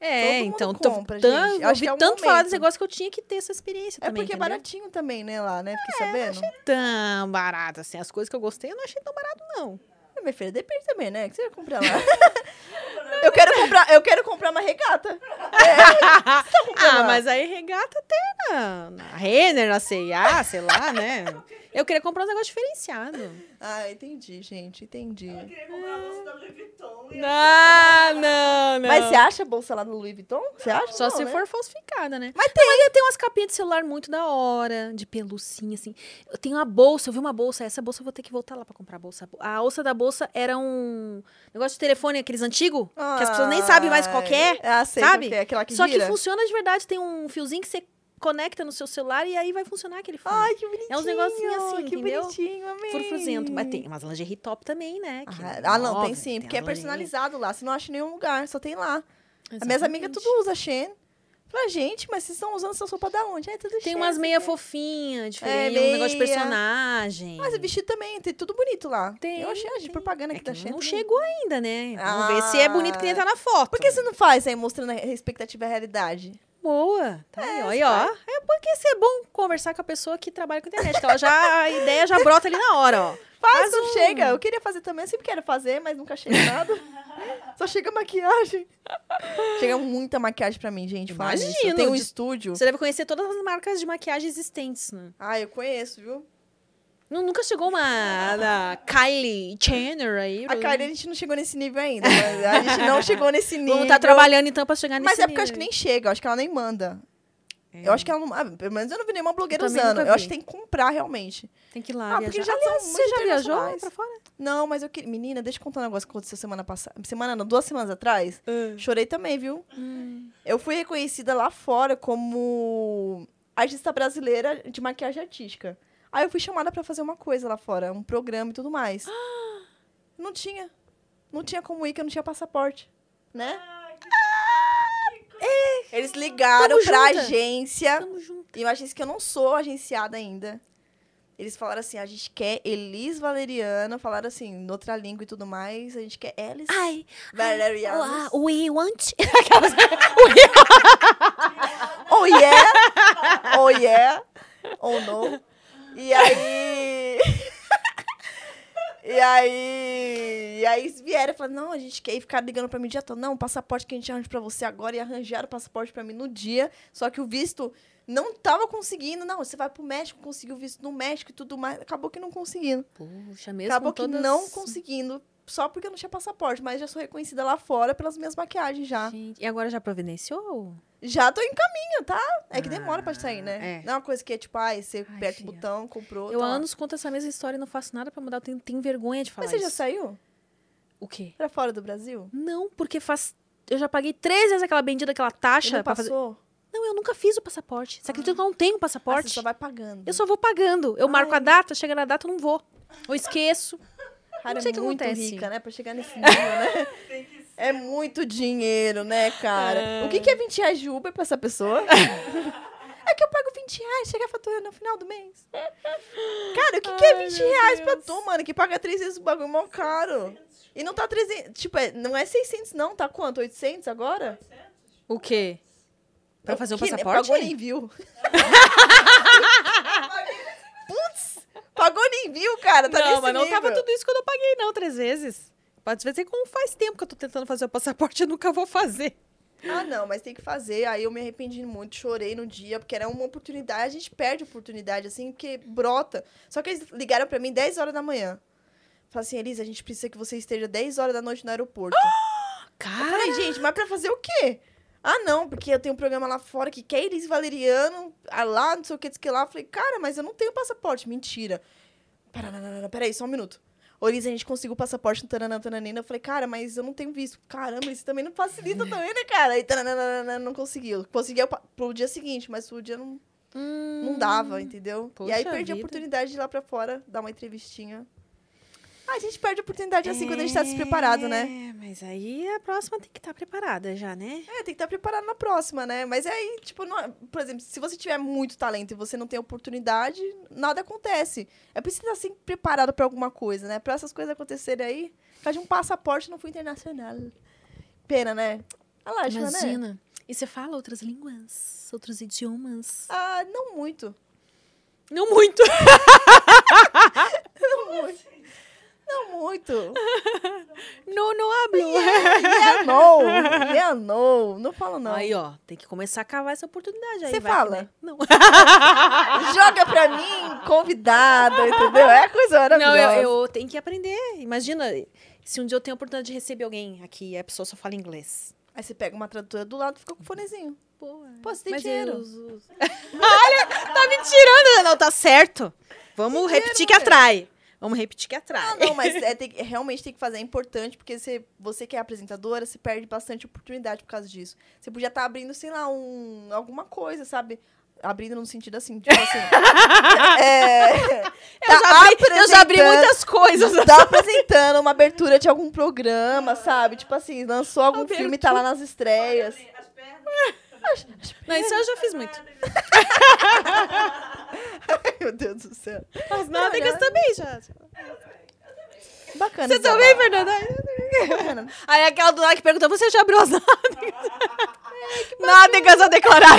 É, então, compra, gente. Eu ouvi é o tanto falar momento. desse negócio que eu tinha que ter essa experiência É também, porque é entendeu? baratinho também, né, lá, né? Fiquei sabendo. Tão barato assim, as coisas que eu gostei eu não achei tão barato não. Ah, Minha filha, depende também, né? O que você vai comprar lá? [LAUGHS] eu, quero comprar, eu quero comprar uma regata. [LAUGHS] ah, mas aí regata tem na, na Renner, na C&A, sei lá, né? [LAUGHS] Eu queria comprar um negócio diferenciado. [LAUGHS] Ah, entendi, gente, entendi. Eu queria comprar a bolsa da Louis Vuitton. Ah, não, não. Mas você acha a bolsa lá no Louis Vuitton? Você acha? Só Não, se né? for falsificada, né? Mas tem. Mas tem umas capinhas de celular muito da hora, de pelucinha, assim. Eu tenho uma bolsa, eu vi uma bolsa. Essa bolsa eu vou ter que voltar lá pra comprar a bolsa. A alça da bolsa era um negócio de telefone, aqueles antigos, que as pessoas nem sabem mais qual que é. Ah, sei sabe? que é, aquela que Só gira. que funciona de verdade. Tem um fiozinho que você conecta no seu celular e aí vai funcionar aquele fone. Ai, que bonitinho. É uns negocinhos assim, que entendeu? bonitinho, amei. Frufruzento. Mas tem umas lingerie top também, né? Ah, ah, não, tem sim, porque é lingerie. personalizado lá. Você não acha em nenhum lugar, só tem lá. As minhas amigas Exatamente. tudo usa Shein. Falei, gente, mas vocês estão usando essa roupa da onde? É tudo Tem Shein, umas assim, meia né? fofinha, diferente, É, um negócio de meia. personagem. Mas o vestido também, tem tudo bonito lá. Tem, Eu achei a tem. propaganda É aqui que da Shein. não chegou ainda, né? Vamos ver se é Ah. bonito que nem tá na foto. Por que você não faz aí mostrando a expectativa e a realidade? Boa. Tá aí, É, ó. Aí, ó. É porque é bom conversar com a pessoa que trabalha com internet. Ela já, a ideia já brota ali na hora, ó. Faz, Faz um- chega. Eu queria fazer também, eu sempre quero fazer, mas nunca chega nada. [LAUGHS] Só chega maquiagem. Chega muita maquiagem pra mim, gente. Eu tenho um estúdio. Você deve conhecer todas as marcas de maquiagem existentes, né? Ah, eu conheço, viu? Nu- Nunca chegou uma da Kylie Jenner aí? A Kylie, a gente não chegou nesse nível ainda. a gente não chegou nesse nível. Vamos estar trabalhando então pra chegar nesse Mas é porque eu acho que nível. nem chega, eu acho que ela nem manda. Eu acho que ela não. ah, pelo menos eu não vi nenhuma blogueira Eu usando. Eu acho que tem que comprar realmente. Tem que ir lá Ah, porque viajar. já Aliás, muito você já viajou pra fora? Não, mas eu queria. Menina, deixa eu contar um negócio que aconteceu semana passada. Semana não, duas semanas atrás. Chorei também, viu? Hum. Eu fui reconhecida lá fora como artista brasileira de maquiagem artística. Aí eu fui chamada pra fazer uma coisa lá fora, um programa e tudo mais. [GASPS] Não tinha. Não tinha como ir, que eu não tinha passaporte. Né? Eles ligaram Tamo pra junta. agência. Tamo junto. E uma agência que eu não sou agenciada ainda. Eles falaram assim: a gente quer Elis Valeriano. Falaram assim, noutra língua e tudo mais. A gente quer Elis Ai, Valeriano. ah, we want... Oh yeah! Oh yeah! Oh no! E aí. E aí. E aí vieram e falaram: não, a gente quer ir ficar ligando pra mim dia todo. Não, o passaporte que a gente arranja pra você agora. E arranjaram o passaporte pra mim no dia. Só que o visto não tava conseguindo. Não, você vai pro México, conseguiu o visto no México e tudo mais. Acabou que não conseguindo. Puxa, mesmo Acabou com que todas... não conseguindo. Só porque eu não tinha passaporte. Mas já sou reconhecida lá fora pelas minhas maquiagens já. Gente, e agora já providenciou? Já tô em caminho, tá? É que demora pra sair, né? é. Não é uma coisa que é tipo, ai, você Ai, aperta o botão, comprou. Eu tá há anos conto essa mesma história e não faço nada pra mudar. Eu tenho, tenho vergonha de falar Mas você já isso. saiu? O quê? Pra fora do Brasil? Não, porque faz... Eu já paguei três vezes aquela bendita, aquela E taxa não pra fazer... passou? Não, eu nunca fiz o passaporte. Você acredita que eu não tenho Ah, passaporte? você só vai pagando. Eu só vou pagando. Eu marco Ai. a data, chega na data, eu não vou. Eu esqueço. Cara, não sei é o que muito acontece. rica, né? Pra chegar nesse nível, né? [LAUGHS] Tem que ser. É muito dinheiro, né, cara? É. O que, que é 20 reais de Uber pra essa pessoa? [LAUGHS] é que eu pago 20 reais, chega a fatura no final do mês. Cara, o que, que é Ai, 20 meu reais pra Deus. tu, mano? Que paga três vezes o bagulho mó caro. E não tá 300, tipo, é- não é 600 não, tá quanto? 800 agora? O quê? Pra fazer o Que nem- passaporte? Pagou nem viu. [LAUGHS] Putz, pagou nem viu, cara. Tá não, mas não tava nível. tudo isso quando eu paguei, não, três vezes. Pode ver como faz tempo que eu tô tentando fazer o passaporte, [LAUGHS] eu nunca vou fazer. Ah, não, mas tem que fazer. Aí eu me arrependi muito, chorei no dia, porque era uma oportunidade. A gente perde oportunidade, assim, porque brota. Só que eles ligaram pra mim 10 horas da manhã. Falaram assim, Elisa, a gente precisa que você esteja 10 horas da noite no aeroporto. [GASPS] Eu Cara, falei, gente, mas pra fazer o quê? Ah, não, porque eu tenho um programa lá fora que quer Elis Valeriano, ah, lá, não sei o que, diz que lá. Eu falei, cara, mas eu não tenho passaporte. Mentira. Pera, peraí, só um minuto. Ô, Elis, a gente conseguiu o passaporte no Taranã, Tananina. Eu falei, cara, mas eu não tenho visto. Caramba, isso também não facilita [LAUGHS] também, né, cara? Aí, taranana, não conseguiu. Conseguiu pa- pro dia seguinte, mas pro dia não, não dava, entendeu? e aí perdi a vida. oportunidade de ir lá pra fora, dar uma entrevistinha. Ah, a gente perde a oportunidade assim quando a gente tá despreparado, né? É, mas aí a próxima tem que estar preparada já, né? É, tem que estar preparado na próxima, né? Mas aí, tipo, não- por exemplo, se você tiver muito talento e você não tem oportunidade, nada acontece. É preciso estar sempre preparado pra alguma coisa, né? Pra essas coisas acontecerem aí, por de um passaporte não fui internacional. Pena, né? A lástima, né? Imagina. E você fala outras línguas, outros idiomas? Ah, não muito. Não muito. [LAUGHS] Não muito. Não muito. [LAUGHS] não, não hablo. Yeah, no. Yeah, no. Não falo, não. Aí, ó, tem que começar a cavar essa oportunidade aí. Você que, fala? né? Não. [LAUGHS] Joga pra mim, convidada, entendeu? É coisa Não, maravilhosa. eu, eu tenho que aprender. Imagina, se um dia eu tenho a oportunidade de receber alguém aqui e a pessoa só fala inglês. Aí você pega uma tradutora do lado e fica com o fonezinho. Pô, Pô, você tem mas dinheiro. [LAUGHS] Olha, tá me tirando. Não, tá certo. Vamos repetir que atrai. Vamos repetir que atrai. Ah, não, mas é, [LAUGHS] tem realmente tem que fazer. É importante, porque você, você que é apresentadora, você perde bastante oportunidade por causa disso. Você podia estar abrindo, sei lá, um, alguma coisa, sabe? Abrindo no sentido assim, tipo assim. [LAUGHS] é, Eu, já abri, eu já abri muitas coisas. Tá apresentando uma abertura de algum programa, sabe? Tipo assim, lançou algum Abertura. filme e tá lá nas estreias. As pernas. Não, isso eu já fiz muito. [LAUGHS] Ai, meu Deus do céu. As nádegas já- também já. Bacana. Você esse também. Fernanda? Bacana. Aí aquela do lado que perguntou, você já abriu as nádegas? nádegas a declarar.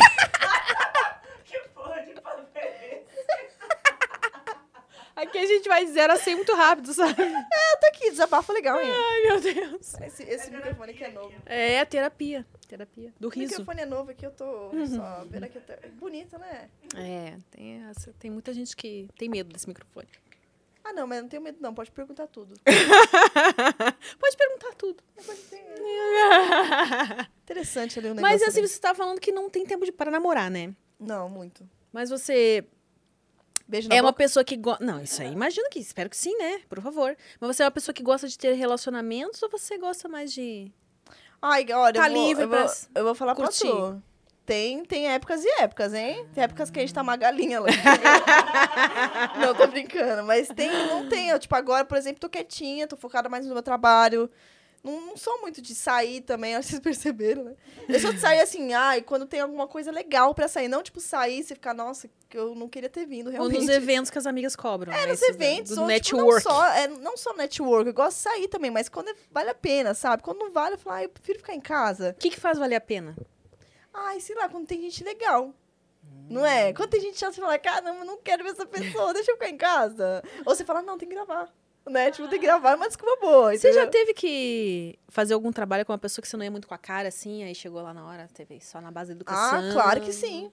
Que porra de fazer Aqui a gente vai zero a 100 muito rápido, sabe? Tá aqui, desabafo legal, hein? Ai, meu Deus. Esse, esse microfone aqui é novo. É a terapia. Terapia. Do O riso. microfone é novo aqui, eu tô [LAUGHS] só vendo aqui. Tá... Bonito, né? É, tem, essa- tem muita gente que tem medo desse microfone. Ah, não, mas não tenho medo, não. Pode perguntar tudo. [LAUGHS] Pode perguntar tudo. [LAUGHS] Interessante ali o negócio. Mas assim, ali. você tava falando que não tem tempo de para namorar, né? Não, muito. Mas você Beijo na é uma boca. pessoa que gosta. Não, isso aí, imagino que. Espero que sim, né? Por favor. Mas você é uma pessoa que gosta de ter relacionamentos ou você gosta mais de. Ai, olha, Tá eu, vou, livre eu, vou, eu vou falar curtir. pra tu. Tem, tem épocas e épocas, hein? Tem épocas que a gente tá uma galinha lá. [LAUGHS] não, tô brincando. Mas tem, não tem. Eu, tipo, agora, por exemplo, tô quietinha, tô focada mais no meu trabalho. Não, não sou muito de sair também, [LAUGHS] acho que vocês perceberam, né? Eu sou de sair assim, ai, quando tem alguma coisa legal pra sair. Não, tipo, sair e ficar, nossa, que eu não queria ter vindo, Ou realmente. nos eventos que as amigas cobram. É, né? nos eventos, Do, ou, tipo, network. não, só, é, não só network, eu gosto de sair também, mas quando é- vale a pena, sabe? Quando não vale, eu falo, ah, eu prefiro ficar em casa. O que, que faz valer a pena? Ai, sei lá, quando tem gente legal. Não é? Quando tem gente chata, você fala, caramba, não quero ver essa pessoa, deixa eu ficar em casa. Ou você fala, não, tem que gravar. Né? Tipo, tem que gravar, uma desculpa boa. Você já entendeu? teve que fazer algum trabalho com uma pessoa que você não ia muito com a cara, assim, aí chegou lá na hora, teve só na base da educação? Ah, claro que sim.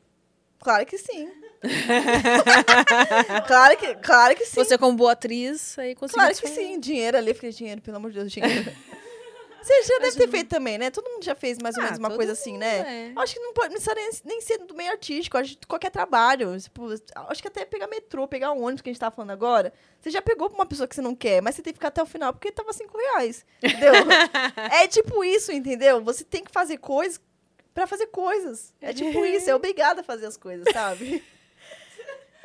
Claro que sim. [LAUGHS] claro, que, claro que sim. Você, como boa atriz, aí conseguiu... Claro que sim. Dinheiro ali, porque dinheiro, pelo amor de Deus, dinheiro. Você já deve ter feito também, né? Todo mundo já fez mais ou Ah, menos uma coisa assim, né? É. Acho que não pode não precisa nem, nem ser do meio artístico, acho que qualquer trabalho. Tipo, acho que até pegar metrô, pegar ônibus que a gente tá falando agora. Você já pegou pra uma pessoa que você não quer, mas você tem que ficar até o final porque tava cinco reais. Entendeu? [LAUGHS] é tipo isso, entendeu? Você tem que fazer coisas pra fazer coisas. É tipo [LAUGHS] isso, é obrigada a fazer as coisas, sabe?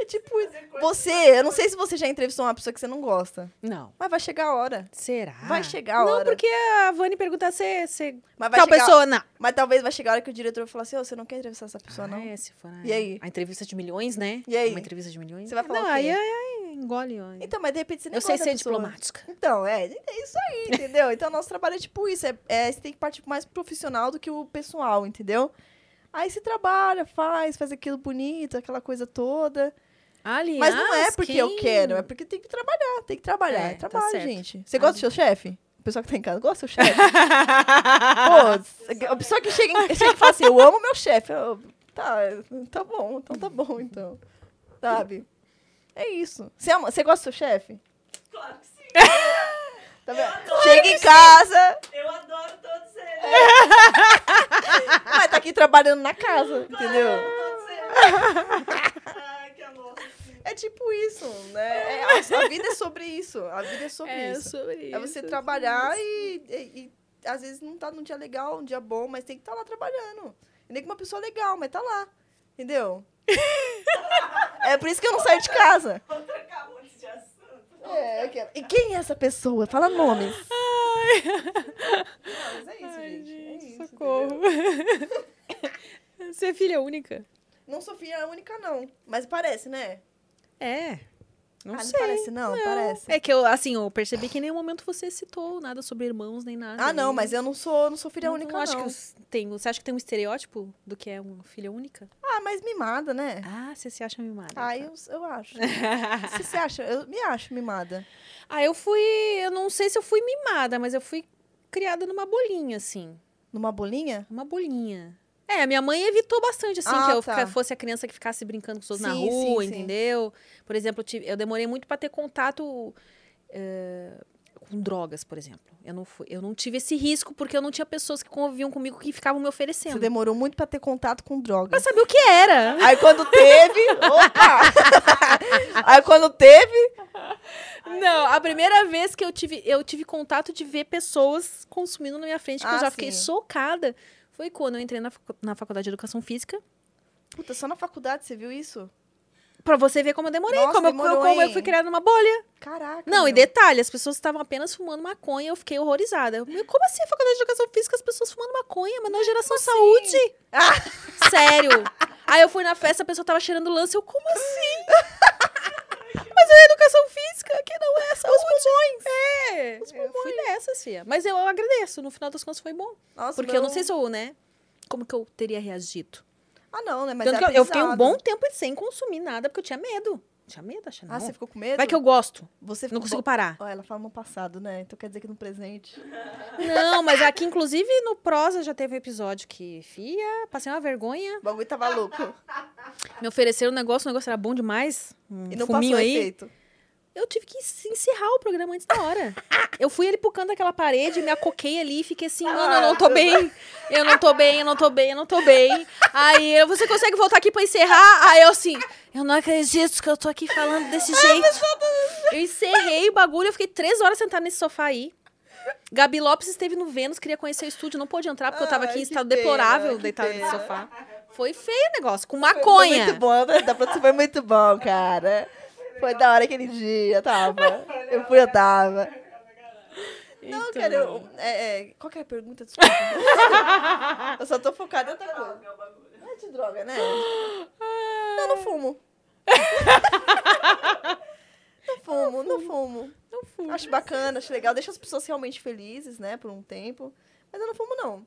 É tipo isso. Você, eu não sei se você já entrevistou uma pessoa que você não gosta, Não. mas vai chegar a hora. Será? Vai chegar a Não, hora. porque a Vani perguntar se, se Mas vai tal chegar, pessoa... Não. Mas talvez vai chegar a hora que o diretor vai falar assim, ô, você não quer entrevistar essa pessoa, não? Ah, é, se for a, E aí? A entrevista de milhões, né? E aí? Uma entrevista de milhões. Você vai falar Não, o quê? aí, aí, aí engole. ó. Então, mas de repente você nem Eu sei ser pessoa. diplomática. Então, é, é isso aí, [LAUGHS] entendeu? Então, nosso trabalho é tipo isso. É, é, você tem que partir mais pro profissional do que o pessoal, entendeu? Aí você trabalha, faz, faz aquilo bonito, aquela coisa toda. Aliás, Mas não é porque eu quem- quero, é porque tem que trabalhar, tem que trabalhar. É, É, tá trabalho, certo. gente. Você gosta do seu chefe? O pessoal que tá em casa gosta do seu chefe? [LAUGHS] Pô, a pessoa que chega, em- chega e fala assim, eu amo meu chefe. Eu, Tá, tá bom, então tá bom, então. Sabe? É isso. Você, ama, você gosta do seu chefe? Claro que sim. [LAUGHS] Tá vendo? Chega em casa, Eu adoro todos eles. [LAUGHS] mas tá aqui trabalhando na casa, entendeu? Todos eles. Ai. É tipo isso, né? É, a, a vida é sobre isso. A vida é sobre É isso. sobre isso. É você trabalhar e, e- e às vezes não tá num dia legal, um dia bom, mas tem que estar lá trabalhando. E nem com uma pessoa legal, mas tá lá. Entendeu? [LAUGHS] é por isso que eu não saio de casa. Vou trocar de assunto. É, E quem é essa pessoa? Fala nomes. Não, mas é isso, Ai, gente. É gente, isso, socorro. [LAUGHS] Você é filha única? Não sou filha única, não. Mas parece, né? É. Não ah, não sei. parece, não, parece. É que eu, assim, eu percebi que em nenhum momento você citou nada sobre irmãos nem nada. Ah, não, mas eu não sou, não sou filha não- única, não não. acho que tem. Você acha que tem um estereótipo do que é uma filha única? Ah, mas mimada, né? Ah, você se acha mimada. Ah, tá. eu, eu acho. [LAUGHS] Você se acha? Eu me acho mimada. Ah, eu fui. Eu não sei se eu fui mimada, mas eu fui criada numa bolinha, assim. Numa bolinha? Uma bolinha. É, a minha mãe evitou bastante, assim, Ah, que eu tá. fosse a criança que ficasse brincando com os outros na Sim, rua, sim, sim. entendeu? Por exemplo, eu, eu demorei muito pra ter contato eh, com drogas, por exemplo. Eu não, fui, eu não tive esse risco porque eu não tinha pessoas que conviviam comigo que ficavam me Você oferecendo. demorou muito pra ter contato com Pra drogas. saber o que era. Aí quando teve. Opa! [LAUGHS] Aí quando teve. Não, a primeira vez que eu tive, eu tive contato de ver pessoas consumindo na minha frente, que eu Ah, já fiquei sim. chocada, foi quando eu entrei na, na faculdade de educação física. Puta, só na faculdade você viu isso? Pra você ver como eu demorei, Nossa, como, eu- demorou, como eu fui criada numa bolha. Caraca. Não, e meu. detalhe, as pessoas estavam apenas fumando maconha, eu fiquei horrorizada. Eu, "Meu, Como assim a faculdade de educação física, as pessoas fumando maconha? Mas não é geração saúde. Ah. Sério. Aí eu fui na festa, a pessoa tava cheirando lança, eu, como assim? [LAUGHS] Mas é educação física, que não é saúde. Os pulmões. É, eu fui nessas, fia. Mas eu agradeço, no final das contas foi bom. Nossa, Porque eu não sei se eu, né, como que eu teria reagido. Ah, não, né? Mas Tanto é eu, fiquei um bom tempo sem consumir nada, porque eu tinha medo. Tinha medo, achei, não. Ah, você ficou com medo? Vai que eu gosto, Você não consigo parar. Ó, ela fala no passado, né? Então quer dizer que no presente. Não, mas [LAUGHS] aqui, inclusive, no Prosa já teve um episódio que, fia, passei uma vergonha. O bagulho tava louco. Me ofereceram um negócio, o negócio era bom demais. Um E não fuminho passou aí. efeito. Eu tive que encerrar o programa antes da hora. Eu fui ali pro canto daquela parede, me acoquei ali e fiquei assim, mano, eu não tô bem. Eu não tô bem, eu não tô bem, eu não tô bem. Aí, eu, você consegue voltar aqui pra encerrar? Aí eu assim, eu não acredito que eu tô aqui falando desse jeito. Eu encerrei o bagulho, eu fiquei três horas sentada nesse sofá aí. Gabi Lopes esteve no Vênus, queria conhecer o estúdio, não pôde entrar porque eu tava aqui em estado pena, deplorável, deitada pena. no sofá. Foi feio o negócio, com Foi maconha. muito bom, né? Dá pra- foi muito bom, cara. Foi da hora aquele dia, tava. [LAUGHS] Eu fui, eu tava. Não, Então. cara, eu, é, é, qual que é a pergunta? Desculpa. [LAUGHS] eu só tô focada em outra coisa. Não é de droga, né? Não, não fumo. [LAUGHS] não fumo, não fumo. Não fumo. Acho bacana, acho legal. Deixa as pessoas realmente felizes, né, por um tempo. Mas eu não fumo, não.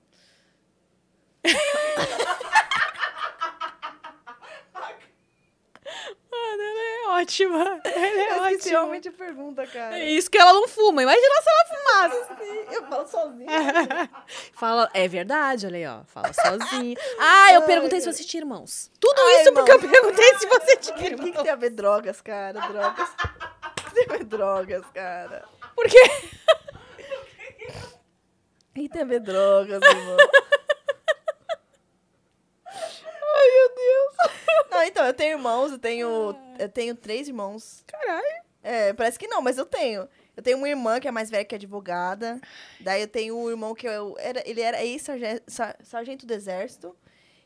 Mano, ela é ótima. [LAUGHS] Ela é ótima. realmente a pergunta, cara. É isso que ela não fuma. Imagina se ela fumasse. [LAUGHS] Eu falo sozinha. [LAUGHS] Fala, é verdade, olha aí, ó. Fala sozinho. Ah, eu Ai, perguntei se você tinha irmãos. Tudo Ai, isso porque eu irmão. perguntei se você tinha O que, que irmãos. tem a ver drogas, cara? Drogas. Tem a ver drogas, cara? Por quê? O que tem a ver drogas, irmão? Ai, meu Deus. Não, então, eu tenho irmãos, eu tenho, eu tenho três irmãos. Caralho. É, parece que não, mas eu tenho. Eu tenho uma irmã que é mais velha, que é advogada. Daí eu tenho um irmão que eu era, ele era ex-sargento sa- sargento do exército.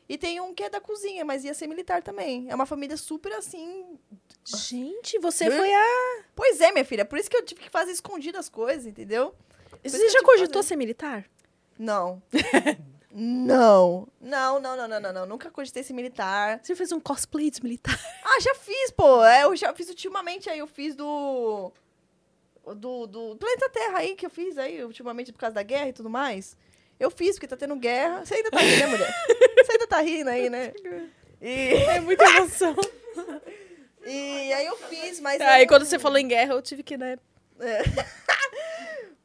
E tem um que é da cozinha, mas ia ser militar também. É uma família super assim. Gente, você Hã? foi a. Pois é, minha filha, por isso que eu tive que fazer escondido as coisas, entendeu? Por Você eu já cogitou fazer. ser militar? Não. [LAUGHS] não. Não, não, não, não, não, não. Nunca cogitei ser militar. Você fez um cosplay de militar? [LAUGHS] Ah, já fiz, pô. É, eu já fiz ultimamente aí, eu fiz do. Do, do Planeta Terra aí, que eu fiz aí, ultimamente por causa da guerra e tudo mais. Eu fiz, porque tá tendo guerra. Você ainda tá rindo, né, mulher? [LAUGHS] Você ainda tá rindo aí, né? E, É muita emoção. [LAUGHS] e aí eu fiz, mas. Aí eu- quando você falou em guerra, eu tive que, né?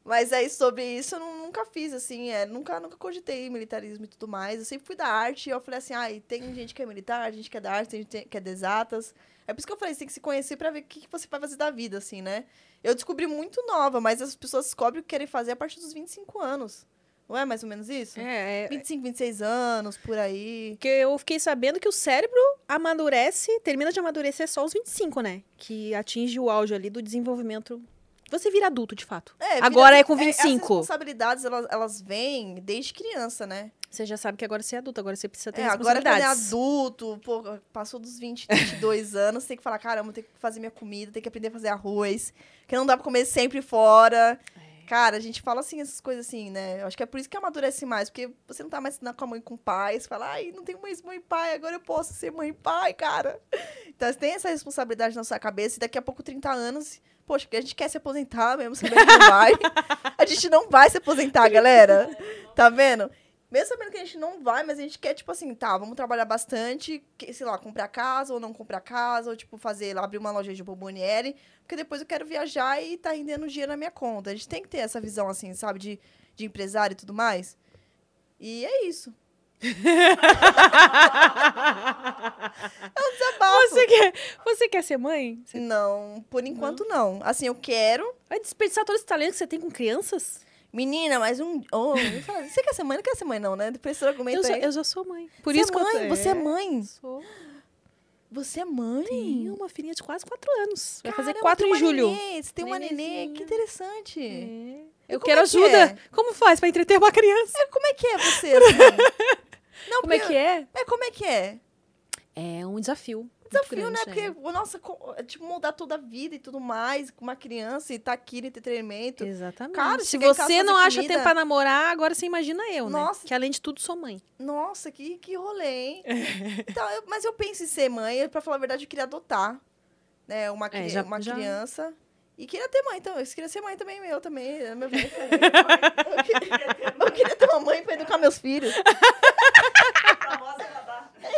Mas aí sobre isso eu nu- nunca fiz, assim, é, nunca, nunca cogitei militarismo e tudo mais. Eu sempre fui da arte e eu falei assim, ai, tem gente que é militar, gente que é da arte, tem gente que é de exatas. É por isso que eu falei, você tem que se conhecer pra ver o que, que você vai fazer da vida, assim, né? Eu descobri muito nova, mas as pessoas descobrem o que querem fazer a partir dos 25 anos. Não é mais ou menos isso? É, é. 25, 26 anos, por aí. Porque eu fiquei sabendo que o cérebro amadurece, termina de amadurecer só aos 25, né? Que atinge o auge ali do desenvolvimento. Você vira adulto, de fato. É, vira- Agora é com As 25. responsabilidades, elas, elas vêm desde criança, né? Você já sabe que agora você é adulto, agora você precisa ter É, agora é responsabilidades. adulto, pô, passou dos 20, 22 [LAUGHS] anos, tem que falar, caramba, tem que fazer minha comida, tem que aprender a fazer arroz, que não dá pra comer sempre fora. Cara, a gente fala assim, essas coisas assim, né? Eu acho que é por isso que amadurece mais, porque você não tá mais na- com a mãe com o pai, você fala, ai, não tenho mais mãe e pai, agora eu posso ser mãe e pai, cara. Então você tem essa responsabilidade na sua cabeça e daqui a pouco, 30 anos, poxa, porque a gente quer se aposentar mesmo, sabendo que não vai. [LAUGHS] A gente não vai se aposentar, galera. Tá vendo? Mesmo sabendo que a gente não vai, mas a gente quer, tipo assim, tá, vamos trabalhar bastante, que, sei lá, comprar casa ou não comprar casa, ou, tipo, fazer, lá, abrir uma loja de bomboniere, porque depois eu quero viajar e tá rendendo dinheiro na minha conta. A gente tem que ter essa visão, assim, sabe, de, de empresário e tudo mais. E é isso. [LAUGHS] Desabafo. Você quer, você quer ser mãe? Você Não, por enquanto não. Assim, eu quero. vai desperdiçar todo esse talento que você tem com crianças? Menina, mas um. Oh, você quer ser mãe? Não quer ser mãe, não, né? Depois você argumenta Eu já, aí. eu já sou mãe. Por Você isso é que eu mãe? Você é mãe? Sou. Você é mãe? Tenho uma filhinha de quase quatro anos. Vai fazer Caramba, quatro tem em julho. nenê, Você tem uma nenê, que interessante. É. Eu como quero é que ajuda. é? Como faz pra entreter uma criança? É, como é que é você? [LAUGHS] Não, Como é que é? É, como é que é? É um desafio. Desafio, né? grande, é. Porque, nossa, co- é, tipo, mudar toda a vida e tudo mais, com uma criança e tá aqui no entretenimento. Exatamente. Cara, Se você não acha comida- tempo pra namorar, agora você imagina eu, né? Nossa. Que além de tudo, sou mãe. Nossa, que, que rolê, hein? [LAUGHS] então, eu- mas eu penso em ser mãe, pra falar a verdade, eu queria adotar né, uma, É, já- uma já- criança. E queria ter mãe, então. Eu queria ser mãe também, meu também. é Meu [LAUGHS] bem, eu, queria, eu queria ter uma mãe pra educar meus filhos.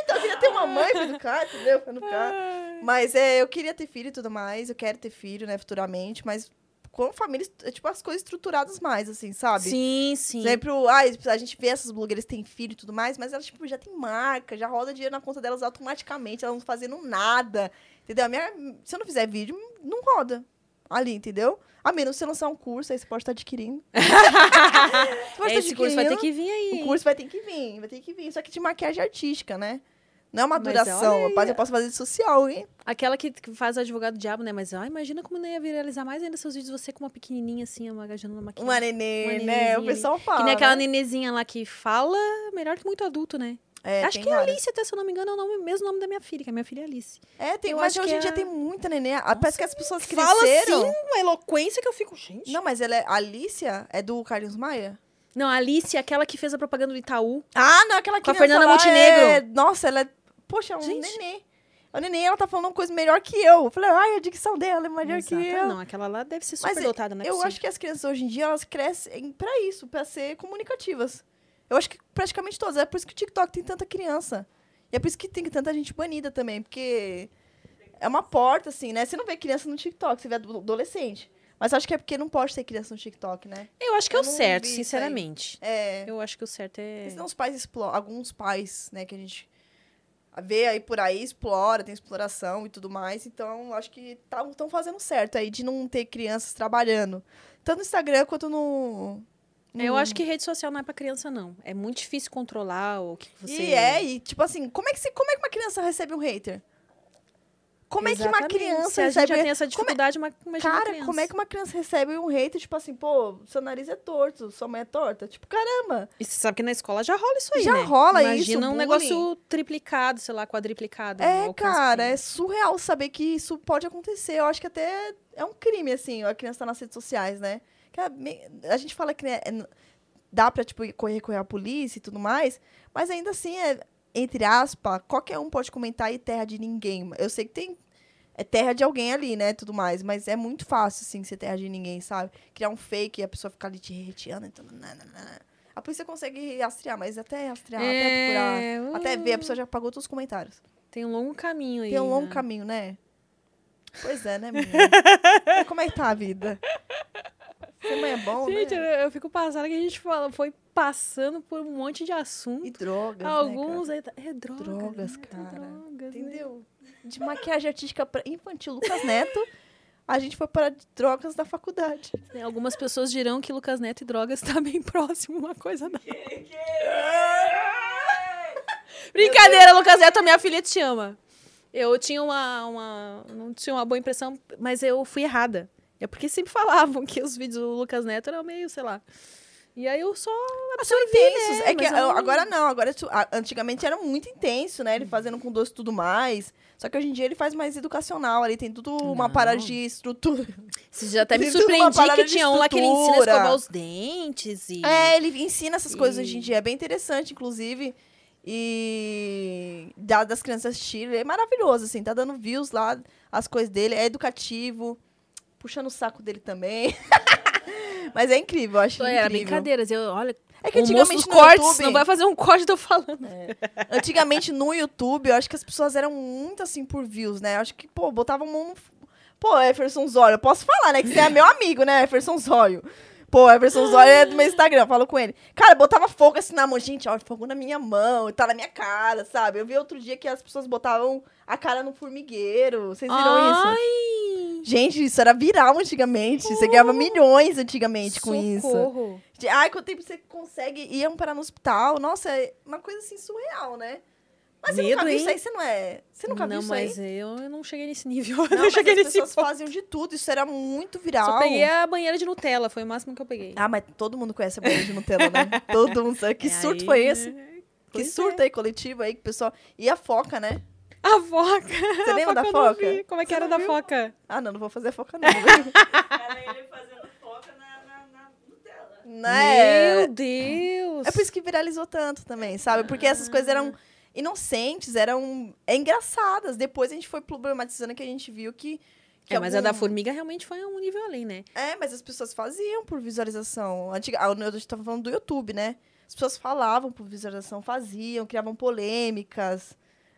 Então, eu queria ter uma mãe pra educar, entendeu? Pra educar. Mas é, eu queria ter filho e tudo mais. Eu quero ter filho, né, futuramente. Mas com família, é, tipo, as coisas estruturadas mais, assim, sabe? Sim, sim. Sempre, o- ai, a gente vê essas blogueiras têm filho e tudo mais, mas elas, tipo, já têm marca, já roda dinheiro na conta delas automaticamente, elas não fazendo nada. Entendeu? A minha, se eu não fizer vídeo, não roda. Ali, entendeu? A menos que você lançar um curso, aí você pode estar adquirindo. [LAUGHS] Pode estar Esse curso vai ter adquirindo. que vir aí. O curso vai ter que vir, vai ter que vir. Só que de maquiagem artística, né? Não é uma duração. Rapaz, eu posso fazer de social, hein? Aquela que faz o advogado diabo, né? Mas ah, imagina como não ia viralizar mais ainda seus vídeos, você com uma pequenininha assim, magajando na maquiagem. Uma nenê, Uma né? O pessoal fala. Que nem aquela né? nenezinha lá que fala melhor que muito adulto, né? É, Acho que é várias. Alice, até se eu não me engano, é o nome, mesmo nome da minha filha, que a minha filha é Alice. É, tem, Eu mas hoje que em dia é- tem muita nenê. Ah, Parece que as pessoas Fala cresceram. assim, uma eloquência que eu fico, gente. Não, mas ela é. A Alicia é do Carlinhos Maia? Não, a Alice é aquela que fez a propaganda do Itaú. Ah, não, aquela Com a Fernanda lá Montenegro. É... Nossa, ela é. Poxa, é um Gente. nenê. A nenê, ela tá falando uma coisa melhor que eu. Eu falei, ai, a dicção dela é melhor Exato. que eu. Não, aquela lá deve ser Mas super dotada, né? eu acho que as crianças hoje em dia, elas crescem pra isso, pra ser comunicativas. Eu acho que praticamente todas. É por isso que o TikTok tem tanta criança. E é por isso que tem tanta gente banida também, porque é uma porta, assim, né? Você não vê criança no TikTok, você vê ado- adolescente. Mas acho que é porque não pode ter criança no TikTok, né? Eu acho que é eu o não certo, sinceramente. É. Eu acho que o certo é. Porque senão os pais exploram. Alguns pais, né, que a gente vê aí por aí, explora, tem exploração e tudo mais. Então, acho que estão fazendo certo aí de não ter crianças trabalhando. Tanto no Instagram quanto no. No- Eu acho que rede social não é pra criança, não. É muito difícil controlar o que você. E é, e tipo assim, como é que, se, como é que uma criança recebe um hater? Como é que uma Exatamente. criança Se a recebe. já tem essa como é- dificuldade, uma imagina Cara, criança. como é que uma criança recebe um hater, tipo assim, pô, seu nariz é torto, sua mãe é torta? Tipo, caramba. E você sabe que na escola já rola isso aí, Já né? rola Imagina isso, um bullying. negócio triplicado, sei lá, quadriplicado. É, alcance cara, é surreal saber que isso pode acontecer. Eu acho que até é um crime, assim, a criança tá nas redes sociais, né? A gente fala que né, é dá pra, tipo, correr, recorrer à polícia e tudo mais, mas ainda assim, é, entre aspas, qualquer um pode comentar e terra de ninguém. Eu sei que tem. É terra de alguém ali, né? Tudo mais. Mas é muito fácil, assim, ser terra de ninguém, sabe? Criar um fake e a pessoa ficar ali te reteando. Então, nananana. A polícia consegue rastrear, mas até rastrear, até É, procurar. Até ver, a pessoa já apagou todos os comentários. Tem um longo caminho aí. Tem um longo né? caminho, né? Pois é, né, menina? [LAUGHS] Como é que tá a vida? Mãe é bom, Gente, eu, né? eu fico passada que a gente fala, foi passando por um monte de assunto. E drogas, Alguns né, aí tá- é drogas, Drogas, né? cara. Drogas, cara? né? Entendeu? De maquiagem artística pra infantil, Lucas [LAUGHS] Neto, a gente foi para de drogas da faculdade. Né, Algumas pessoas dirão que Lucas Neto e drogas [LAUGHS] tá bem próximo uma coisa da Brincadeira, Lucas Neto, minha filha te ama. Eu tinha uma, uma. Não tinha uma boa impressão, mas eu fui errada. É porque sempre [LAUGHS] falavam que os vídeos do Lucas Neto eram meio, sei lá. E aí eu só São absorvi, intensos. né? É que eu agora não, agora antigamente era muito intenso, né? Ele fazendo com doce e tudo mais. Só que hoje em dia ele faz mais educacional, ali tem tudo uma Não. parada de estrutura. Esses dias até [LAUGHS] me uma surpreendi que tinha um lá que ele ensina a escovar os dentes e. É, ele ensina essas coisas E- hoje em dia. É bem interessante, inclusive. E das crianças assistirem. É maravilhoso, assim. Tá dando views lá, as coisas dele. É educativo. Puxando o saco dele também. [LAUGHS] Mas é incrível, eu acho Era incrível. brincadeiras. Eu, olha, É que antigamente no cortes, YouTube... não vai fazer um corte eu falando. Antigamente no YouTube, eu acho que as pessoas eram muito assim por views, né? Eu acho que, pô, botavam no... Pô, Everson Zóio, eu posso falar, né? Que você é meu amigo, né, Everson Zóio. Pô, Everson Zóio é do meu Instagram, eu falo com ele. Cara, botava fogo assim na mão. Gente, ó, fogo na minha mão, tá na minha cara, sabe? Eu vi outro dia que as pessoas botavam a cara no formigueiro. Vocês viram isso? Gente, isso era viral antigamente. Você ganhava milhões antigamente com isso. De, Ai, quanto tempo você consegue ir parar no hospital? Nossa, é uma coisa assim surreal, né? Mas você Medo, nunca viu hein? isso aí? Você não é. Você nunca não, viu isso mas aí? eu, eu não cheguei nesse nível. Não, [LAUGHS] eu não mas cheguei as nesse pessoas ponto. faziam de tudo. Isso era muito viral. Só peguei a banheira de Nutella, foi o máximo que eu peguei. Ah, mas todo mundo conhece a banheira de Nutella, né? todo mundo sabe. Que [LAUGHS] E surto aí, foi esse? né? Que Pois surto aí coletivo aí que o pessoal. E a foca, né? A foca. Você lembra da eu não foca? vi. Como é que Você era da viu? foca? Ah, não, não vou fazer a foca, não. Era ele fazendo foca na, na, na Nutella. né? Meu Deus. É por isso que viralizou tanto também, sabe? Porque essas coisas eram inocentes, eram é engraçadas. Depois a gente foi problematizando que a gente viu que. que É, mas a da algum- formiga realmente foi um nível além, né? É, mas as pessoas faziam por visualização. Antiga, ah, a gente tava falando do YouTube, né? As pessoas falavam por visualização, faziam, criavam polêmicas.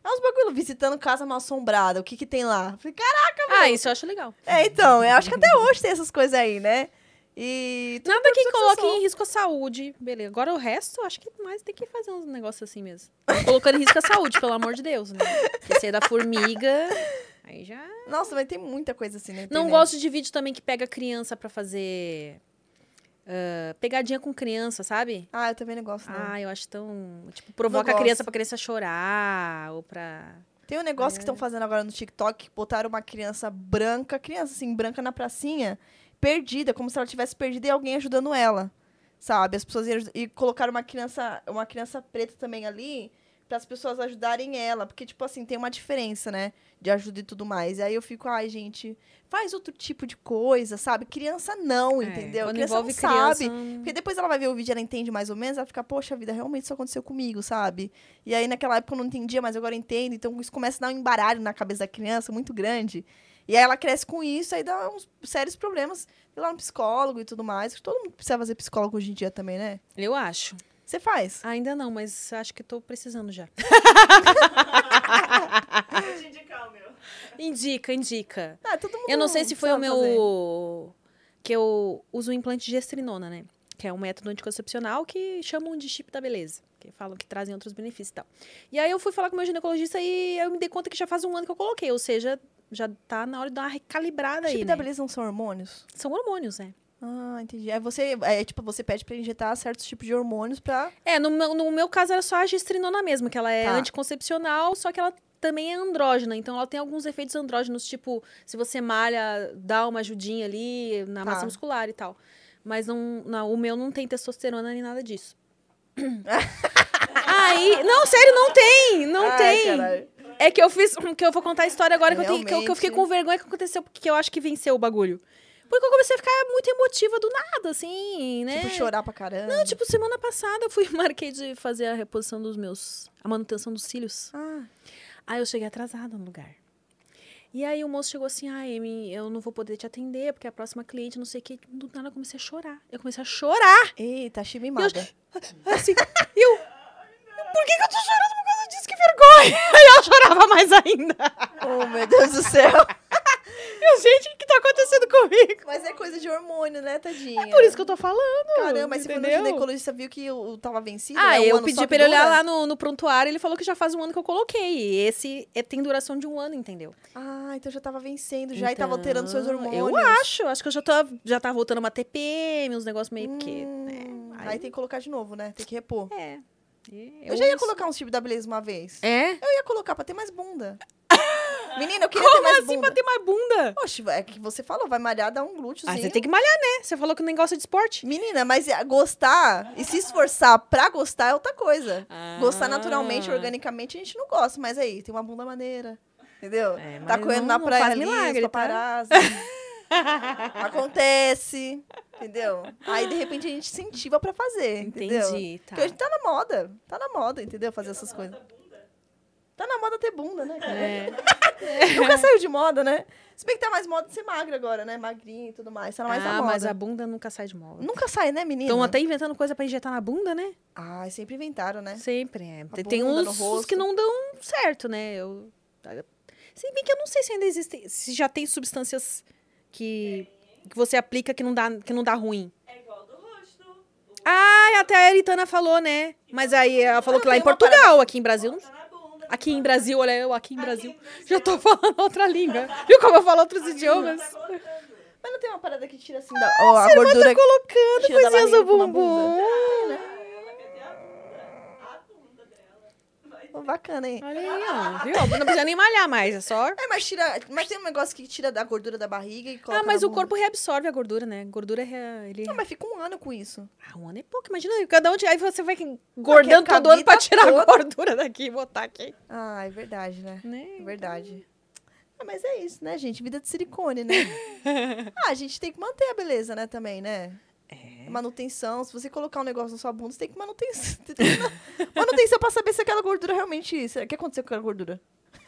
É uns bagulho, visitando casa mal assombrada. O que que tem lá? Falei, caraca, Ah, isso eu acho legal. É, então, eu acho que até hoje tem essas coisas aí, né? E. tudo Nada que coloque em risco a saúde. Beleza. Agora o resto, acho que mais tem que fazer uns negócios assim mesmo. Colocando em risco a saúde, pelo amor de Deus, né? Porque é da formiga. Aí já. Nossa, mas tem muita coisa assim na Não gosto de vídeo também que pega criança pra fazer. Ah, pegadinha com criança, sabe? Ah, eu também não gosto, não. Ah, eu acho tão. Tipo, provoca a criança pra criança chorar ou pra. Tem um negócio que estão fazendo agora no TikTok, botaram uma criança branca, criança assim, branca na pracinha, perdida, como se ela tivesse perdida e alguém ajudando ela. Sabe? As pessoas iam e colocaram uma criança, uma criança preta também ali, para as pessoas ajudarem ela, porque tipo assim, tem uma diferença, né, de ajuda e tudo mais. E aí eu fico, ai, gente, faz outro tipo de coisa, sabe? Criança não, É, entendeu? Quando criança envolve não criança. sabe. Porque depois ela vai ver o vídeo, ela entende mais ou menos, ela fica, poxa vida, realmente isso aconteceu comigo, sabe? E aí naquela época eu não entendia, mas agora entendo. Então isso começa a dar um embaralho na cabeça da criança muito grande. E aí ela cresce com isso, aí dá uns sérios problemas. Ir lá no psicólogo e tudo mais. Todo mundo precisa fazer psicólogo hoje em dia também, né? Eu acho. Você faz. Ainda não, mas acho que tô precisando já. Vou te indicar o meu. indica, indica. Ah, todo mundo Eu não sei se foi o meu. Que eu uso o implante de gestrinona, né? Que é um método anticoncepcional que chamam de chip da beleza. Que falam que trazem outros benefícios e tal. E aí eu fui falar com o meu ginecologista e eu me dei conta que já faz um ano que eu coloquei. Ou seja, já tá na hora de dar uma recalibrada fazer. aí, né? da beleza não são hormônios? São hormônios, né? Ah, entendi. É você, é tipo, você pede pra injetar certos tipos de hormônios pra. É, no meu, no meu caso era só a gestrinona mesmo, que ela é Tá. anticoncepcional, só que ela também é andrógena. Então ela tem alguns efeitos andrógenos, tipo, se você malha, dá uma ajudinha ali na Tá. massa muscular e tal. Mas não, não, o meu não tem testosterona nem nada disso. [LAUGHS] Aí, não, sério, não tem, não Ai, tem. caralho. É que eu fiz, que eu vou contar a história agora que eu, tenho, que, eu, que eu fiquei com vergonha que aconteceu, porque eu acho que venceu o bagulho. Porque eu comecei a ficar muito emotiva do nada, assim, né? Tipo, chorar pra caramba. Não, tipo, semana passada eu fui, [LAUGHS] marquei de fazer a reposição dos meus. a manutenção dos cílios. Ah, Aí eu cheguei atrasada no lugar. E aí o moço chegou assim, ah, Amy, eu não vou poder te atender, porque a próxima cliente, não sei o que. Do nada eu comecei a chorar. Eu comecei a chorar. eita, achei mimada. Assim, e eu. Por que, que eu tô chorando por causa disso? Que vergonha! [LAUGHS] Aí eu chorava mais ainda. Oh, meu Deus do céu. [LAUGHS] Eu, gente, o que tá acontecendo comigo? Mas é coisa de hormônio, né, tadinha? Por isso que eu tô falando. Caramba, mas você foi no ginecologista, viu que eu tava vencido? Ah, é um eu pedi pra que ele olhar lá no, no prontuário, ele falou que já faz um ano que eu coloquei. E esse é- tem duração de um ano, entendeu? Ah, então já tava vencendo já e tava alterando seus Então, hormônios. Eu acho, acho que eu já tô, já tá voltando uma TPM, uns negócios meio né? Hum, Aí- Aí tem que colocar de novo, né? Tem que repor. É. Eu, já ia colocar um chip da beleza uma vez. É? Eu ia colocar pra ter mais bunda. Menina, eu queria ter Como mais assim bunda. pra ter mais bunda? Oxe, é que você falou, vai malhar, dá um glúteozinho. Ah, você tem que malhar, né? Você falou que nem gosta de esporte. Menina, mas é- gostar e se esforçar pra gostar é outra coisa. Gostar naturalmente, Ah. organicamente, a gente não gosta. Mas aí, tem uma bunda maneira. Entendeu? É, tá correndo não- na não praia ali, milagre, tá? paparazzi. [LAUGHS] Acontece. Entendeu? Aí, de repente, a gente incentiva pra fazer. Entendeu? Entendi, tá. Porque hoje tá na moda. Tá na moda, entendeu? Fazer essas coisas. Tá na moda ter bunda, né, cara? É. [LAUGHS] Nunca saiu de moda, né? Se bem que tá mais moda de ser magra agora, né? Magrinha e tudo mais. Tá mais na Ah, moda. mas a bunda nunca sai de moda. Nunca sai, né, menina? Estão até inventando coisa pra injetar na bunda, né? Ai, sempre inventaram, né? Sempre, é. Tem, tem uns, uns que não dão certo, né? Eu... Se bem que eu não sei se ainda existem, se já tem substâncias que, que você aplica que não dá, que não dá ruim. É igual do rosto. O Ah, até a Eritana falou, né? Mas aí ela falou Ah, que lá em Portugal, aqui em Brasil. Aqui em Brasil, olha eu aqui em Brasil. Já tô falando outra língua. Viu como eu falo outros idiomas? Tá colocando. Mas não tem uma parada que tira assim da, ó, a Tá gordura. colocando Tira da coisinhas uma bumbum. bunda. Ela quer ter a bunda. A bunda dela. Ó, Bacana, hein? Olha aí, ó. Viu? Não precisa nem malhar mais, é só... É, mas tira. Mas tem um negócio que tira da gordura da barriga e coloca. Ah, mas o bunda. corpo reabsorve a gordura, né? Gordura, é- ele... Não, mas fica um ano com isso. Ah, um ano é pouco, imagina. Cada um... Aí você vai engordando a todo ano pra tirar a toda- gordura daqui e botar aqui. Ah, é verdade, né? Né? É verdade. Ah, mas é isso, né, gente? Vida de silicone, né? [LAUGHS] ah, a gente tem que manter a beleza, né, também, né? É. Manutenção. Se você colocar um negócio na sua bunda, você tem que manutenção. [LAUGHS] [LAUGHS] Manutenção pra saber se aquela gordura realmente. O que aconteceu com aquela gordura?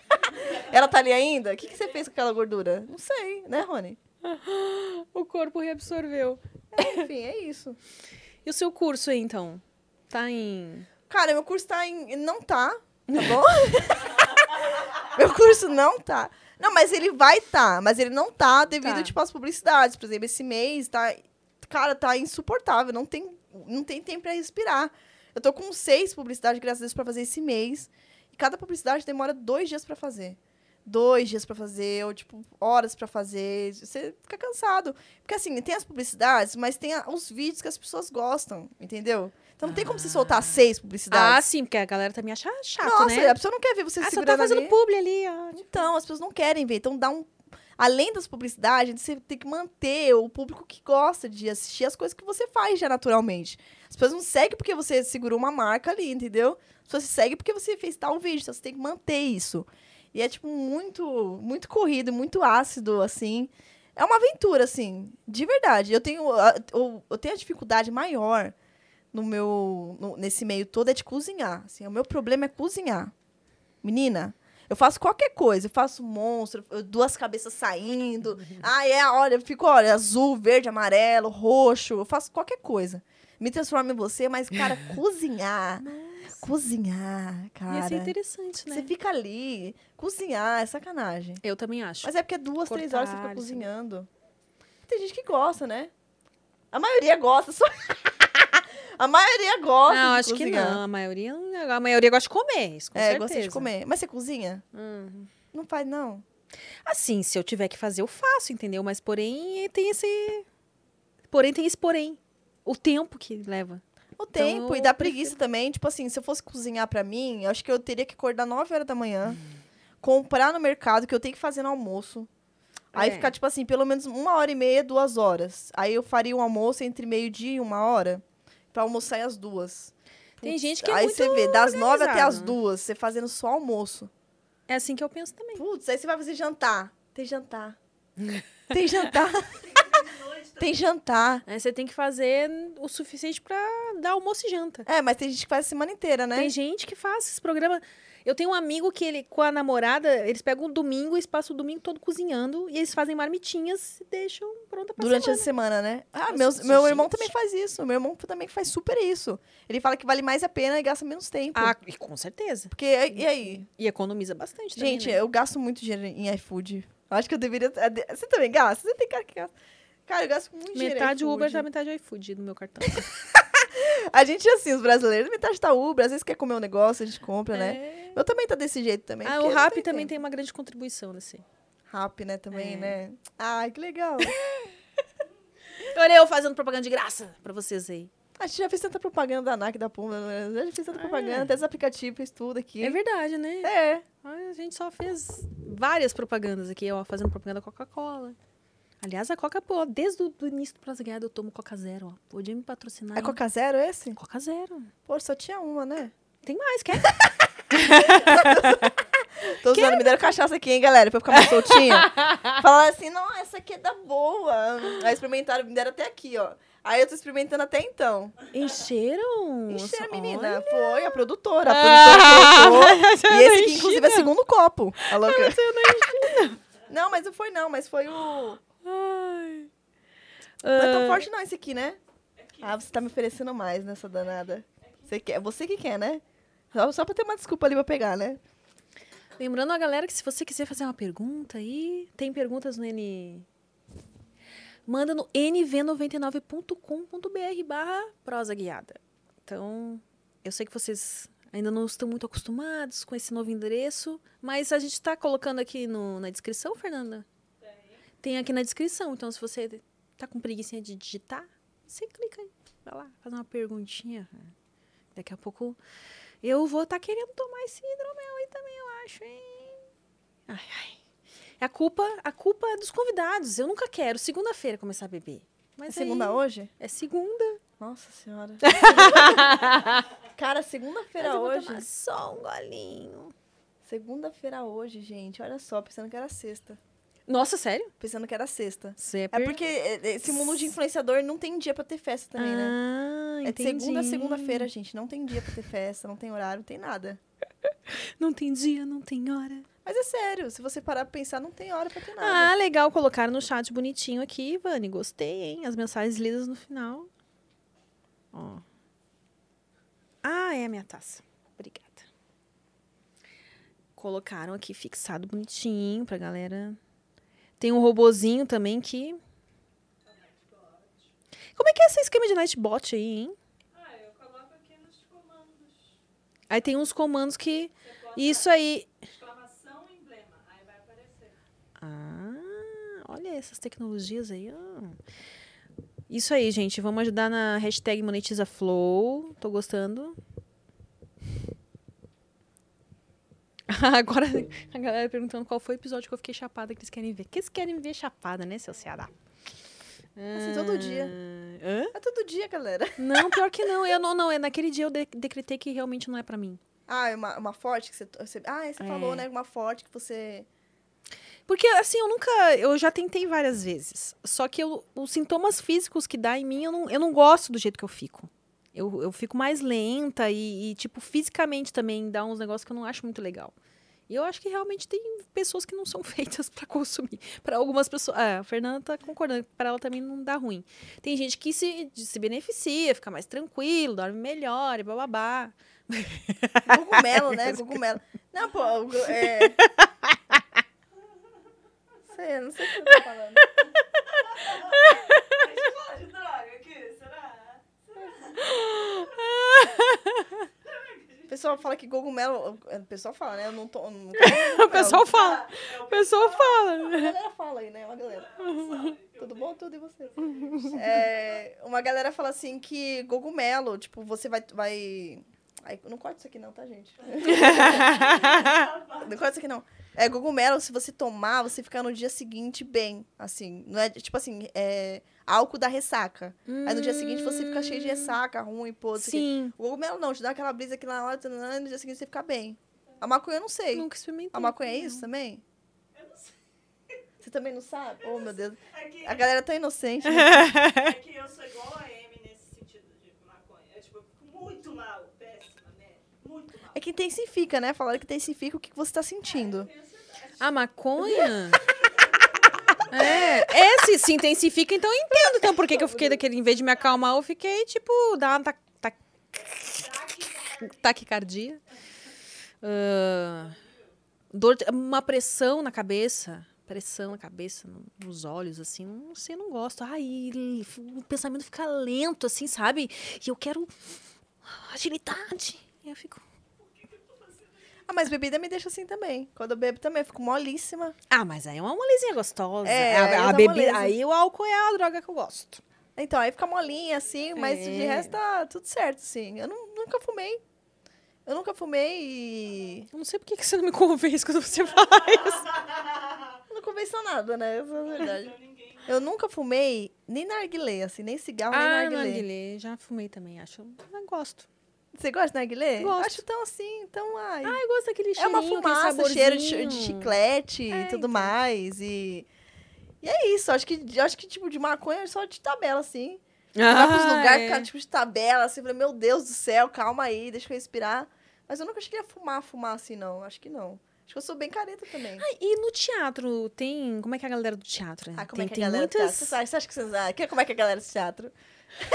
[LAUGHS] Ela tá ali ainda? O que, que você fez com aquela gordura? Não sei, né, Rony? O corpo reabsorveu. Enfim, é isso. E o seu curso aí, então? Tá em... Cara, meu curso tá em. Não tá, tá bom? meu curso não tá. Não, mas ele vai tá, mas ele não tá devido, Tá. tipo, às publicidades. Por exemplo, esse mês tá. Cara, tá insuportável. Não tem, não tem tempo pra respirar. Eu tô com seis publicidades, graças a Deus, pra fazer esse mês. E cada publicidade demora dois dias pra fazer. dois dias pra fazer, ou tipo, horas pra fazer. Você fica cansado. Porque assim, tem as publicidades, mas tem a- os vídeos que as pessoas gostam, entendeu? Então não tem como você soltar seis Ah, publicidades. sim, porque a galera também acha chato, Nossa, né? a pessoa não quer ver você Ah, só segurando tá fazendo ali. publi ali, ó. Então, as pessoas não querem ver. Então, dá um. Além das publicidades, você tem que manter o público que gosta de assistir as coisas que você faz já naturalmente. As pessoas não seguem porque você segurou uma marca ali, entendeu? As pessoas seguem porque você fez tal vídeo. Então, você tem que manter isso. E é, tipo, muito, muito corrido, muito ácido, assim. É uma aventura, assim, de verdade. Eu tenho, eu, eu tenho a dificuldade maior no meu, no- nesse meio todo é de cozinhar. Assim, o meu problema é cozinhar. Menina, eu faço qualquer coisa. Eu faço monstro, duas cabeças saindo. Ah, é, olha, eu fico, olha, azul, verde, amarelo, roxo. Eu faço qualquer coisa. Me transformo em você, mas, cara, [LAUGHS] cozinhar. Cozinhar, cara. Ia ser interessante, né? Você fica ali, cozinhar, é sacanagem. Eu também acho. Mas é porque é duas, três horas você fica Cortar, isso. cozinhando. Tem gente que gosta, né? A maioria gosta, só. [LAUGHS] a maioria gosta não, de acho que cozinhar. não. A maioria, não- a maioria gosta de comer, isso com é, certeza. gosta de comer. Mas você cozinha? Hum. Não faz, não. Assim, se eu tiver que fazer, eu faço, entendeu? Mas porém tem esse. Porém tem esse porém. O tempo que leva. O tempo Então, e dá preguiça também. Tipo assim, se eu fosse cozinhar pra mim, eu acho que eu teria que acordar 9 horas da manhã, comprar no mercado, que eu tenho que fazer no almoço. Aí É. ficar, tipo assim, pelo menos uma hora e meia, duas horas. Aí eu faria um almoço entre meio-dia e uma hora, pra almoçar às duas. Tem Putz, gente que é Aí você vê, das nove até as duas, você fazendo só almoço. É assim que eu penso também. Putz, aí você vai fazer jantar. Tem jantar. [LAUGHS] Tem jantar. tem jantar. Aí você tem que fazer o suficiente pra dar almoço e janta. É, mas tem gente que faz a semana inteira, né? Tem gente que faz esse programa. Eu tenho um amigo que ele, com a namorada, eles pegam um domingo e passam o domingo todo cozinhando e eles fazem marmitinhas e deixam pronta pra Durante semana. a semana, né? Ah, meus, meu irmão gente. também faz isso. Meu irmão também faz super isso. Ele fala que vale mais a pena e gasta menos tempo. Ah, e com certeza. Porque, e aí? E economiza bastante também, Gente, né? eu gasto muito dinheiro em iFood. Acho que eu deveria... Você também gasta? Você tem cara que gasta? Cara, eu gasto muito dinheiro em Metade Uber, tá metade iFood no meu cartão. [LAUGHS] [LAUGHS] A gente assim, os brasileiros. Metade tá Uber. Às vezes quer comer um negócio, a gente compra, né? É. Eu também tá desse jeito também. Ah, o Rap tem também tempo. tem uma grande contribuição nesse. Rap, né, também, É. né? Ai, que legal. [LAUGHS] Olha eu fazendo propaganda de graça pra vocês aí. A gente já fez tanta propaganda da NAC, da Puma, né? já fez tanta Ah, propaganda, é. até os aplicativos, fez tudo aqui. É verdade, né? É. A gente só fez várias propagandas aqui, ó, fazendo propaganda Coca-Cola. Aliás, a Coca, pô, desde o início do Guiado eu tomo Coca Zero, ó. Podia me patrocinar. É? Coca Zero esse? Coca Zero. Pô, só tinha uma, né? Tem mais, quer? [LAUGHS] Tô usando, me deram cachaça aqui, hein, galera, pra eu ficar mais soltinha. [LAUGHS] Falaram assim, não, essa aqui é da boa. Aí experimentaram, me deram até aqui, ó. Aí eu tô experimentando até então. Encheram? Encher a Nossa, menina. olha. Foi a produtora. A Ah, produtora [LAUGHS] colocou. E esse aqui, inclusive, é o segundo copo. A louca. Não, mas não foi não, mas foi o... Ai. Não é tão Ah, forte não esse aqui, né? Ah, você tá me oferecendo mais nessa danada. Você quer, você que quer, né? Só, só pra ter uma desculpa ali pra pegar, né? Lembrando a galera que se você quiser fazer uma pergunta aí, tem perguntas no N. Manda no nv99.com.br barra prosa guiada. Então, eu sei que vocês ainda não estão muito acostumados com esse novo endereço, mas a gente está colocando aqui no, na descrição, Fernanda? Tem aqui na descrição, então se você tá com preguiça de digitar, você clica aí, vai lá, faz uma perguntinha. Daqui a pouco eu vou estar querendo tomar esse hidromel aí também, eu acho, hein? Ai, ai. A culpa, a culpa é dos convidados. Eu nunca quero segunda-feira começar a beber. Mas É segunda aí- hoje? É segunda. Nossa senhora. [LAUGHS] Cara, segunda-feira hoje. tomar só um golinho. Segunda-feira hoje, gente. Olha só, pensando que era sexta. Nossa, sério? Pensando que era sexta. É, É porque é, esse mundo de influenciador não tem dia pra ter festa também, né? Ah, É de segunda a entendi. segunda-feira, gente. Não tem dia pra ter festa, não tem horário, não tem nada. [LAUGHS] Não tem dia, não tem hora. Mas é sério, se você parar pra pensar, não tem hora pra ter nada. Ah, legal. Colocaram no chat bonitinho aqui, Vani. Gostei, hein? As mensagens lidas no final. Ó. Ah, é a minha taça. Obrigada. Colocaram aqui fixado bonitinho pra galera. Tem um robozinho também que. Como é que é esse esquema de Nightbot aí, hein? Ah, eu coloco aqui nos comandos. Aí tem uns comandos que. Isso aí. Exclamação, emblema. Aí vai aparecer. Ah, olha essas tecnologias aí. Isso aí, gente. Vamos ajudar na hashtag monetiza flow. Tô gostando. [LAUGHS] Agora a galera perguntando qual foi o episódio que eu fiquei chapada que eles querem ver. Que eles querem ver chapada, né, seu Ceará? Assim, todo dia. Ah, Hã? É todo dia, galera. Não, pior que não. Eu [LAUGHS] não, não. É naquele dia eu de- decretei que realmente não é pra mim. Ah, é uma, uma forte que você, você. Ah, você É. falou, né? Uma forte que você. Porque, assim, eu nunca. Eu já tentei várias vezes. Só que eu- os sintomas físicos que dá em mim, eu não, eu não gosto do jeito que eu fico. Eu, eu fico mais lenta e, e, tipo, fisicamente também dá uns negócios que eu não acho muito legal. E eu acho que realmente tem pessoas que não são [LAUGHS] feitas pra consumir. Pra algumas pessoas. É, a Fernanda tá concordando. Pra ela também não dá ruim. Tem gente que se, se beneficia, fica mais tranquilo, dorme melhor e bababá. [LAUGHS] Cogumelo, né? Cogumelo. Não, pô. É... [LAUGHS] Sei, não sei o que eu tô falando. A gente fala de droga aqui, será? O [LAUGHS] pessoal fala que cogumelo. O pessoal fala, né? Eu não tô. não [LAUGHS] O pessoal fala. O pessoal fala. A galera fala aí, né? Uma galera. Tudo bom? Tudo e você? É, uma galera fala assim que cogumelo, tipo, você vai. vai... Ai, não corta isso aqui não, tá, gente? [LAUGHS] Não corta isso aqui não. É, cogumelo, se você tomar, você fica no dia seguinte bem, assim. Não é, tipo assim, é álcool da ressaca. Aí no dia seguinte você fica cheio de ressaca, ruim, pô. Sim. O cogumelo não, te dá aquela brisa aqui na hora, e no dia seguinte você fica bem. A maconha eu não sei. Nunca experimentei. A maconha é isso não. também? Eu não sei. Você também não sabe? Oh, meu Deus. É que, A galera é tão inocente. né? é que eu sou igual a Amy nesse sentido de maconha. É tipo, eu fico muito mal, péssima, né? Muito mal. É que intensifica, né? Falaram que intensifica o que você tá sentindo. Tenho ansiedade. A maconha? [LAUGHS] é, é se, se intensifica, então eu entendo. Então, por que, eu fiquei daquele, em vez de me acalmar, eu fiquei, tipo, dar uma ta- ta- taquicardia. Ah, dor, uma pressão na cabeça. Pressão na cabeça, no- nos olhos, assim. Não sei, não gosto. Ai, o pensamento fica lento, assim, sabe? E eu quero agilidade. E eu fico. Ah, mas bebida me deixa assim também. Quando eu bebo também, eu fico molíssima. Ah, mas aí é uma molezinha gostosa. É, a, aí a tá bebida, moleza. aí o álcool é a droga que eu gosto. Então, aí fica molinha, assim, mas de É. resto tá tudo certo, assim. Eu nu- nunca fumei. Eu nunca fumei e. Eu não sei por que você não me convence quando você [LAUGHS] fala isso. Eu não convenço a nada, né? Essa é a verdade. Eu nunca fumei nem narguilé, assim, nem cigarro, nem Ah, narguilé. narguilé. Já fumei também, acho. Eu gosto. Você gosta de narguilé? Gosto. Acho tão assim, tão ai. Ah, eu gosto daquele é cheirinho, uma aquele fumaça, cheiro de, de chiclete É, e tudo então. mais. E, e é isso. Acho que, acho que, tipo, de maconha é só de tabela, assim. Ah, Vai pros lugares, é. ficar, tipo, de tabela, assim, falei, meu Deus do céu, calma aí, deixa eu respirar. Mas eu nunca cheguei a fumar, fumar assim, não. Acho que não. Acho que eu sou bem careta também. Ah, E no teatro, tem... Como é que é a galera do teatro? Ah, como tem, é que a galera do muitas... teatro? Você acha, que vocês... Ah, como é que é a galera do teatro?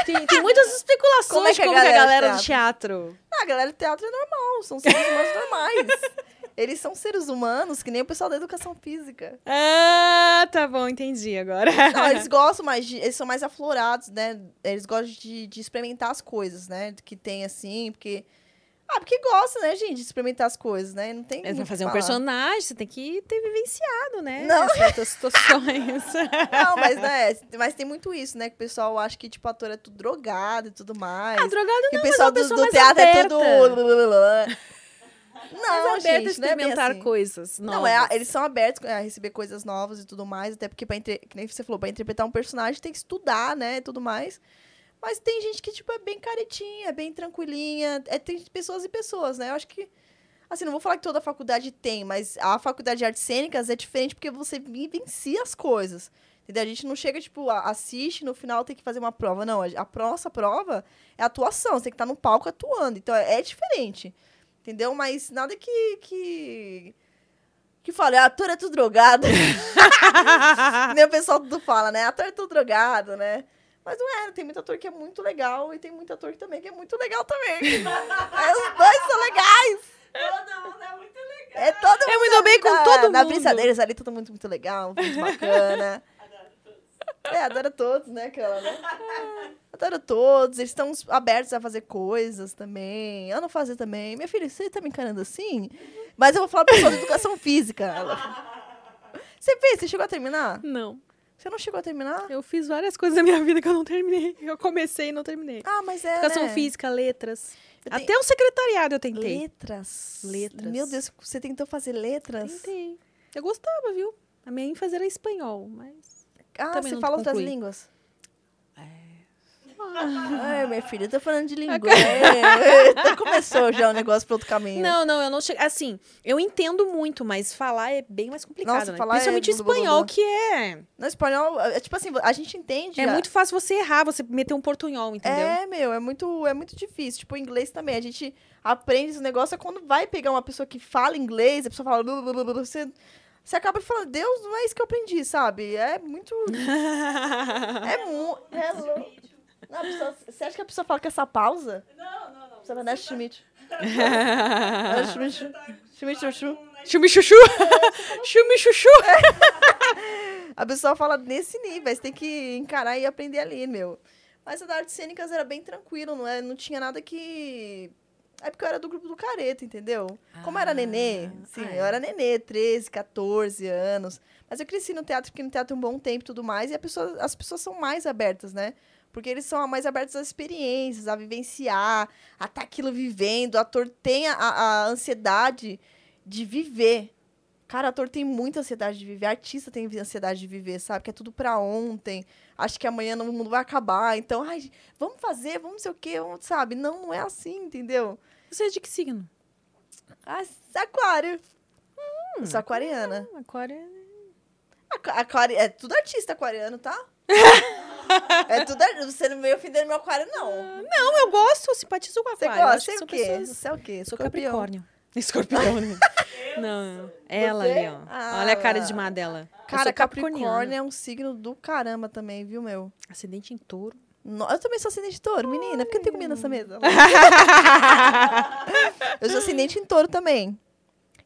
Tem, tem muitas especulações Como é que a como é a galera do galera do teatro. Ah, a galera do teatro é normal, são seres humanos normais. [LAUGHS] Eles são seres humanos, que nem o pessoal da educação física. Ah, tá bom, entendi agora. Não, [LAUGHS] eles gostam mais de. Eles são mais aflorados, né? Eles gostam de, de experimentar as coisas, né? Que tem assim, porque. Ah, porque gosta, né, gente, de experimentar as coisas, né? Não tem. Eles vão muito o fazer um personagem, você tem que ter vivenciado, né? Não. Certas situações. [LAUGHS] Não, mas né, mas tem muito isso, né? Que o pessoal acha que, tipo, ator é tudo drogado e tudo mais. Ah, drogado que não, o mas pessoal é uma do, do teatro é aberta. tudo. [LAUGHS] Não, mais aberta a gente, não é bem experimentar assim. coisas novas. Não, é, a- eles são abertos a receber coisas novas e tudo mais, até porque, pra entre- que nem você falou, pra interpretar um personagem tem que estudar, né, e tudo mais. Mas tem gente que, tipo, é bem caretinha, bem tranquilinha. É, tem pessoas e pessoas, né? Eu acho que. Assim, não vou falar que toda faculdade tem, mas a faculdade de artes cênicas é diferente porque você vivencia as coisas. Entendeu? A gente não chega, tipo, assiste, no final tem que fazer uma prova. Não, a, nossa prova é atuação. Você tem que estar no palco atuando. Então, é, é diferente. Entendeu? Mas nada que. que... Que fala, ah, ator é tudo drogado. [LAUGHS] O pessoal tudo fala, né? Ator é tudo drogado, né? Mas não é, tem muito ator que é muito legal e tem muito ator que também que é muito legal também. Aí os dois são legais. Todo mundo é muito legal. É todo Eu me dou bem com na- todo Na mundo. brisa deles ali, todo mundo muito legal, muito [LAUGHS] bacana. Adoro todos. É, adora todos, né, aquela, né? Adoro todos, eles estão abertos a fazer coisas também. Eu não fazer também. Minha filha, você tá me encarando assim? Mas eu vou falar pra pessoa de educação física. Ela- [LAUGHS] Você fez? Você chegou a terminar? Não. Você não chegou a terminar? Eu fiz várias coisas na minha vida que eu não terminei. [LAUGHS] Eu comecei e não terminei. Ah, mas é. Educação né? física, letras. Até o secretariado eu tentei. Letras. Letras. Meu Deus, você tentou fazer letras? Tentei. Eu gostava, viu? A minha ênfase era espanhol, mas. Ah, você fala outras línguas? Ai, minha filha, eu tô falando de língua. É, [LAUGHS] então começou já o negócio pro outro caminho. Não, não, eu não cheguei. Assim, eu entendo muito, mas falar é bem mais complicado. Nossa, né? falar é Principalmente blá, espanhol, que é. No espanhol, é tipo assim, a gente entende. É a- muito fácil você errar, você meter um portunhol, entendeu? É, meu, é muito, é muito difícil. Tipo, o inglês também. A gente aprende esse negócio é quando vai pegar uma pessoa que fala inglês, a pessoa fala. "Blu, blu, blu, blu", Você, você acaba falando, Deus, não é isso que eu aprendi, sabe? É muito. [LAUGHS] É muito. É. Não, a pessoa- você acha que a pessoa fala que essa pausa? Não, não, não. Você vai dar tá- Schmidt. você Schmidt. tá- Schmidt, tá chuchu. com uma- Chumi chuchu! Chumi chuchu! A pessoa fala nesse nível, você tem que encarar e aprender ali, meu. Mas a da artes cênicas era bem tranquilo, não, é, não tinha nada que. É porque eu era do grupo do Careta, entendeu? Como eu era nenê, Ah, sim, ah, é. eu era nenê, 13, 14 anos. Mas eu cresci no teatro, fiquei no teatro um bom tempo e tudo mais, e a pessoa- as pessoas são mais abertas, né? Porque eles são mais abertos às experiências, a vivenciar, a estar aquilo vivendo. O ator tem a, a ansiedade de viver. Cara, ator tem muita ansiedade de viver, artista tem ansiedade de viver, sabe? Que é tudo pra ontem. Acho que amanhã o mundo vai acabar. Então, ai, vamos fazer, vamos sei o quê, vamos, sabe? Não, não é assim, entendeu? Você é de que signo? Ah, aquário. Eu sou aquariana. Aquário. Aqua- Aquari... É tudo artista aquariano, tá? [LAUGHS] [LAUGHS] é tudo Você não veio ofender meu aquário, não. Não, eu gosto, eu simpatizo com aquário. gosta? Você que é o quê? pessoas- Você é o quê? Sou Escorpião. Capricórnio. [LAUGHS] Escorpião, né? [LAUGHS] Não, ela Você? ali, ó. Ah, Olha a cara de má dela. Cara, sou Capricórnio é um signo do caramba também, viu, meu? Ascendente em touro. No- Eu também sou ascendente de touro, menina. Por que tem comida nessa mesa? eu sou ascendente em touro também.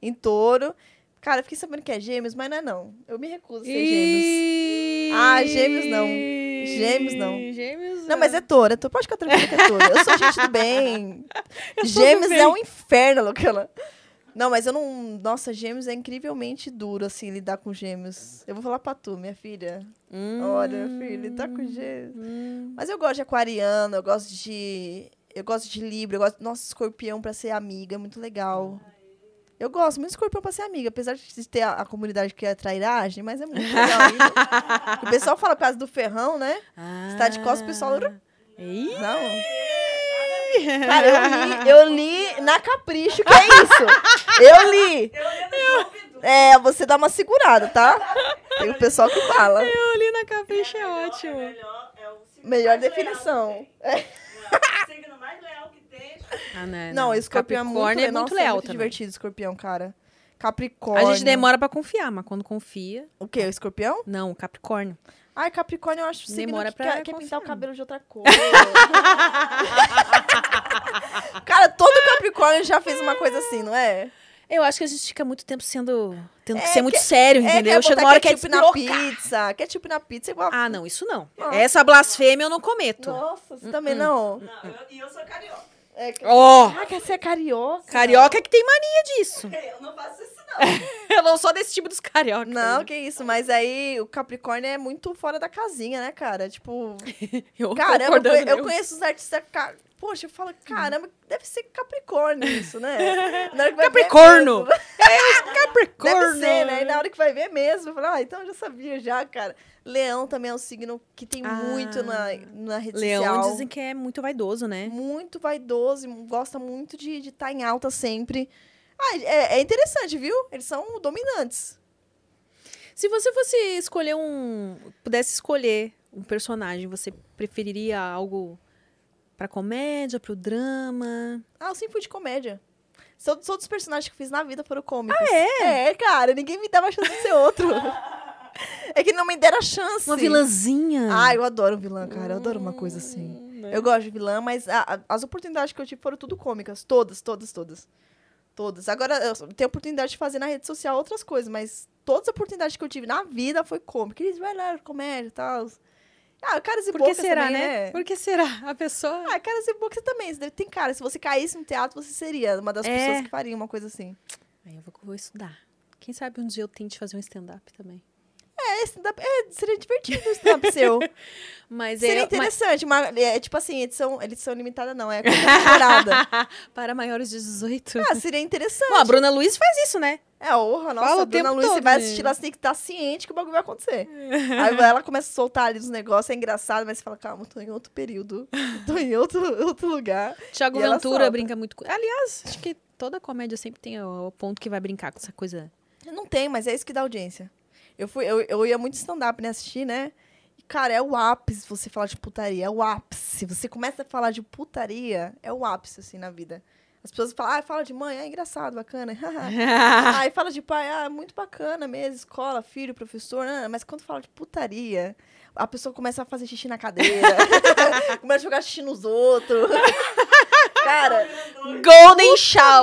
Em touro. Cara, eu fiquei sabendo que é gêmeos, mas não é não. Eu me recuso a ser gêmeos. Ah, gêmeos não. Gêmeos não. Gêmeos Não, mas é touro. é touro. Pode ficar tranquila que é touro. Eu sou gente do bem. [LAUGHS] Gêmeos do é um inferno, Luciana. Não, mas eu não... Nossa, gêmeos é incrivelmente duro, assim, lidar com gêmeos. Eu vou falar pra tu, minha filha. Hum, Olha, filha, lidar com gêmeos... hum. Mas eu gosto de aquariano, eu gosto de. Eu gosto de Libra, eu gosto. Nossa, escorpião pra ser amiga, é muito legal. Eu gosto muito de escorpião pra ser amiga, apesar de ter a, a comunidade que é trairagem, mas é muito [LAUGHS] legal. ainda. o pessoal fala por causa do ferrão, né? Você tá de costas, o pessoal- Ih, Não. Cara, eu li, eu li na capricho, que é isso? Eu li. Eu. É, você dá uma segurada, tá? Tem o pessoal que fala. eu li na capricha, é ótimo. Melhor, é Melhor leal definição. é [LAUGHS] o signo mais leal que tem. Ah, né, Não, escorpião é muito, Capricórnio é Nossa, muito leal muito também. divertido, escorpião, cara. Capricórnio. A gente demora pra confiar, mas quando confia... O quê? O escorpião? Não, Capricórnio. Ai, Capricórnio eu acho signo Demora que pra quer, quer pintar o cabelo de outra cor. [LAUGHS] cara, todo Capricórnio já fez uma coisa assim, não é? Eu acho que a gente fica muito tempo sendo... Tendo que É, ser muito quer- sério, É, entendeu? quer Chega uma hora que é ketchup na pizza. Ketchup na pizza é igual... Ah, não, isso não. Nossa. Essa blasfêmia eu não cometo. Nossa, você também não? Não, eu- e eu sou carioca. É, que- Ó, Ah, quer ser carioca? carioca é que tem mania disso. [LAUGHS] Eu não faço isso, não. [LAUGHS] Eu não sou desse tipo dos cariocas. Não, que isso, mas aí o Capricórnio é muito fora da casinha, né, cara? Tipo, [LAUGHS] eu Caramba, eu, eu conheço os artistas. Poxa, eu falo, caramba, deve ser Capricórnio isso, né? [LAUGHS] Na hora que vai ver Capricorno. mesmo. [LAUGHS] Capricórnio. Deve ser, né? E na hora que vai ver mesmo, eu falo, ah, então eu já sabia já, cara. Leão também é um signo que tem Ah, muito na, na rede Leão social. dizem que é muito vaidoso, né? Muito vaidoso, e gosta muito de estar em alta sempre. Ah, é, é interessante, viu? Eles são dominantes. Se você fosse escolher um. Pudesse escolher um personagem, você preferiria algo pra comédia, pro drama? Ah, eu sempre fui de comédia. Sou, sou dos personagens que eu fiz na vida foram cômicos. Ah, é? É, cara, ninguém me dava chance de ser outro. [LAUGHS] é que não me deram chance. Uma vilãzinha. Ah, eu adoro vilã, cara. Eu adoro uma coisa assim. Hum, né? Eu gosto de vilã, mas a- a- as oportunidades que eu tive foram tudo cômicas. Todas, todas, todas. Todas. Agora, eu tenho a oportunidade de fazer na rede social outras coisas, mas todas as oportunidades que eu tive na vida foi cômica. Eles vai lá, comédia e tal. Ah, caras e Por que bocas será, também, né? Por que será? A pessoa. Ah, caras e bocas também. Tem cara, se você caísse no teatro, você seria uma das É. pessoas que faria uma coisa assim. Aí eu vou, vou estudar. Quem sabe um dia eu tente fazer um stand-up também. É, stand-up- é, seria divertido o stand-up [LAUGHS] seu. Mas Seria é, interessante. Mas, é, tipo assim, edição, edição limitada não, é [LAUGHS] temporada. para maiores de 18. ah, seria interessante. Bom, a Bruna Luiz faz isso, né? É, honra, nossa, Fala a Bruna Luiz, você vai né? assistir lá, você tem que estar ciente que o bagulho vai acontecer. [LAUGHS] Aí ela começa a soltar ali os negócios, é engraçado, mas você fala, calma, tô em outro período, tô em outro, outro lugar. Tiago ela Ventura brinca muito com... Aliás, acho que toda comédia sempre tem o, o ponto que vai brincar com essa coisa. Não tem, mas é isso que dá audiência. Eu, fui, eu, eu ia muito stand-up, né, assistir, né? E, cara, é o ápice você falar de putaria, é o ápice. Você começa a falar de putaria, é o ápice, assim, na vida. As pessoas falam, ah, fala de mãe, é engraçado, bacana. [LAUGHS] [LAUGHS] Aí fala de pai, ah, muito bacana mesmo, escola, filho, professor. mas quando fala de putaria, a pessoa começa a fazer xixi na cadeira, [LAUGHS] começa a jogar xixi nos outros. Cara, Golden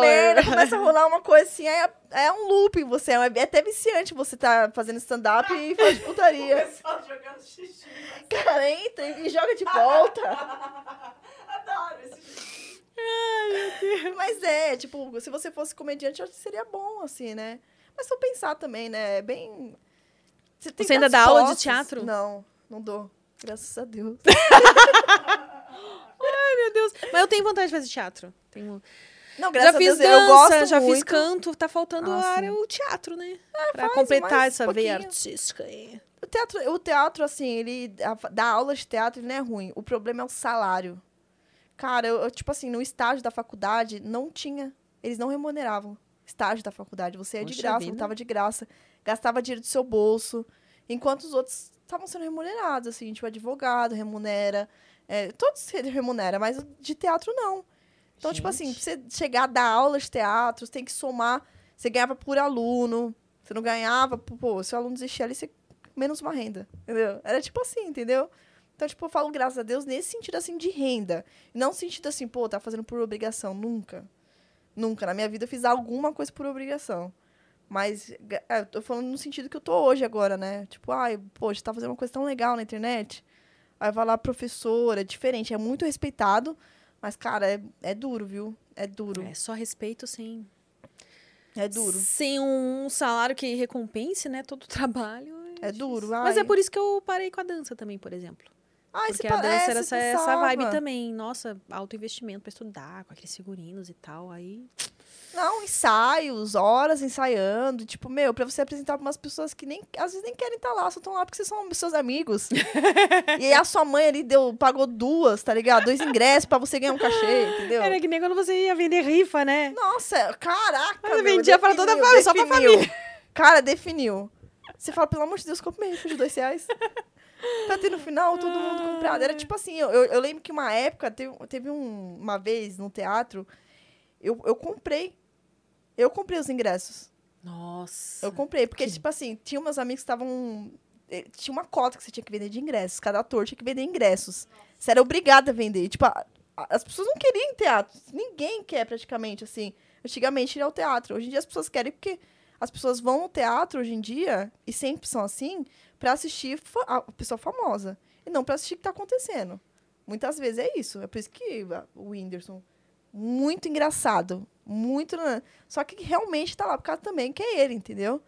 merda, começa a rolar uma coisa assim, é, é um loop você. É é até viciante você tá fazendo stand-up e falar de O putaria. pessoal jogando xixi. Cara, entra e joga de volta. [LAUGHS] Adoro esse Mas é, tipo, se você fosse comediante, eu acho que seria bom, assim, né? Mas eu pensar também, né? É bem. Você, tem Você ainda dá aula de teatro? Não, não dou. Graças a Deus. [LAUGHS] Meu Deus. Mas eu tenho vontade de fazer teatro. Tenho... Não, graças Já fiz a Deus, dança, eu gosto já muito. fiz canto. Tá faltando Ah, a área, o teatro, né? pra faz completar essa um veia pouquinho. artística aí. O teatro, o teatro, assim, ele. Dar aula de teatro ele não é ruim. O problema é o salário. Cara, eu, eu, tipo assim, no estágio da faculdade, não tinha. Eles não remuneravam. Estágio da faculdade. Você é de graça, vida. lutava de graça. Gastava dinheiro do seu bolso. Enquanto os outros estavam sendo remunerados, assim, tipo, advogado remunera. É, todos se remunera, mas de teatro não. Então, tipo assim, pra você chegar a dar aula de teatro, você tem que somar. Você ganhava por aluno. Você não ganhava, pô, se o aluno desistir ali, você menos uma renda. Entendeu? Era tipo assim, entendeu? Então, tipo, eu falo graças a Deus nesse sentido assim de renda. Não sentido assim, pô, tá fazendo por obrigação. Nunca. Nunca. Na minha vida eu fiz alguma coisa por obrigação. Mas é, eu tô falando no sentido que eu tô hoje agora, né? Tipo, ai, poxa, tá fazendo uma coisa tão legal na internet. Aí vai lá, professora, é diferente, é muito respeitado. Mas, cara, é, é duro, viu? É duro. É só respeito sem, É, duro. sem um salário que recompense, né? Todo o trabalho. É duro. Mas ai. é por isso que eu parei com a dança também, por exemplo. Ai, Porque a dança parece, era essa, essa vibe também. Nossa, alto investimento pra estudar, com aqueles figurinos e tal. Aí. Não, ensaios, horas ensaiando. Tipo, meu, pra você apresentar pra umas pessoas que nem, às vezes nem querem estar lá, só estão lá porque vocês são seus amigos. [LAUGHS] e aí a sua mãe ali deu, pagou duas, tá ligado? Dois ingressos pra você ganhar um cachê, entendeu? Era que nem quando você ia vender rifa, né? Nossa, caraca, Mas eu meu, vendia pra toda a definiu, família, só pra definiu. Cara, definiu. Você fala, pelo amor de Deus, compra minha rifa de dois reais. pra ter no final todo mundo comprado. Era tipo assim, eu, eu, eu lembro que uma época, teve, teve um- uma vez no teatro, eu, eu comprei. Eu comprei os ingressos. Nossa. Eu comprei, porque, Que- tipo assim, tinha meus amigos que estavam. eh, Tinha uma cota que você tinha que vender de ingressos. Cada ator tinha que vender ingressos. Você era obrigada a vender. Tipo, a- a- as pessoas não queriam teatro. Ninguém quer, praticamente, assim. Antigamente ir ao teatro. Hoje em dia as pessoas querem porque as pessoas vão ao teatro hoje em dia, e sempre são assim, pra assistir a pessoa famosa. E não pra assistir o que tá acontecendo. Muitas vezes é isso. É por isso que o Whindersson, muito engraçado. Muito. Só que realmente tá lá por causa também que é ele, entendeu?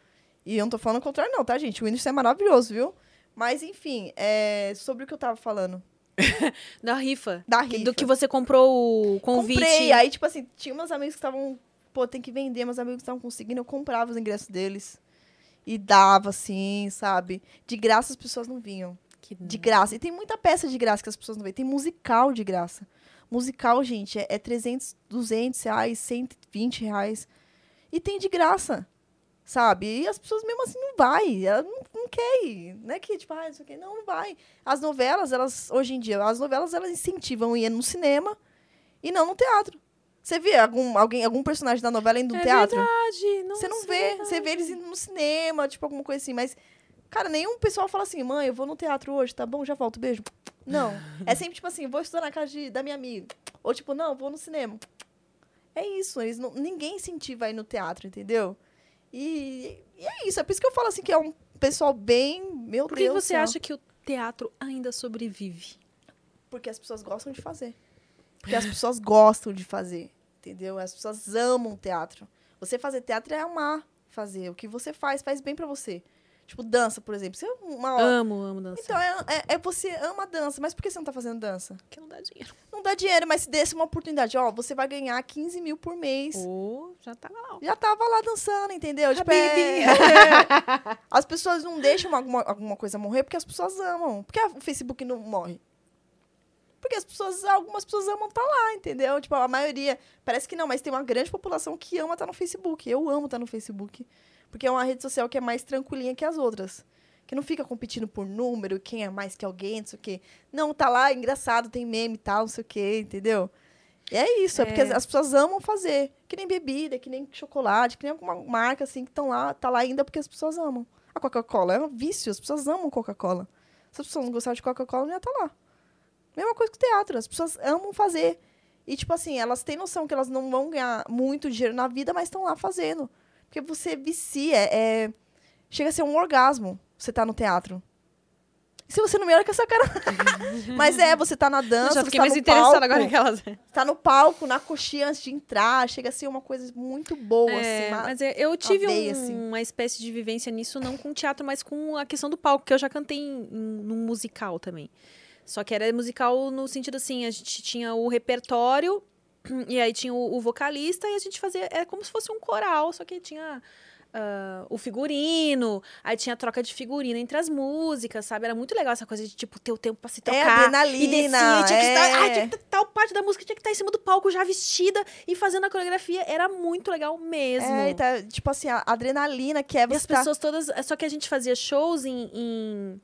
E eu não tô falando o contrário, não, tá, gente? O Whindersson é maravilhoso, viu? Mas, enfim, é sobre o que eu tava falando. [LAUGHS] Da rifa. Da Que- rifa. Do que você comprou o convite. Comprei. Aí, tipo assim, tinha meus amigos que estavam. Pô, tem que vender, meus amigos estavam conseguindo, eu comprava os ingressos deles. E dava, assim, sabe? De graça as pessoas não vinham. Que- De graça. E tem muita peça de graça que as pessoas não veem. Tem musical de graça. Musical, gente, é, é 300, 200 reais, 120 reais. E tem de graça. Sabe? E as pessoas mesmo assim não vai. Ela não, não quer ir. Não é que, tipo, ah, isso aqui. Não, não vai. As novelas, elas, hoje em dia, as novelas, elas incentivam ir no cinema e não no teatro. Você vê algum, alguém, algum personagem da novela indo no É teatro? verdade. Você não vê. é Você vê eles indo no cinema, tipo, alguma coisa assim. Mas, cara, nenhum pessoal fala assim, mãe, eu vou no teatro hoje, tá bom? Já volto, beijo. Não. É sempre tipo assim, vou estudar na casa de- da minha amiga. Ou tipo, não, vou no cinema. É isso. Eles não, ninguém incentiva a ir no teatro, entendeu? E, e é isso. É por isso que eu falo assim que é um pessoal bem. Meu Por que Deus. do você céu. acha que o teatro ainda sobrevive? Porque as pessoas gostam de fazer. Porque as pessoas gostam de fazer, entendeu? As pessoas amam teatro. Você fazer teatro é amar fazer. O que você faz, faz bem pra você. Tipo, dança, por exemplo. Você é uma. Amo, amo dançar. Então, é, é, é você ama dança, mas por que você não tá fazendo dança? Porque não dá dinheiro. Não dá dinheiro, mas se desse uma oportunidade, ó, você vai ganhar 15 mil por mês. Ou já tá lá. Já tava lá dançando, entendeu? Tipo, é-. [LAUGHS] As pessoas não deixam alguma, alguma coisa morrer porque as pessoas amam. Por que o Facebook não morre? Porque as pessoas, algumas pessoas amam estar lá, entendeu? Tipo, a maioria, parece que não, mas tem uma grande população que ama estar no Facebook. Eu amo estar no Facebook. Porque é uma rede social que é mais tranquilinha que as outras. Que não fica competindo por número, quem é mais que alguém, não sei o quê. Não, tá lá, engraçado, tem meme e tal, não sei o quê, entendeu? E é isso, é, porque as, as pessoas amam fazer. Que nem bebida, que nem chocolate, que nem alguma marca assim que estão lá, tá lá ainda porque as pessoas amam. A Coca-Cola é um vício, as pessoas amam Coca-Cola. Se as pessoas não gostarem de Coca-Cola, não ia estar lá. Mesma coisa que o teatro, as pessoas amam fazer. E, tipo assim, elas têm noção que elas não vão ganhar muito dinheiro na vida, mas estão lá fazendo. Porque você vicia, é... chega a ser um orgasmo você tá no teatro. E se você não me olha com essa cara. [LAUGHS] mas é, você tá na dança, já você fiquei tá mais no interessada palco, agora naquelas. tá no palco, na coxinha antes de entrar, chega a ser uma coisa muito boa, É, assim. ma- mas é, eu tive veia, um- assim. uma espécie de vivência nisso, não com teatro, mas com a questão do palco, que eu já cantei em, em- num musical também. Só que era musical no sentido assim, a gente tinha o repertório, e aí tinha o, o vocalista, e a gente fazia. Era como se fosse um coral, só que tinha. ah, o figurino, aí tinha troca de figurino entre as músicas, sabe? Era muito legal essa coisa de, tipo, ter o tempo pra se É trocar. adrenalina, E descia, tinha que estar. é. Ah, tinha que estar- tal parte da música tinha que estar em cima do palco, já vestida e fazendo a coreografia. Era muito legal mesmo. É, e tá, tipo assim, a adrenalina que é E você as tá- pessoas todas. é Só que a gente fazia shows em, em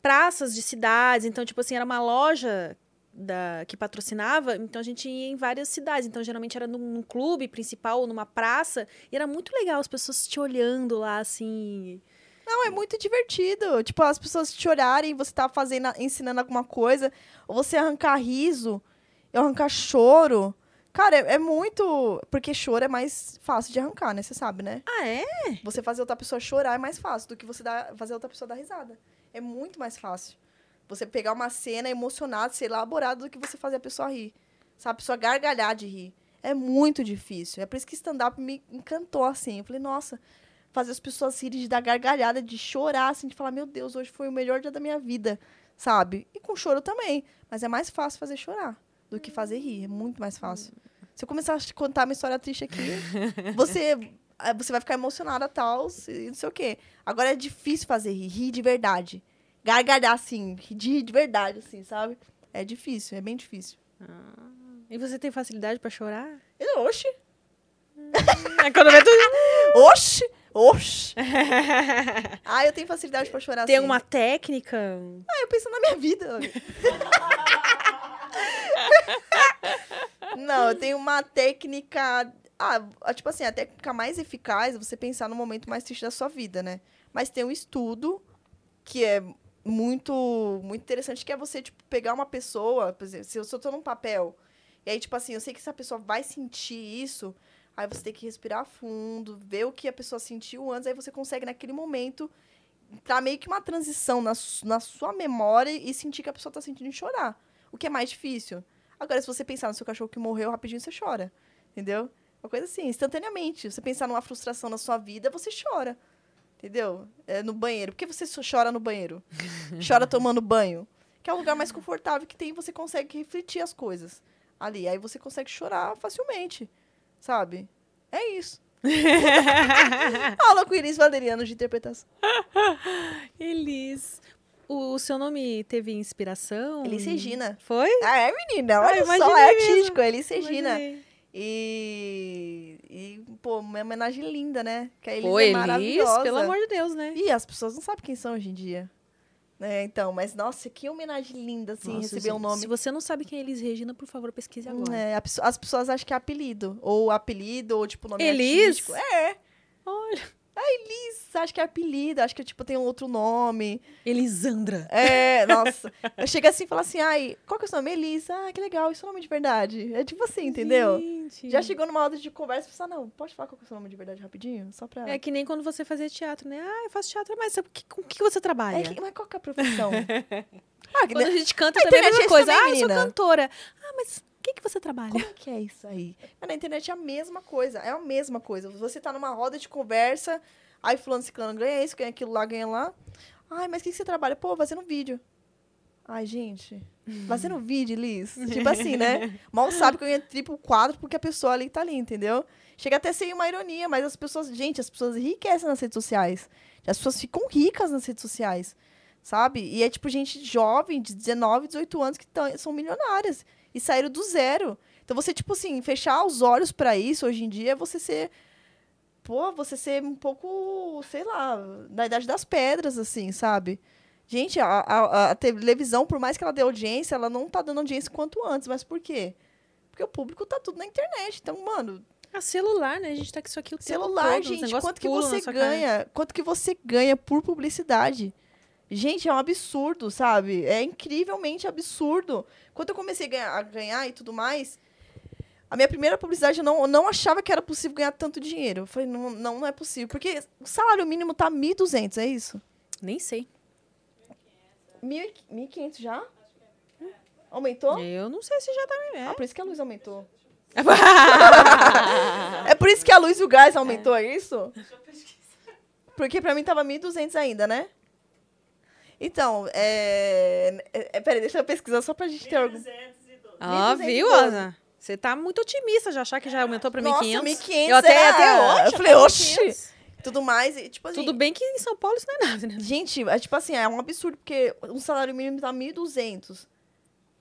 praças de cidades. Então, tipo assim, era uma loja da, que patrocinava. Então, a gente ia em várias cidades. Então, geralmente era num, num clube principal ou numa praça. E era muito legal as pessoas te olhando lá, assim. Não, é muito divertido. Tipo, as pessoas te olharem, você tá fazendo, ensinando alguma coisa, ou você arrancar riso, ou arrancar choro. Cara, é, é muito. Porque choro é mais fácil de arrancar, né? Você sabe, né? Ah, é? Você fazer outra pessoa chorar é mais fácil do que você dar, fazer outra pessoa dar risada. É muito mais fácil. Você pegar uma cena emocionada, ser elaborada do que você fazer a pessoa rir. Sabe? A pessoa gargalhar de rir. É muito difícil. É por isso que stand-up me encantou, assim. Eu falei, nossa, fazer as pessoas rirem, de dar gargalhada, de chorar, assim, de falar, meu Deus, hoje foi o melhor dia da minha vida, sabe? E com choro também. Mas é mais fácil fazer chorar do que fazer rir. É muito mais fácil. Se eu começar a te contar uma história triste aqui, [LAUGHS] você, eh, você vai ficar emocionada, tal, e não sei o quê. Agora é difícil fazer rir, rir de verdade. Gargalhar, assim, de de verdade, assim, sabe? É difícil, é bem difícil. E você tem facilidade pra chorar? E, Oxi, É quando vê tudo. [LAUGHS] oxi, oxi. [LAUGHS] ah, eu tenho facilidade pra chorar, Tem assim. alguma técnica? Ah, eu penso na minha vida. [LAUGHS] Não, eu tenho uma técnica. Ah, tipo assim, a técnica mais eficaz é você pensar no momento mais triste da sua vida, né? Mas tem um estudo que é muito muito interessante, que é você, tipo, pegar uma pessoa, por exemplo, se eu tô num papel, e aí, tipo assim, eu sei que essa pessoa vai sentir isso, aí você tem que respirar fundo, ver o que a pessoa sentiu antes, aí você consegue, naquele momento, entrar meio que uma transição na, na sua memória e sentir que a pessoa tá sentindo chorar. O que é mais difícil. Agora, se você pensar no seu cachorro que morreu, rapidinho você chora. Entendeu? Uma coisa assim, instantaneamente. Você pensar numa frustração na sua vida, você chora. Entendeu? É, no banheiro. Por que você só chora no banheiro? [LAUGHS] chora tomando banho. Que é o lugar mais confortável que tem e você consegue refletir as coisas ali. Aí você consegue chorar facilmente. Sabe? É isso. [LAUGHS] Aula com Iris Valeriano de interpretação. [LAUGHS] Elis. O seu nome teve inspiração? Elis Regina. Foi? Ah, é, menina? Olha só, imaginei é mesmo. artístico, é Elis Regina. Imaginei. E, e, pô, uma homenagem linda, né? Que a Elis Pô, é Elis, pelo amor de Deus, né? E as pessoas não sabem quem são hoje em dia. Né? Então, mas nossa, que homenagem linda, assim, Nossa, receber um se- nome. Se você não sabe quem é Elis Regina, por favor, pesquise agora. É, as pessoas acham que é apelido. Ou apelido, ou tipo nome Elis? artístico. É. Olha. Elis, acho que é apelido, acho que tipo tem um outro nome. Elisandra. É, [LAUGHS] nossa. Eu chego assim e falo assim, ai, qual que é o seu nome? Elis. Ah, que legal, isso é o nome de verdade. É tipo assim, entendeu? Gente. Já chegou numa hora de conversa e pensar, não, pode falar qual que é o seu nome de verdade rapidinho? Só pra. É que nem quando você fazia teatro, né? Ah, eu faço teatro, mas sabe que- com o que você trabalha? É que- mas qual que é a profissão? [LAUGHS] ah, que, Quando a gente canta A também é a mesma é coisa. também, ah, eu sou menina. cantora. Ah, mas o que, que você trabalha? Como é que é isso aí? Mas na internet é a mesma coisa, é a mesma coisa. Você tá numa roda de conversa, Aí fulano ciclano ganha isso, ganha aquilo lá, ganha lá. Ai, mas o que, que você trabalha? Pô, fazendo vídeo. Ai, gente. Fazendo vídeo, Liz. [LAUGHS] tipo assim, né? Mal sabe que eu ganho triplo, quadro porque a pessoa ali tá ali, entendeu? Chega até a ser uma ironia, mas as pessoas, gente, as pessoas enriquecem nas redes sociais. As pessoas ficam ricas nas redes sociais, sabe? E é tipo gente jovem, de 19, 18 anos, que tão, são milionárias e saíram do zero. Então você, tipo assim, fechar os olhos pra isso hoje em dia é você ser. Pô, você ser um pouco, sei lá, na idade das pedras, assim, sabe? Gente, a, a, a televisão, por mais que ela dê audiência, ela não tá dando audiência quanto antes. Mas por quê? Porque o público tá tudo na internet. Então, mano, A celular, né? A gente tá com isso aqui o tempo celular, todo, os gente, quanto que você sua cara. ganha? Quanto que você ganha por publicidade? Gente, é um absurdo, sabe? É incrivelmente absurdo. Quando eu comecei a ganhar, a ganhar e tudo mais, a minha primeira publicidade eu não, eu não achava que era possível ganhar tanto dinheiro. Eu falei, não, não, não é possível. Porque o salário mínimo tá 1.200, é isso? Nem sei. 1.500 já? Aumentou? Eu não sei se já tá. Ah, É. por isso que a luz aumentou. [LAUGHS] É por isso que a luz e o gás aumentou, é isso? Deixa eu pesquisar. Porque pra mim tava 1.200 ainda, né? Então, é... é... é, Peraí, deixa eu pesquisar só pra gente ter algum... 1212. Ó, 1.212. viu, Ana? Você tá muito otimista de achar que já aumentou pra 1.500. Nossa, 1.500 Eu até, era- até hoje. Eu falei, oxi. 1.500. Tudo mais, e tipo assim... Tudo bem que em São Paulo isso não é nada, né? Gente, é tipo assim, é um absurdo, porque um salário mínimo tá 1.200.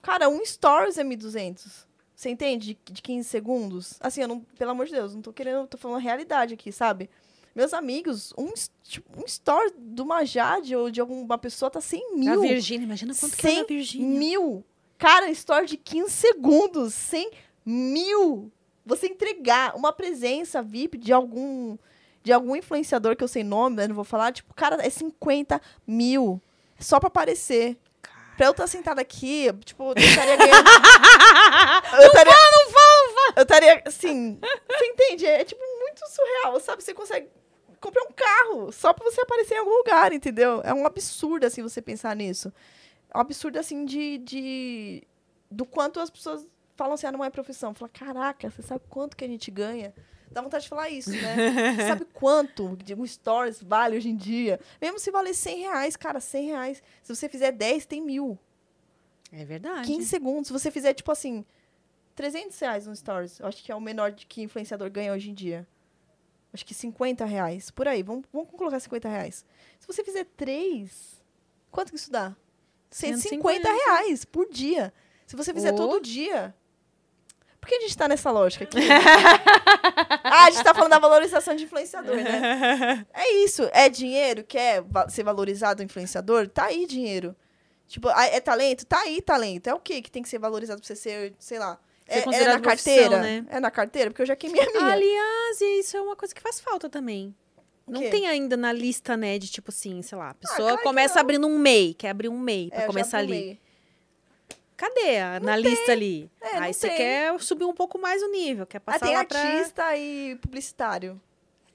Cara, um stories é 1.200. Você entende? De, de 15 segundos. Assim, eu não... Pelo amor de Deus, não tô querendo... Tô falando a realidade aqui, sabe? Meus amigos, um, tipo, um story de uma Jade ou de alguma pessoa tá 100 A mil. Virgínia, imagina quanto que é 100 a Virgínia. mil. Cara, story de 15 segundos. 100 mil. Você entregar uma presença VIP de algum de algum influenciador que eu sei nome, né, não vou falar, tipo, cara, é 50 mil. Só pra aparecer. Pra eu estar sentada aqui, tipo, eu estaria ganhando. [LAUGHS] eu estaria, não fala, não fala! Eu estaria, assim. Você entende? É, tipo muito surreal, sabe? Você consegue comprar um carro só pra você aparecer em algum lugar, entendeu? É um absurdo, assim, você pensar nisso. É um absurdo, assim, de. de do quanto as pessoas falam assim, ah, não é profissão. Fala, caraca, você sabe quanto que a gente ganha? Dá vontade de falar isso, né? [LAUGHS] Você sabe quanto um stories vale hoje em dia? Mesmo se valer 100 reais, cara, 100 reais. Se você fizer 10, tem mil. É verdade. 15 segundos. Se você fizer, tipo assim, 300 reais no stories, eu acho que é o menor de que influenciador ganha hoje em dia. Acho que 50 reais. Por aí, vamos, vamos colocar 50 reais. Se você fizer 3, quanto que isso dá? 150 reais por dia. Se você fizer Oh. todo dia. Por que a gente tá nessa lógica aqui? [LAUGHS] ah, a gente tá falando da valorização de influenciador, né? [LAUGHS] É isso. É dinheiro? Quer va- ser valorizado o influenciador? Tá aí dinheiro. Tipo, é talento? Tá aí talento. É o quê que tem que ser valorizado pra você ser, sei lá. É, é na profissão, carteira? né? É na carteira? Porque eu já queimei a minha. Aliás, e isso é uma coisa que faz falta também. Não tem ainda na lista, né, de tipo assim, sei lá, a pessoa claro que começa abrindo um MEI, quer abrir um MEI pra É, começar ali. Cadê a, na lista ali? É, Aí você tem. quer subir um pouco mais o nível, quer Ah, passar tem lá pra... artista e publicitário.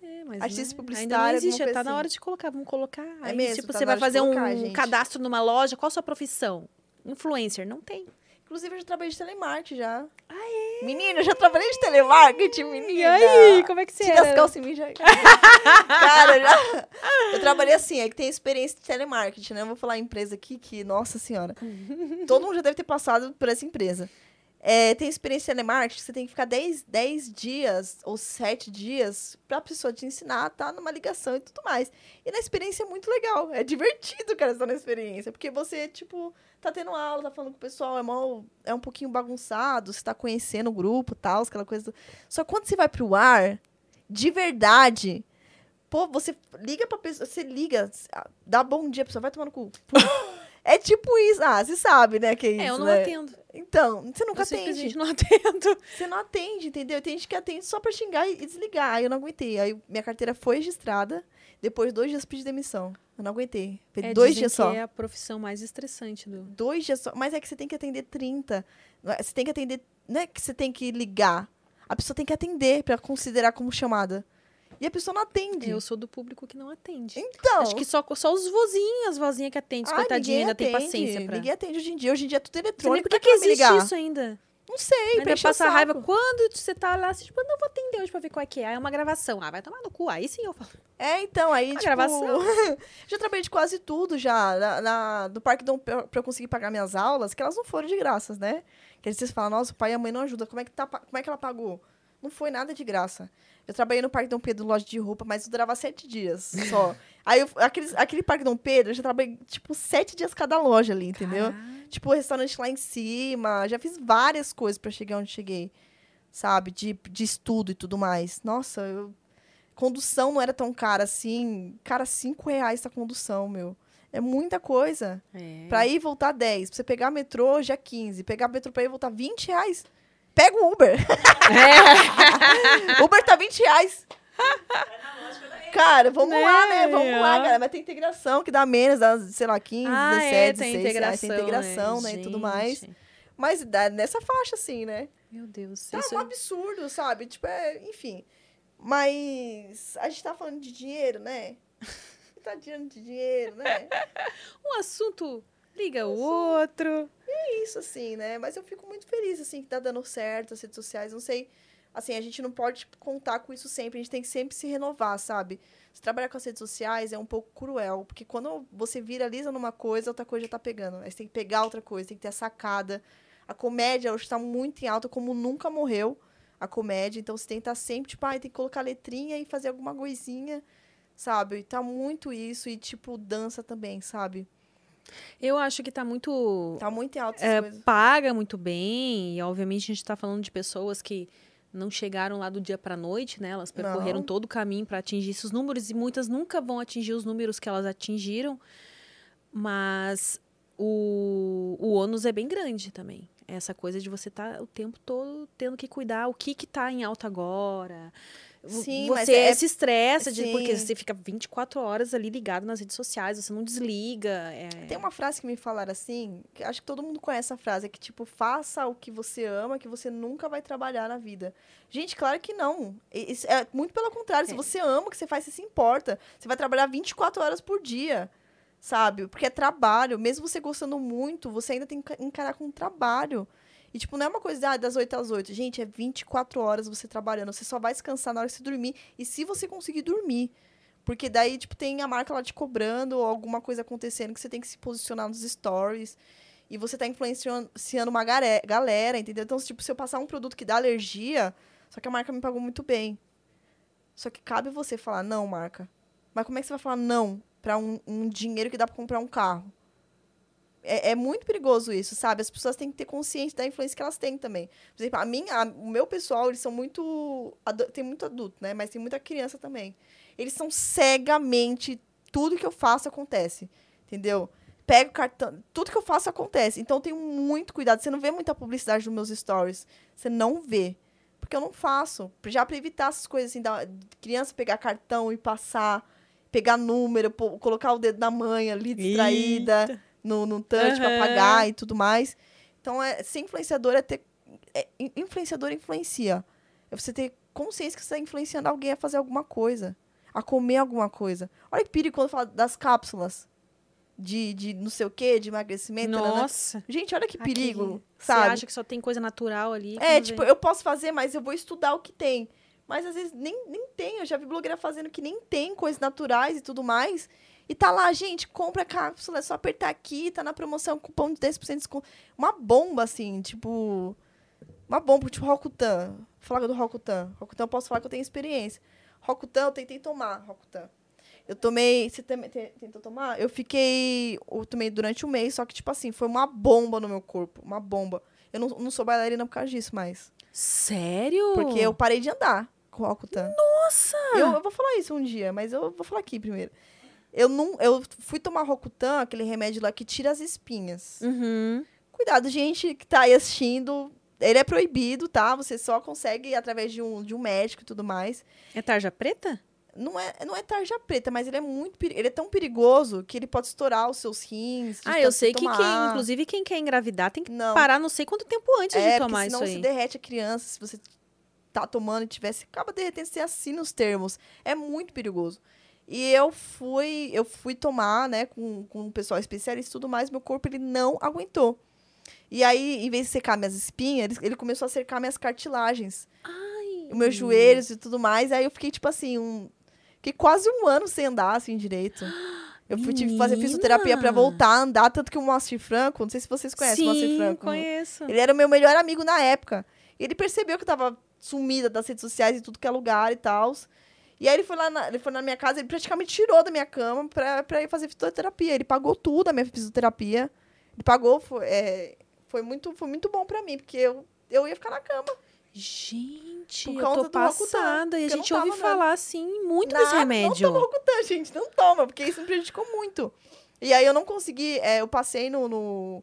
É, mas, artista né, Ainda publicitário, não existe, tá coisa na assim. hora de colocar, vamos colocar. Aí, mesmo, tipo, tá você vai fazer colocar, um gente. cadastro numa loja, qual a sua profissão? Influencer, não tem. Inclusive, eu já trabalhei de telemarketing já. Ah, é? Menina, eu já trabalhei de telemarketing, menina. E aí, como é que você Tira as era? calças em mim já. Cara, já... Eu trabalhei assim, é que tem experiência de telemarketing, né? Eu vou falar a empresa aqui que, nossa senhora. [LAUGHS] todo mundo já deve ter passado por essa empresa. É, tem experiência de telemarketing, você tem que ficar 10, 10 dias ou 7 dias pra pessoa te ensinar, tá numa ligação e tudo mais. E na experiência é muito legal. É divertido, cara, estar na experiência. Porque você, tipo, tá tendo aula, tá falando com o pessoal, é, mó, é um pouquinho bagunçado, você tá conhecendo o grupo e tal, aquela coisa. Só que quando você vai pro ar, de verdade, pô, você liga pra pessoa, você liga, dá bom dia, a pessoa vai tomar no cu. [LAUGHS] É tipo isso. Ah, você sabe, né, que é isso, É, eu não né? atendo. Então, você nunca Eu atende. simplesmente não atendo. [LAUGHS] Você não atende, entendeu? Tem gente que atende só pra xingar e desligar. Aí eu não aguentei. Aí minha carteira foi registrada. Depois, dois dias, pedi demissão. Eu não aguentei. É, dois dias só. é a profissão mais estressante do... Dois dias só. Mas é que você tem que atender 30. Não é- Você tem que atender. Não é que você tem que ligar. A pessoa tem que atender pra considerar como chamada. E a pessoa não atende. Eu sou do público que não atende. Então. Acho que só, só os vozinhos, as vozinhas que atendem, ah, ninguém ainda tem atende. paciência pra... Ninguém atende hoje em dia. Hoje em dia é tudo eletrônico. por que que existe ligar? isso ainda. Não sei, Ainda passa raiva saco. quando você tá lá, assim, tipo, não vou atender hoje pra ver qual é que é. Aí é uma gravação. Ah, vai tomar no cu. Aí sim eu falo. É, então, aí, tipo... gravação. [LAUGHS] já trabalhei de quase tudo já. Na, na- do Parque Dom pra eu conseguir pagar minhas aulas, que elas não foram de graças, né? Que aí vocês falam, nossa, o pai e a mãe não ajudam. Como é que, tá, como é que ela pagou? Não foi nada de graça. Eu trabalhei no Parque Dom Pedro, loja de roupa, mas eu durava sete dias só. [LAUGHS] aí, eu, aqueles, aquele Parque Dom Pedro, eu já trabalhei, tipo, sete dias cada loja ali, entendeu? Tipo, o restaurante lá em cima. Já fiz várias coisas pra chegar onde cheguei. Sabe? De, de estudo e tudo mais. Nossa, eu... condução não era tão cara assim. Cara, cinco reais a condução, meu. É muita coisa. É. Pra ir e voltar 10. Pra você pegar metrô, já 15. Pegar metrô pra ir e voltar 20 reais. Pega o Uber. [LAUGHS] Uber tá 20 reais. Cara, vamos Né? lá, né? Vamos lá, cara. Mas tem integração que dá menos, dá, sei lá, 15, Ah, 17, é, tem 16 reais. Tem integração, integração, né? E tudo mais. Mas dá nessa faixa, assim, né? Meu Deus. Tá isso um absurdo, sabe? Tipo, é, enfim. Mas a gente tá falando de dinheiro, né? [LAUGHS] tá tirando de dinheiro, né? [LAUGHS] Um assunto liga o outro. É isso, assim, né? Mas eu fico muito feliz, assim, que tá dando certo as redes sociais. Não sei. Assim, a gente não pode tipo, contar com isso sempre. A gente tem que sempre se renovar, sabe? Se trabalhar com as redes sociais é um pouco cruel. Porque quando você viraliza numa coisa, outra coisa já tá pegando. Aí você tem que pegar outra coisa, tem que ter a sacada. A comédia hoje tá muito em alta, como nunca morreu a comédia. Então você tem que estar sempre, tipo, ai, tem que colocar letrinha e fazer alguma coisinha, sabe? Tá muito isso. E, tipo, dança também, sabe? Eu acho que tá muito. Tá muito em alta é, paga muito bem. E obviamente a gente tá falando de pessoas que não chegaram lá do dia pra noite, né? Elas percorreram Não. todo o caminho para atingir esses números e muitas nunca vão atingir os números que elas atingiram. Mas o, o ônus é bem grande também. Essa coisa de você estar o tempo todo tendo que cuidar o que que tá em alta agora. Sim, você é- se estressa de, porque você fica 24 horas ali ligado nas redes sociais, você não desliga. é- Tem uma frase que me falaram assim, que acho que todo mundo conhece a frase, é que tipo, faça o que você ama, que você nunca vai trabalhar na vida. Gente, claro que não. Isso É muito pelo contrário, se É. você ama o que você faz, você se importa. Você vai trabalhar 24 horas por dia, sabe? Porque é trabalho. Mesmo você gostando muito, você ainda tem que encarar com trabalho. E, tipo, não é uma coisa ah, das 8 às 8. Gente, é 24 horas você trabalhando. Você só vai descansar na hora que você dormir. E se você conseguir dormir. Porque daí, tipo, tem a marca lá te cobrando ou alguma coisa acontecendo que você tem que se posicionar nos stories. E você tá influenciando uma galera, entendeu? Então, tipo, se eu passar um produto que dá alergia, só que a marca me pagou muito bem. Só que cabe você falar, não, marca. Mas como é que você vai falar não pra um, um dinheiro que dá pra comprar um carro? É, é muito perigoso isso, sabe? As pessoas têm que ter consciência da influência que elas têm também. Por exemplo, a minha, a- o meu pessoal, eles são muito. Tem muito adulto, né? Mas tem muita criança também. Eles são cegamente. Tudo que eu faço acontece. Entendeu? Pego o cartão. Tudo que eu faço acontece. Então eu tenho muito cuidado. Você não vê muita publicidade nos meus stories. Você não vê. Porque eu não faço. Já pra evitar essas coisas assim, da criança pegar cartão e passar, pegar número, pô- colocar o dedo na mãe ali, distraída Eita. no, no touch pra Aham. pagar e tudo mais. Então, é, ser influenciador é ter. É, in- influenciador influencia. É você ter consciência que você está influenciando alguém a fazer alguma coisa. A comer alguma coisa. Olha que perigo quando fala das cápsulas. De, de não sei o quê, de emagrecimento. Nossa. Gente, olha que perigo, Você sabe? acha que só tem coisa natural ali? É, tipo, vem- eu posso fazer, mas eu vou estudar o que tem. Mas às vezes nem, nem tem. Eu já vi blogueira fazendo que nem tem coisas naturais e tudo mais. E tá lá, gente, compra a cápsula, é só apertar aqui, tá na promoção, cupom de 10% de desconto. Uma bomba, assim, tipo. Uma bomba, tipo Rokutan. Falar do Rokutan. Rokutan eu posso falar que eu tenho experiência. Rokutan, eu tentei tomar Rokutan. Eu tomei. Você também te- tentou tomar? Eu fiquei. Eu tomei durante um mês, só que, tipo assim, foi uma bomba no meu corpo. Uma bomba. Eu não, não sou bailarina por causa disso mais. Sério? Porque eu parei de andar o Rokutan. Nossa! Eu, eu vou falar isso um dia, mas eu vou falar aqui primeiro. Eu não, eu fui tomar Rokutan, aquele remédio lá que tira as espinhas. Uhum. Cuidado, gente que tá aí assistindo. Ele é proibido, tá? Você só consegue através de um, de um médico e tudo mais. É tarja preta? Não é, não é tarja preta, mas ele é muito ele é tão perigoso que ele pode estourar os seus rins. Ah, eu sei que quem, inclusive, quem quer engravidar tem que Não. parar não sei quanto tempo antes é, de tomar isso senão aí. se derrete a criança, se você tá tomando e tivesse, acaba derretendo, você assina os termos. É muito perigoso. E eu fui, eu fui tomar, né, com, com um pessoal especialista e tudo mais, meu corpo ele não aguentou. E aí, em vez de secar minhas espinhas, ele, ele começou a cercar minhas cartilagens. Ai. Os meus joelhos e tudo mais. Aí eu fiquei, tipo assim, um. Fiquei quase um ano sem andar, assim, direito. Eu fui, tive que fazer fisioterapia pra voltar a andar, tanto que o Moacir Franco, não sei se vocês conhecem o Moacir Sim, Franco. conheço. Ele era o meu melhor amigo na época. E ele percebeu que eu tava sumida das redes sociais e tudo que é lugar e tal. E aí ele foi lá na, ele foi na minha casa, ele praticamente tirou da minha cama pra, pra ir fazer fisioterapia. Ele pagou tudo a minha fisioterapia. Ele pagou, foi, é, foi, muito, foi muito bom pra mim, porque eu, eu ia ficar na cama. Gente, eu tô Rocutan, passada. E a gente ouve tava falar, assim, muito Nada, desse remédio. Não toma Rocutan, gente, não toma, porque isso me prejudicou muito. E aí eu não consegui, é, eu passei no, no-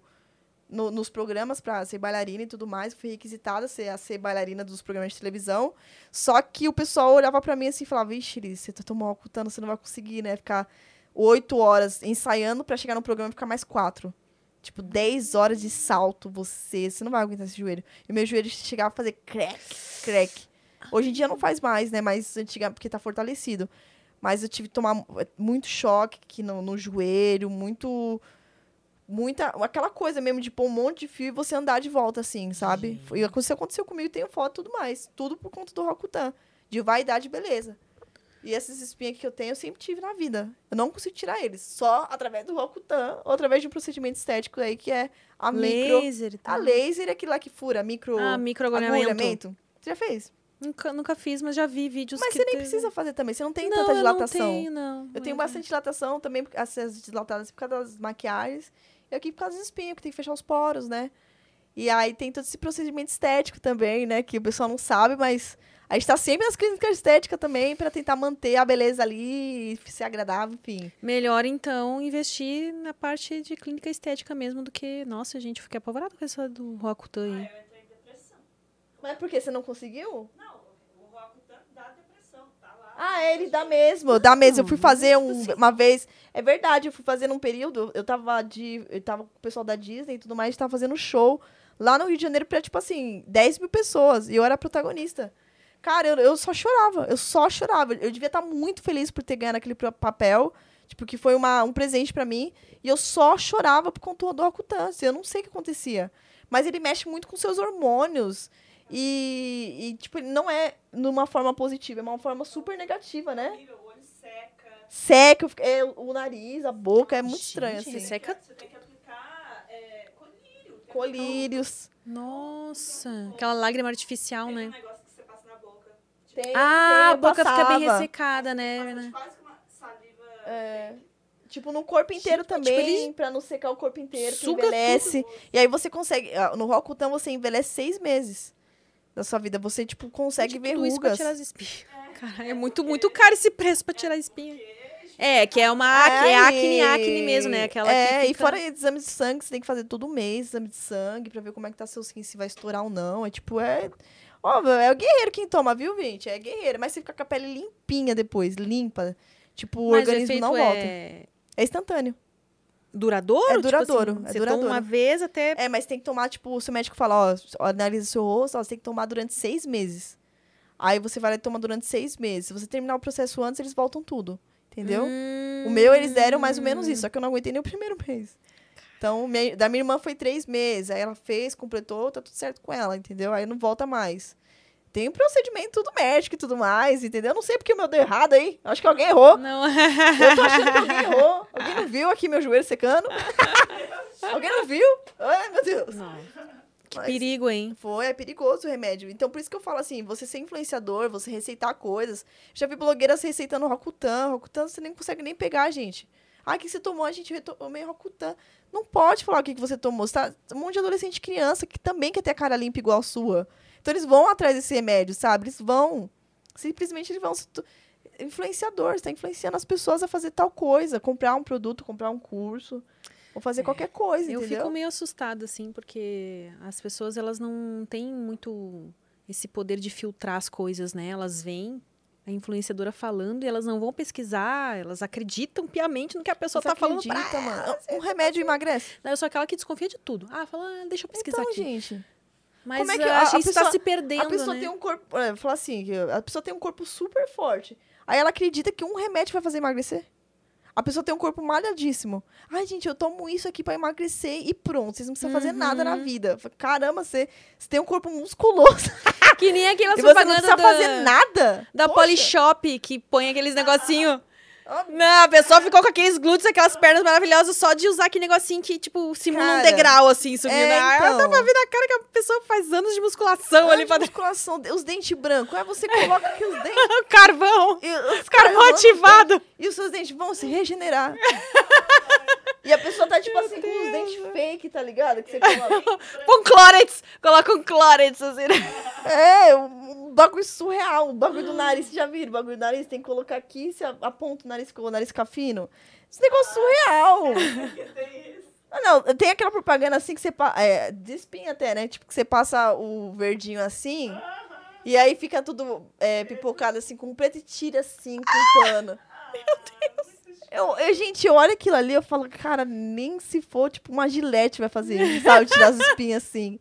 no- nos programas pra ser bailarina e tudo mais, fui requisitada a ser, a ser bailarina dos programas de televisão, só que o pessoal olhava pra mim assim e falava, vixe, você tá tomando Rocutan, você não vai conseguir, né, ficar oito horas ensaiando pra chegar no programa e ficar mais quatro. Tipo, 10 horas de salto, você, você não vai aguentar esse joelho. E meu joelho chegava a fazer crack, crack. Hoje em dia não faz mais, né? Mas antiga, porque tá fortalecido. Mas eu tive que tomar mu- muito choque aqui no, no joelho, muito. Muita. Aquela coisa mesmo de pôr um monte de fio e você andar de volta, assim, sabe? Foi, isso aconteceu comigo, tenho foto e tudo mais. Tudo por conta do Rokutan. De vaidade e beleza. E esses espinhas que eu tenho, eu sempre tive na vida. Eu não consigo tirar eles. Só através do Rokutan ou através de um procedimento estético aí, que é a micro. Laser e A tal. laser é aquilo lá que fura, micro. Ah, microagulhamento. agulhamento. Você já fez? Nunca, nunca fiz, mas já vi vídeos Mas você nem teve- precisa fazer também. Você não tem não, tanta eu dilatação. Não tenho, não. Eu tenho bastante dilatação também, porque essas dilatadas por causa das maquiagens. E aqui por causa dos espinhos, que tem que fechar os poros, né? E aí tem todo esse procedimento estético também, né? Que o pessoal não sabe, mas a gente tá sempre nas clínicas estéticas também pra tentar manter a beleza ali, ser agradável, enfim. Melhor, então, investir na parte de clínica estética mesmo do que... Nossa, gente, eu fiquei apavorada com essa do Roacutan aí. Eu entrei em depressão. Mas por que você não conseguiu? Não, o Rokutan dá depressão, tá lá. Ah, é, ele dá mesmo, dá mesmo. Eu fui não fazer um, uma vez. É verdade, eu fui fazer num período. Eu tava de. Eu tava com o pessoal da Disney e tudo mais, tava fazendo show lá no Rio de Janeiro pra, tipo assim, 10 mil pessoas. E eu era protagonista. Cara, eu, eu só chorava. Eu só chorava. Eu devia estar muito feliz por ter ganhado aquele papel. Tipo, que foi uma, um presente pra mim. E eu só chorava por conta do assim, Eu não sei o que acontecia. Mas ele mexe muito com seus hormônios. E, e, tipo, não é numa forma positiva, é uma forma super negativa, né? Horrível, o olho seca. Seca, é, o nariz, a boca, é muito Gente, estranho, Você assim. seca Você tem que aplicar é, colírio. Colírios. Nossa, aquela lágrima artificial, Tem um né? negócio que você passa na boca. Tem, Ah, tem, a boca fica bem passava. ressecada, né? Passa né? quase uma saliva. É. Tipo, no corpo inteiro Gente, também, tipo, ele pra não secar o corpo inteiro, que envelhece. E aí você consegue, no Rokutan você envelhece seis meses da sua vida. Você, tipo, consegue ver tudo isso pra rugas. tirar as espinhas. Caralho, é muito, muito caro esse preço pra tirar a espinha. É, que é uma acne, é acne, acne mesmo, né? Aquela é, que e fica... fora exame de sangue, você tem que fazer todo mês, exame de sangue, pra ver como é que tá seu skin, se vai estourar ou não. É tipo, é. Ó, é o guerreiro quem toma, viu, gente? É guerreiro. Mas você fica com a pele limpinha depois, limpa. Tipo, o Mas organismo efeito não volta. é É instantâneo. Duradouro? É Tipo duradouro, assim, é você duradouro. toma uma vez até... É, mas tem que tomar, tipo, o seu médico fala, ó, analisa o seu rosto, ó, você tem que tomar durante seis meses. Aí você vai lá e toma durante seis meses. Se você terminar o processo antes, eles voltam tudo. Entendeu? O meu, eles deram mais ou menos isso, só que eu não aguentei nem o primeiro mês. Então, minha- da minha irmã foi três meses. Aí ela fez, completou, tá tudo certo com ela, entendeu? Aí não volta mais. Tem um procedimento tudo médico e tudo mais, entendeu? Eu não sei porque o meu deu errado aí. Acho que alguém errou. Não, Eu tô achando que alguém errou. Alguém não viu aqui meu joelho secando? alguém não viu? Ai, meu Deus. não. Que Mas- perigo, hein? Foi, é perigoso o remédio. Então, por isso que eu falo assim, você ser influenciador, você receitar coisas. Já vi blogueiras receitando Rokutan. Rokutan você nem consegue nem pegar, gente. Ah, o que você tomou? A gente tomei Rokutan. Não pode falar o que que você tomou. Você tá, um monte de adolescente e criança que também quer ter a cara limpa igual a sua. Então, eles vão atrás desse remédio, sabe? Eles vão. Simplesmente eles vão... Influenciador, você tá influenciando as pessoas a fazer tal coisa. Comprar um produto, comprar um curso. Ou fazer qualquer coisa, Eu entendeu? fico meio assustada, assim, porque as pessoas, elas não têm muito esse poder de filtrar as coisas, né? Elas veem a influenciadora falando e elas não vão pesquisar, elas acreditam piamente no que a pessoa Você tá falando acredita, ela. mano? Um remédio emagrece. Eu sou aquela que desconfia de tudo. Ah, fala, ah, deixa eu pesquisar Então, aqui. gente... Mas como é que eu a- acho a isso pessoa- tá se perdendo, A pessoa né? tem um corpo. É, falar assim, a pessoa tem um corpo super forte. Aí ela acredita que um remédio vai fazer emagrecer. A pessoa tem um corpo malhadíssimo. Ai, gente, eu tomo isso aqui pra emagrecer e pronto. Vocês não precisam fazer nada na Uhum. vida. Caramba, você, você tem um corpo musculoso. [LAUGHS] Que nem aquelas e você não propagandas precisa da, fazer nada. da Poxa. Polishop, que põe aqueles negocinho... Não, a pessoa ficou com aqueles glúteos, aquelas pernas maravilhosas, só de usar aquele negocinho que, tipo, simula um Cara, degrau, assim, subindo. é, Ah, então. Dá pra ver na cara que a pessoa faz anos de musculação ali Antes pra de musculação, os dentes brancos. Aí você coloca aqui os dentes. [LAUGHS] carvão. E os Carvão ativado. E os seus dentes vão se regenerar. e a pessoa tá, tipo assim, com os dentes fake, tá ligado? Que você coloca. [LAUGHS] Um clórex. Coloca um clórex, assim. né? É, um bagulho surreal. O bagulho do nariz, vocês já viram? O bagulho do nariz tem que colocar aqui, você aponta o nariz com o nariz fica fino. Esse negócio surreal. [LAUGHS] Tem isso. Ah, não, tem aquela propaganda assim que você passa. É, de espinha até, né? Tipo, que você passa o verdinho assim. E aí fica tudo é, pipocado assim com preto e tira assim com pano. [LAUGHS] Meu Deus. Eu, eu, gente, eu olho aquilo ali eu falo, cara, nem se for, tipo, uma gilete vai fazer isso, sabe? Tirar as espinhas assim.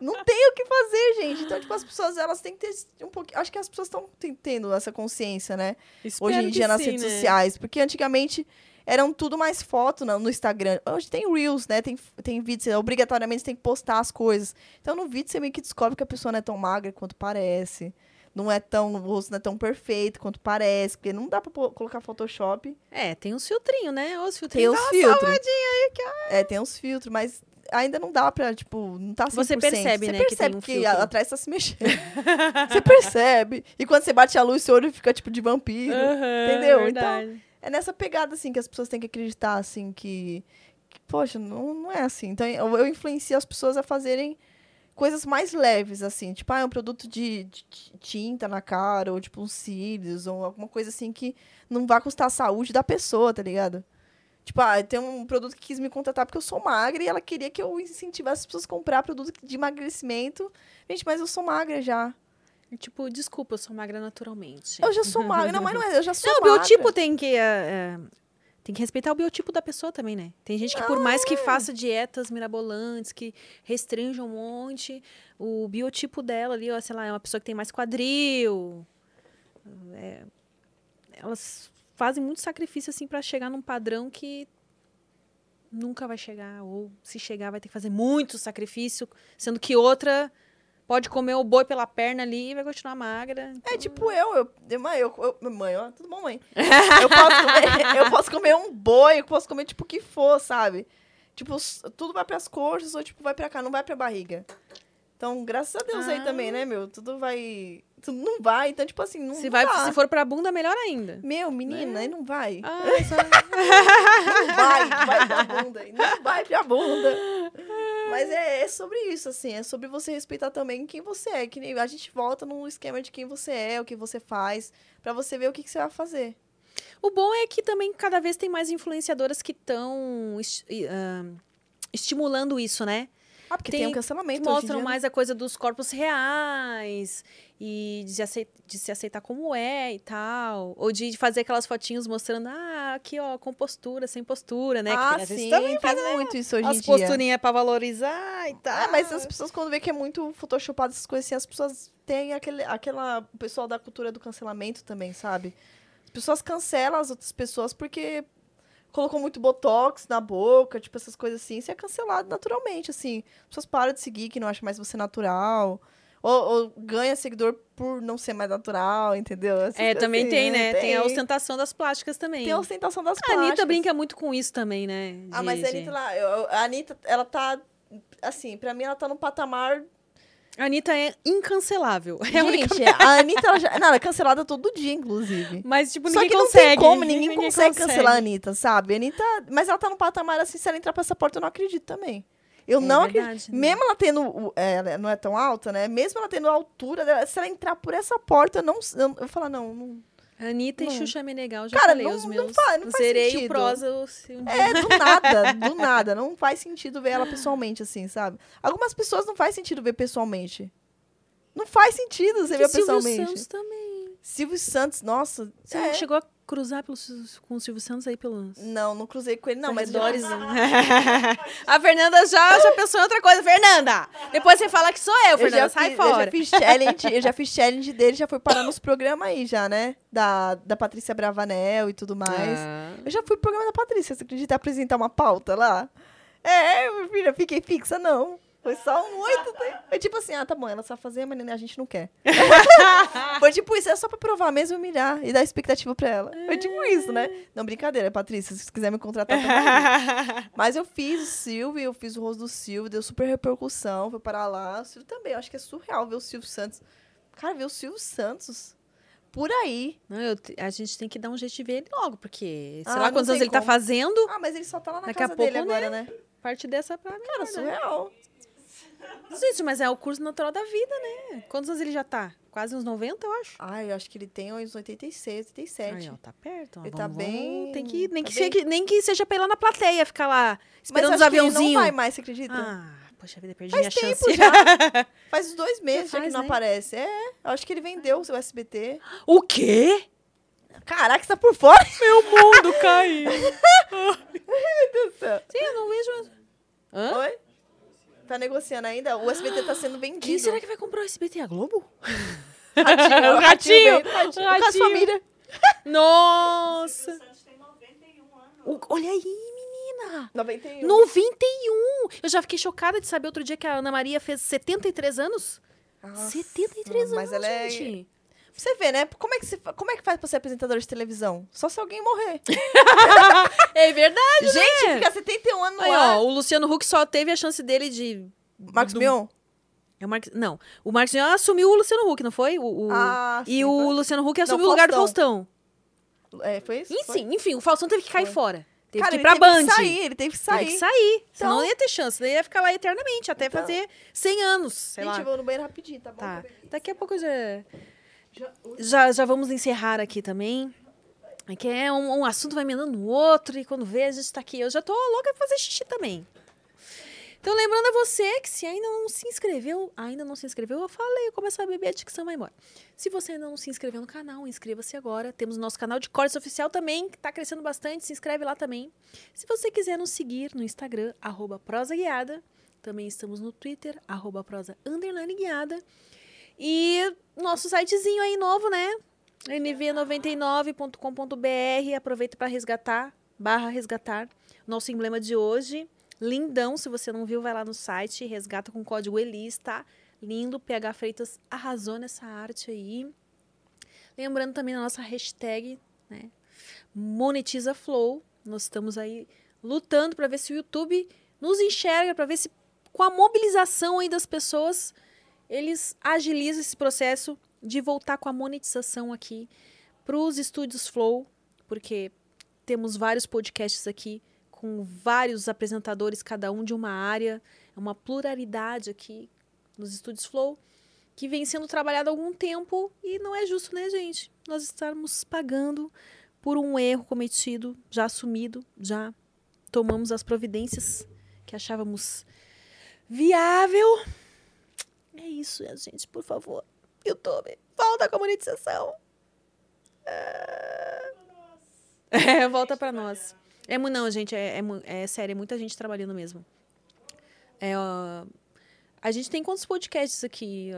Não tem o que fazer, gente. Então, tipo, as pessoas, elas têm que ter um pouquinho. Acho que as pessoas estão tendo essa consciência, né? hoje em dia nas redes né? sociais. Porque antigamente eram tudo mais foto no, Instagram. Hoje tem Reels, né? Tem, tem vídeos, você, obrigatoriamente você tem que postar as coisas. Então no vídeo você meio que descobre que a pessoa não é tão magra quanto parece. Não é tão, o rosto não é tão perfeito quanto parece. Porque não dá pra colocar Photoshop. É, tem uns filtrinhos, né? Os Tem filtrinhos. os dá uma filtros. aí que É, tem uns filtros, mas ainda não dá pra, tipo, não tá 100%. Você percebe, você né, que percebe tem um que atrás tá se mexendo. [LAUGHS] você percebe. E quando você bate a luz, seu olho fica, tipo, de vampiro. Entendeu? verdade. É nessa pegada, assim, que as pessoas têm que acreditar, assim, que... que, poxa, não, não é assim. Então, eu, eu influencio as pessoas a fazerem coisas mais leves, assim. Tipo, ah, é um produto de, de tinta na cara, ou, tipo, uns cílios, ou alguma coisa, assim, que não vai custar a saúde da pessoa, tá ligado? Tipo, ah, tem um produto que quis me contratar porque eu sou magra e ela queria que eu incentivasse as pessoas a comprar produto de emagrecimento. Gente, mas eu sou magra já. Tipo, desculpa, eu sou magra naturalmente. Eu já sou [LAUGHS] magra. Não, mas não é, eu já sou Não, o magra. biotipo tem que. é, é, tem que respeitar o biotipo da pessoa também, né? Tem gente que, por mais que faça dietas mirabolantes, que restringam um monte, o biotipo dela ali, ó, sei lá, é uma pessoa que tem mais quadril. é, elas fazem muito sacrifício, assim, pra chegar num padrão que nunca vai chegar. Ou se chegar, vai ter que fazer muito sacrifício, sendo que outra pode comer o boi pela perna ali e vai continuar magra. É tipo eu, eu, eu, mãe, eu, eu- mãe, ó, tudo bom, mãe? Eu posso, [LAUGHS] comer, eu posso comer um boi, eu posso comer tipo o que for, sabe? Tipo, tudo vai pras coxas ou tipo vai pra cá, não vai pra barriga. Então, graças a Deus aí Ah. também, né, meu? Tudo vai, tudo não vai, então tipo assim, não Se, vai, dá. se for pra bunda, melhor ainda. Meu, menina, aí não vai. Ah, [LAUGHS] só... Não vai, não vai pra bunda. aí, Não vai pra bunda. Mas é, é sobre isso, assim. É sobre você respeitar também quem você é. Que nem a gente volta no esquema de quem você é, o que você faz, pra você ver o que, que você vai fazer. O bom é que também cada vez tem mais influenciadoras que estão estimulando isso, né? Ah, porque Tem- tem, um Que cancelamento mostram né? mais a coisa dos corpos reais e de de se aceitar como é e tal. Ou de fazer aquelas fotinhos mostrando, ah, aqui ó, com postura, sem postura, né? Que Ah, vezes sim, também tem muito isso hoje as em dia. posturinhas pra valorizar e tal. Ah, mas as pessoas, quando vê que é muito photoshopado essas coisas assim, as pessoas têm aquele, aquela... O pessoal da cultura do cancelamento também, sabe? As pessoas cancelam as outras pessoas porque colocou muito botox na boca, tipo, essas coisas assim. Isso é cancelado naturalmente, assim. As pessoas param de seguir que não acham mais você natural. Ou, ou ganha seguidor por não ser mais natural, entendeu? Essas É, também assim, tem, né? Tem a Tem. ostentação das plásticas também. Tem a ostentação das A plásticas. Anitta brinca muito com isso também, né? Ah, De- mas a de- Anitta, lá, eu- eu- a Anitta, ela tá... Assim, pra mim, ela tá num patamar A Anitta é incancelável. É. Gente, a Anitta, ela, já, não, ela é cancelada todo dia, inclusive. Mas, tipo, Só ninguém que não consegue. tem como, ninguém, consegue, cancelar a consegue. Anitta, sabe? A Anitta, mas ela tá num patamar assim, se ela entrar pra essa porta, eu não acredito também. Eu É não verdade, acredito. né? Mesmo ela tendo. é, ela não é tão alta, né? Mesmo ela tendo a altura dela, se ela entrar por essa porta, eu não. Eu, eu falo, não, não. Anitta e Não. Xuxa Menegal, já Cara, falei não- os não meus. faz- não faz Zerei o sentido. prosa. se um dia- É, do nada, do [LAUGHS] nada. Não faz sentido ver ela pessoalmente, assim, sabe? Algumas pessoas não faz sentido ver pessoalmente. Não faz sentido você ver Silvio pessoalmente. Santos também. Silvio Santos, nossa. Você é. não chegou a cruzar pelo, com o Silvio Santos aí pelos Não, não cruzei com ele, não, mas eu já arredores. [LAUGHS] fiz- a Fernanda já, já pensou em outra coisa. Fernanda! Depois você fala que sou eu, eu Fernanda. já, sai eu já fora. fiz challenge, eu já fiz challenge dele, já foi parar nos programas aí já, né? Da, da Patrícia Bravanel e tudo mais. Ah. Eu já fui pro programa da Patrícia, você acredita apresentar uma pauta lá? É, filho, eu fiquei fixa, não. Foi só muito tempo. Foi tipo assim, ah, tá bom, ela sabe fazer, mas a gente não quer. [LAUGHS] Foi tipo isso, é só pra provar mesmo, humilhar e dar expectativa pra ela. Foi tipo isso, né? Não, brincadeira, Patrícia, se quiser me contratar, também. [LAUGHS] Mas eu fiz o Silvio, eu fiz o rosto do Silvio, deu super repercussão, foi parar lá. O Silvio também, eu acho que é surreal ver o Silvio Santos. Cara, ver o Silvio Santos por aí. Não, eu a gente tem que dar um jeito de ver ele logo, porque sei Ah, lá quantos anos ele tá fazendo. Ah, mas ele só tá lá na Daqui a casa dele pouco, agora, né? Parte dessa pra mim. Cara, surreal. Gente, mas é o curso natural da vida, né? Quantos anos ele já tá? Quase uns 90, eu acho. Ai, eu acho que ele tem uns 86, 87. Aí, ó, tá perto. ó. Ele Vamos- tá vamos- bem- Tem que, nem, tá que bem- seja, nem que seja pra ir lá na plateia, ficar lá Mas esperando os aviãozinhos. não vai mais, você acredita? Ah, poxa vida, perdi Faz minha tempo chance. já. [LAUGHS] Faz uns dois meses já faz, que não né? aparece. É, eu acho que ele vendeu o seu SBT. o quê? Caraca, você tá por fora? [LAUGHS] Meu mundo caiu. [LAUGHS] Deus do céu. Sim, eu não vejo. Hã? Oi? Tá negociando ainda? O SBT tá sendo vendido. Quem será que vai comprar o SBT? A Globo? [LAUGHS] Ratinho, O ratinho. ratinho. O O Caso ratinho. Família. [LAUGHS] Nossa! O Santos tem 91 anos. O- olha aí, menina! 91. 91! Eu já fiquei chocada de saber outro dia que a Ana Maria fez 73 anos. Nossa, 73 anos, mas ela é- gente. Você ver, né? Como é, que se, como é que faz pra ser apresentador de televisão? Só se alguém morrer. [LAUGHS] É verdade, Gente, né? ficar 71 anos no Aí, ar. ó, o Luciano Huck só teve a chance dele de... Marcos do- Mion? É o Marcos... Não, o Marcos Mion assumiu o Luciano Huck, não foi? O, o- Ah, E sim, o foi. Luciano Huck assumiu o lugar do Faustão. É, foi isso? Foi. Enfim, enfim, o Faustão teve que cair Foi. fora. Teve Cara, que ir ele pra teve Band. que sair, ele teve que sair. Teve que sair. Senão Então- não ia ter chance. Daí ia ficar lá eternamente, até Então. fazer 100 anos, sei Gente, lá. eu vou no banheiro rapidinho, tá bom? Tá. Daqui a pouco eu já... Já- Já, vamos encerrar aqui também. É que é um, um assunto vai emendando no outro e quando vê a gente tá aqui. Eu já tô louca pra fazer xixi também. Então, lembrando a você que se ainda não se inscreveu, ainda não se inscreveu, eu falei, começa a beber, a dicção vai embora. Se você ainda não se inscreveu no canal, inscreva-se agora. Temos o nosso canal de cortes oficial também, que tá crescendo bastante, se inscreve lá também. Se você quiser nos seguir no Instagram, arroba prosa guiada. Também estamos no Twitter, arroba prosa underline guiada. E nosso sitezinho aí novo, né? nv99.com.br. Aproveita para resgatar, barra resgatar, nosso emblema de hoje. Lindão, se você não viu, vai lá no site, resgata com código ELIS, tá? Lindo, PH Freitas arrasou nessa arte aí. Lembrando também a nossa hashtag, né? Monetiza Flow. Nós estamos aí lutando para ver se o YouTube nos enxerga, para ver se com a mobilização aí das pessoas, eles agilizam esse processo de voltar com a monetização aqui para os estúdios Flow, porque temos vários podcasts aqui com vários apresentadores, cada um de uma área, é uma pluralidade aqui nos estúdios Flow que vem sendo trabalhado há algum tempo e não é justo, né, gente? Nós estarmos pagando por um erro cometido, já assumido, já tomamos as providências que achávamos viável. É isso, gente, por favor. YouTube, volta com a monetização. É, É, volta pra nós. É, não, gente, é, é, é sério, é muita gente trabalhando mesmo. É, ó, a gente tem quantos podcasts aqui?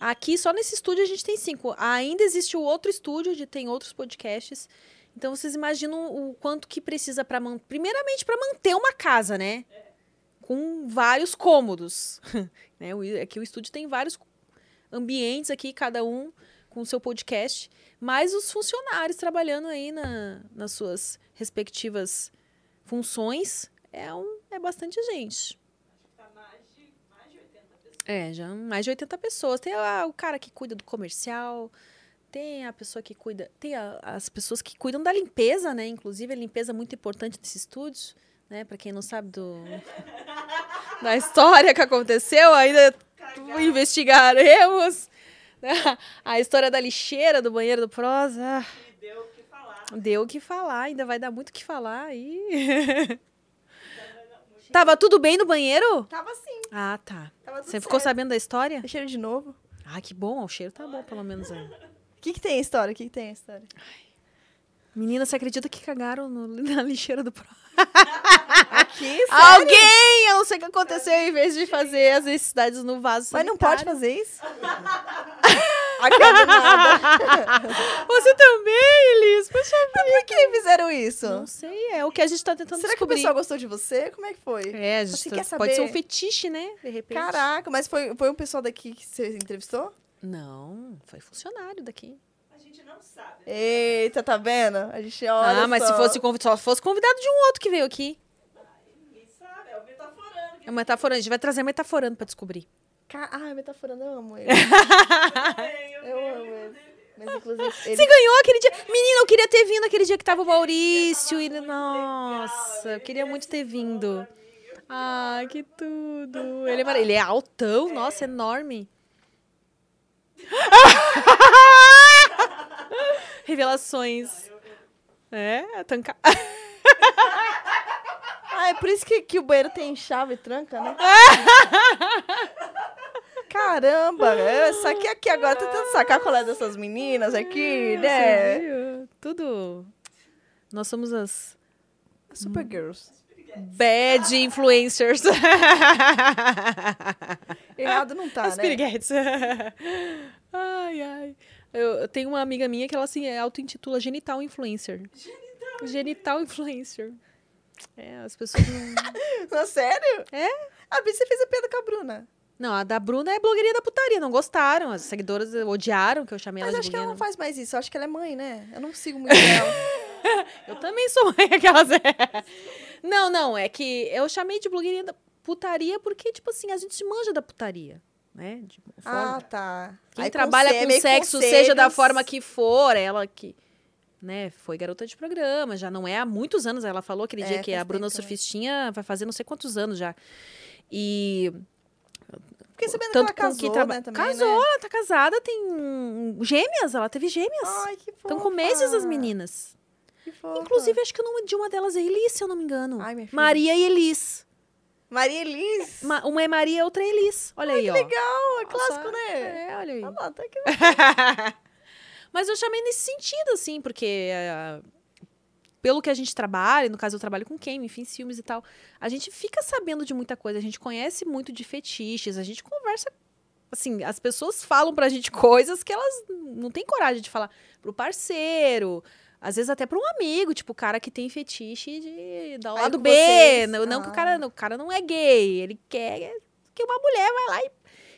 Aqui, só nesse estúdio, a gente tem cinco. Ainda existe o outro estúdio, onde tem outros podcasts. Então, vocês imaginam o quanto que precisa para. Primeiramente, para manter uma casa, né? Com vários cômodos. [LAUGHS] né? Aqui o estúdio tem vários ambientes aqui, cada um com o seu podcast. Mas os funcionários trabalhando aí na, nas suas respectivas funções é, um, é bastante gente. Tá mais de, mais de 80 pessoas. É, já mais de 80 pessoas. Tem a- o cara que cuida do comercial, tem a pessoa que cuida. Tem a- as pessoas que cuidam da limpeza, né? Inclusive, a limpeza é muito importante nesse estúdio, né? Pra quem não sabe do. [LAUGHS] da história que aconteceu, ainda investigaremos. né? A história da lixeira do banheiro do Prosa. E deu o que falar. Deu o que falar, ainda vai dar muito o que falar aí. [LAUGHS] Tava tudo bem no banheiro? Tava assim, Ah, tá. Você ficou certo. sabendo da história? Ele de novo. Ah, que bom, o cheiro tá bom, pelo menos. É. O que que tem a história? O que que tem a história? Menina, você acredita que cagaram no- [LAUGHS] na lixeira do próximo? Aqui, [LAUGHS] Alguém! Eu não sei o que aconteceu, em vez de fazer as necessidades no vaso Mas não pode fazer isso? [LAUGHS] Você também, Elis? Poxa Por que fizeram isso? Não sei, é o que a gente tá tentando Será que o descobrir. pessoal gostou de você? Como é que foi? É, a gente Você tá- quer pode ser um saber? fetiche, né? De repente. Caraca, mas foi, foi um pessoal daqui que você entrevistou? Não, foi funcionário daqui. Gente não sabe. Eita, tá vendo? A gente olha ah, mas se só. fosse, convi- só fosse convidado de um outro que veio aqui. Sabe, é o metaforando. É metaforando. A gente vai trazer metaforando pra descobrir. Ca... Ah, metaforando, eu amo ele. [LAUGHS] Eu, Eu amo ele. Mas, inclusive, ele... Você ganhou aquele dia. Menina, eu queria ter vindo aquele dia que tava o Maurício. E... Nossa, eu queria muito ter vindo. Ah, que tudo. Ele é, mara- ele é altão, nossa, enorme. [LAUGHS] Revelações. É, tanca... Ah, é por isso que, que o banheiro tem chave e tranca, né? [LAUGHS] Caramba, eu saquei aqui agora, tô tentando sacar qual é dessas meninas aqui, né? Tudo. Nós somos as Supergirls. bad influencers. Errado não tá, As né? piriguetes. [LAUGHS] ai, ai. Eu, eu tenho uma amiga minha que ela assim, é auto-intitula genital influencer. Genital. Genital influencer. É, as pessoas não... [LAUGHS] Sério? É? Ah, você fez a piada com a Bruna. Não, a da Bruna é blogueirinha da putaria, não gostaram. As seguidoras odiaram que eu chamei Mas ela acho de que ela não faz mais isso. Eu acho que ela é mãe, né? Eu não sigo muito ela. [LAUGHS] Eu também sou mãe [LAUGHS] aquelas. não, não, é que eu chamei de blogueirinha da putaria porque, tipo assim, a gente manja da putaria, né? De ah, forma. tá. Quem Aí trabalha conse- com meio sexo, seja da conselhos. forma que for, ela que, né, foi garota de programa, já não é há muitos anos, ela falou aquele É, dia que a Bruna. Surfistinha vai fazer não sei quantos anos já. E Fiquei sabendo tanto que ela com casou, que traba- né, também, Casou, né? ela tá casada, tem gêmeas, ela teve gêmeas. Ai, que fofa. Estão com meses as meninas. Que fofa. Inclusive, acho que o nome de uma delas é Elis, se eu não me engano. Ai. Maria e Elis. Maria Elis. Ma- uma é Maria, outra é Elis. Olha aí, ó. Legal, é Nossa, clássico, né? É, olha aí. Olha lá, tá aqui. [LAUGHS] Mas eu chamei nesse sentido, assim, porque ah, pelo que a gente trabalha, no caso eu trabalho com quem, enfim, filmes e tal, a gente fica sabendo de muita coisa, a gente conhece muito de fetiches, a gente conversa. Assim, as pessoas falam pra gente [LAUGHS] coisas que elas não têm coragem de falar pro parceiro, às vezes até pra um amigo, tipo, o cara que tem fetiche de dar o lado B. vocês. Não, não que o Ah. cara, o cara não é gay, ele quer que uma mulher vai lá e.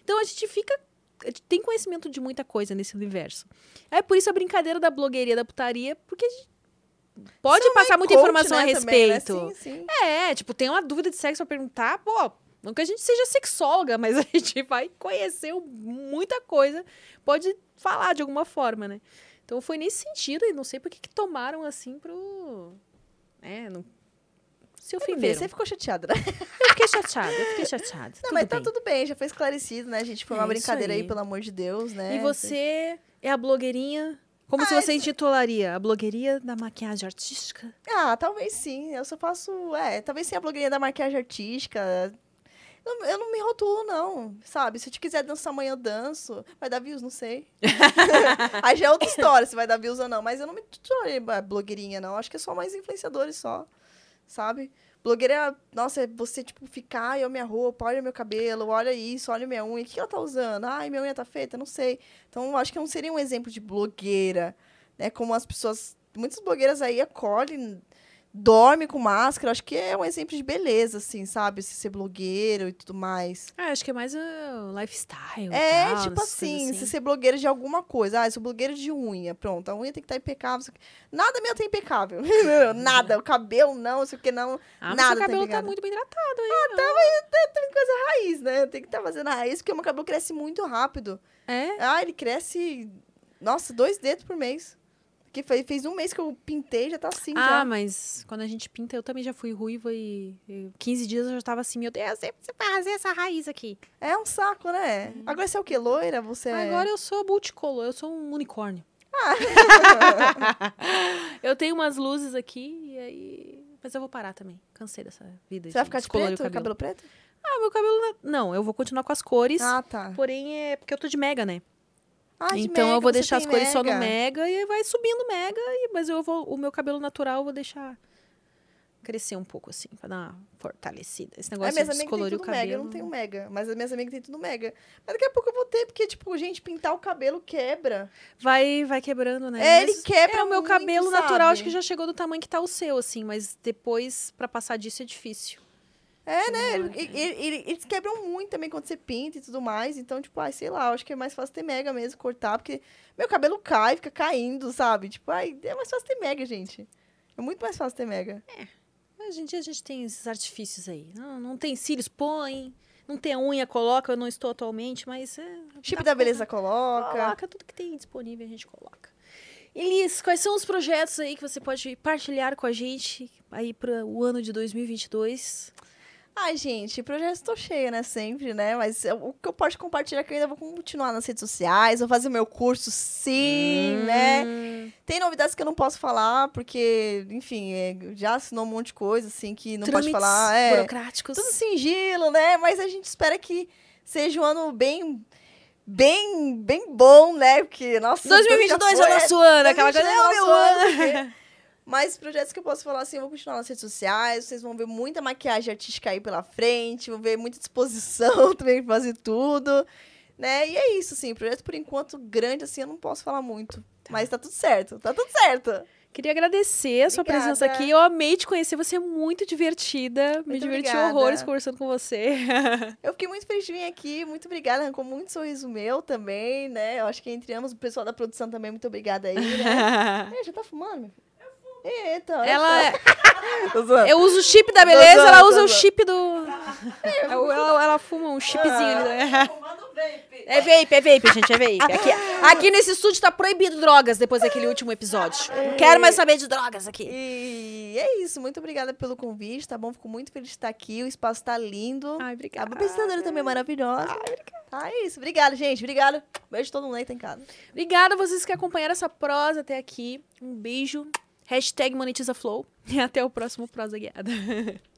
Então a gente fica. A gente tem conhecimento de muita coisa nesse universo. É por isso a brincadeira da blogueiria da putaria, porque a gente pode São passar meio muita coach, informação a né, também, né? respeito. Sim, sim. É, tipo, tem uma dúvida de sexo pra perguntar, pô, não que a gente seja sexóloga, [LAUGHS] mas a gente vai conhecer muita coisa, pode falar de alguma forma, né? Então foi nesse sentido, e não sei por que, que tomaram assim pro. É, não. Se ofenderam. Você ficou chateada, né? Eu fiquei chateada, eu fiquei chateada. Não, tudo mas tá bem. tudo bem, já foi esclarecido, né, gente? Foi É uma brincadeira aí. aí. pelo amor de Deus, né? E você é a blogueirinha? Como se Ah, você intitularia? A blogueiria da maquiagem artística? Ah, talvez sim. Eu só faço. É, talvez sim a blogueirinha da maquiagem artística. Eu, eu não me rotulo, não, sabe? Se eu te quiser dançar amanhã, eu danço. Vai dar views, não sei. [LAUGHS] Aí já é outra história se vai dar views ou não. Mas eu não me titulei ba- blogueirinha, não. Acho que é só mais influenciadores só, sabe? Blogueira, nossa, é você, tipo, ficar, eu minha roupa, olha meu cabelo, olha isso, olha minha unha. O que ela tá usando? Ai, minha unha tá feita? Não sei. Então, acho que não seria um exemplo de blogueira, né? Como as pessoas... Muitas blogueiras aí acolhem, dormem com máscara. Acho que é um exemplo de beleza, assim, sabe? Se ser blogueiro e tudo mais. Ah, acho que é mais o lifestyle. É, tal, tipo coisas assim, se ser blogueira de alguma coisa. Ah, eu sou blogueira de unha. Pronto, a unha tem que estar impecável. isso aqui. Nada meu tá impecável. [LAUGHS] Nada. O cabelo não, isso que não. Ah, mas Nada seu tá cabelo tá impecável. muito bem tratado, hein? Ah, tá, mas tem coisa raiz, né? Tem que estar fazendo a raiz, porque o meu cabelo cresce muito rápido. É? Ah, ele cresce. Nossa, dois dedos por mês. Que fez, fez um mês que eu pintei, já tá assim. Ah, já. mas quando a gente pinta, eu também já fui ruiva e, e 15 dias eu já tava assim, meu Deus, você vai fazer essa raiz aqui. É um saco, né? Agora você é o quê? Loira? Você é- Agora eu sou multicolor, eu sou um unicórnio. Ah. [LAUGHS] eu tenho umas luzes aqui e aí... Mas eu vou parar também. Cansei dessa vida. Você vai ficar de preto? Cabelo. preto? Ah, meu cabelo... Não, eu vou continuar com as cores. Ah, tá. Porém, é porque eu tô de mega, né? Ah, de então eu Mega, vou você deixar as cores só no Mega. Mega e vai subindo Mega, e, mas eu vou, o meu cabelo natural eu vou deixar crescer um pouco assim, pra dar uma fortalecida. Esse negócio de descolorir o tudo mega, eu cabelo. não tenho mega. Mas as minhas amigas têm tudo mega. Mas daqui a pouco eu vou ter, porque, tipo, gente, pintar o cabelo quebra. Vai, vai quebrando, né? É, Mas ele quebra É, o meu muito, cabelo natural acho que já chegou do tamanho que tá o seu, assim, mas depois, pra passar disso, é difícil. É, né? Ele- ele- ele- Eles quebram muito também quando você pinta e tudo mais. Então, tipo, ai, sei lá, eu acho que é mais fácil ter mega mesmo, cortar, porque meu cabelo cai, fica caindo, sabe? Tipo, ai, é mais fácil ter mega, gente. É muito mais fácil ter mega. Hoje em dia a gente tem esses artifícios aí. Não, não tem cílios, põe. Não tem a unha, coloca. Eu não estou atualmente, mas... É, Chip da beleza coloca. Coloca tudo que tem disponível, a gente coloca. Elis, quais são os projetos aí que você pode partilhar com a gente aí para o ano de 2022? Ai, gente, projetos tô cheia, né? Sempre, né? Mas eu- o que eu posso compartilhar é que eu ainda vou continuar nas redes sociais, vou fazer o meu curso, sim, né? Hum, Tem novidades que eu não posso falar, porque, enfim, é, já assinou um monte de coisa, assim, que não pode trâmites falar. É, burocráticos. tudo sigilo, né? Mas a gente espera que seja um ano bem, bem, bem bom, né? Porque, nossa... 2022 já é o nosso ano, aquela coisa é o 2022 meu é o ano. [LAUGHS] Mas projetos que eu posso falar assim, eu vou continuar nas redes sociais, vocês vão ver muita maquiagem artística aí pela frente, vão ver muita disposição [LAUGHS] também pra fazer tudo, né? E é isso, assim, projeto por enquanto grande, assim, eu não posso falar muito. Mas tá tudo certo, tá tudo certo. Queria agradecer a sua Obrigada. presença aqui. Eu amei te conhecer, você é muito divertida. Me Muito diverti obrigada. horrores conversando com você. [LAUGHS] Eu fiquei muito feliz de vir aqui, muito obrigada, arrancou muito sorriso meu também, né? Eu acho que entre ambos, o pessoal da produção também, muito obrigada aí, né? [LAUGHS] É, já tá fumando, meu filho? Eita, olha ela é- [LAUGHS] só. Eu uso o chip da beleza, zoando, ela usa o chip do. ela, ela- ela fuma um chipzinho ali. né? Fumando vape. É vape, é vape, gente, é vape. Aqui, aqui nesse estúdio tá proibido drogas depois daquele último episódio. Não quero mais saber de drogas aqui. E é isso, muito obrigada pelo convite, tá bom? Fico muito feliz de estar aqui, o espaço tá lindo. Ai, A obrigada. apresentadora também é maravilhosa. Tá, é isso. Obrigada, gente. Obrigada. Beijo de todo mundo aí, tá em casa. Obrigada a vocês que acompanharam essa prosa até aqui. Um beijo. Hashtag monetiza flow. [LAUGHS] E até o próximo prosa guiada. [LAUGHS]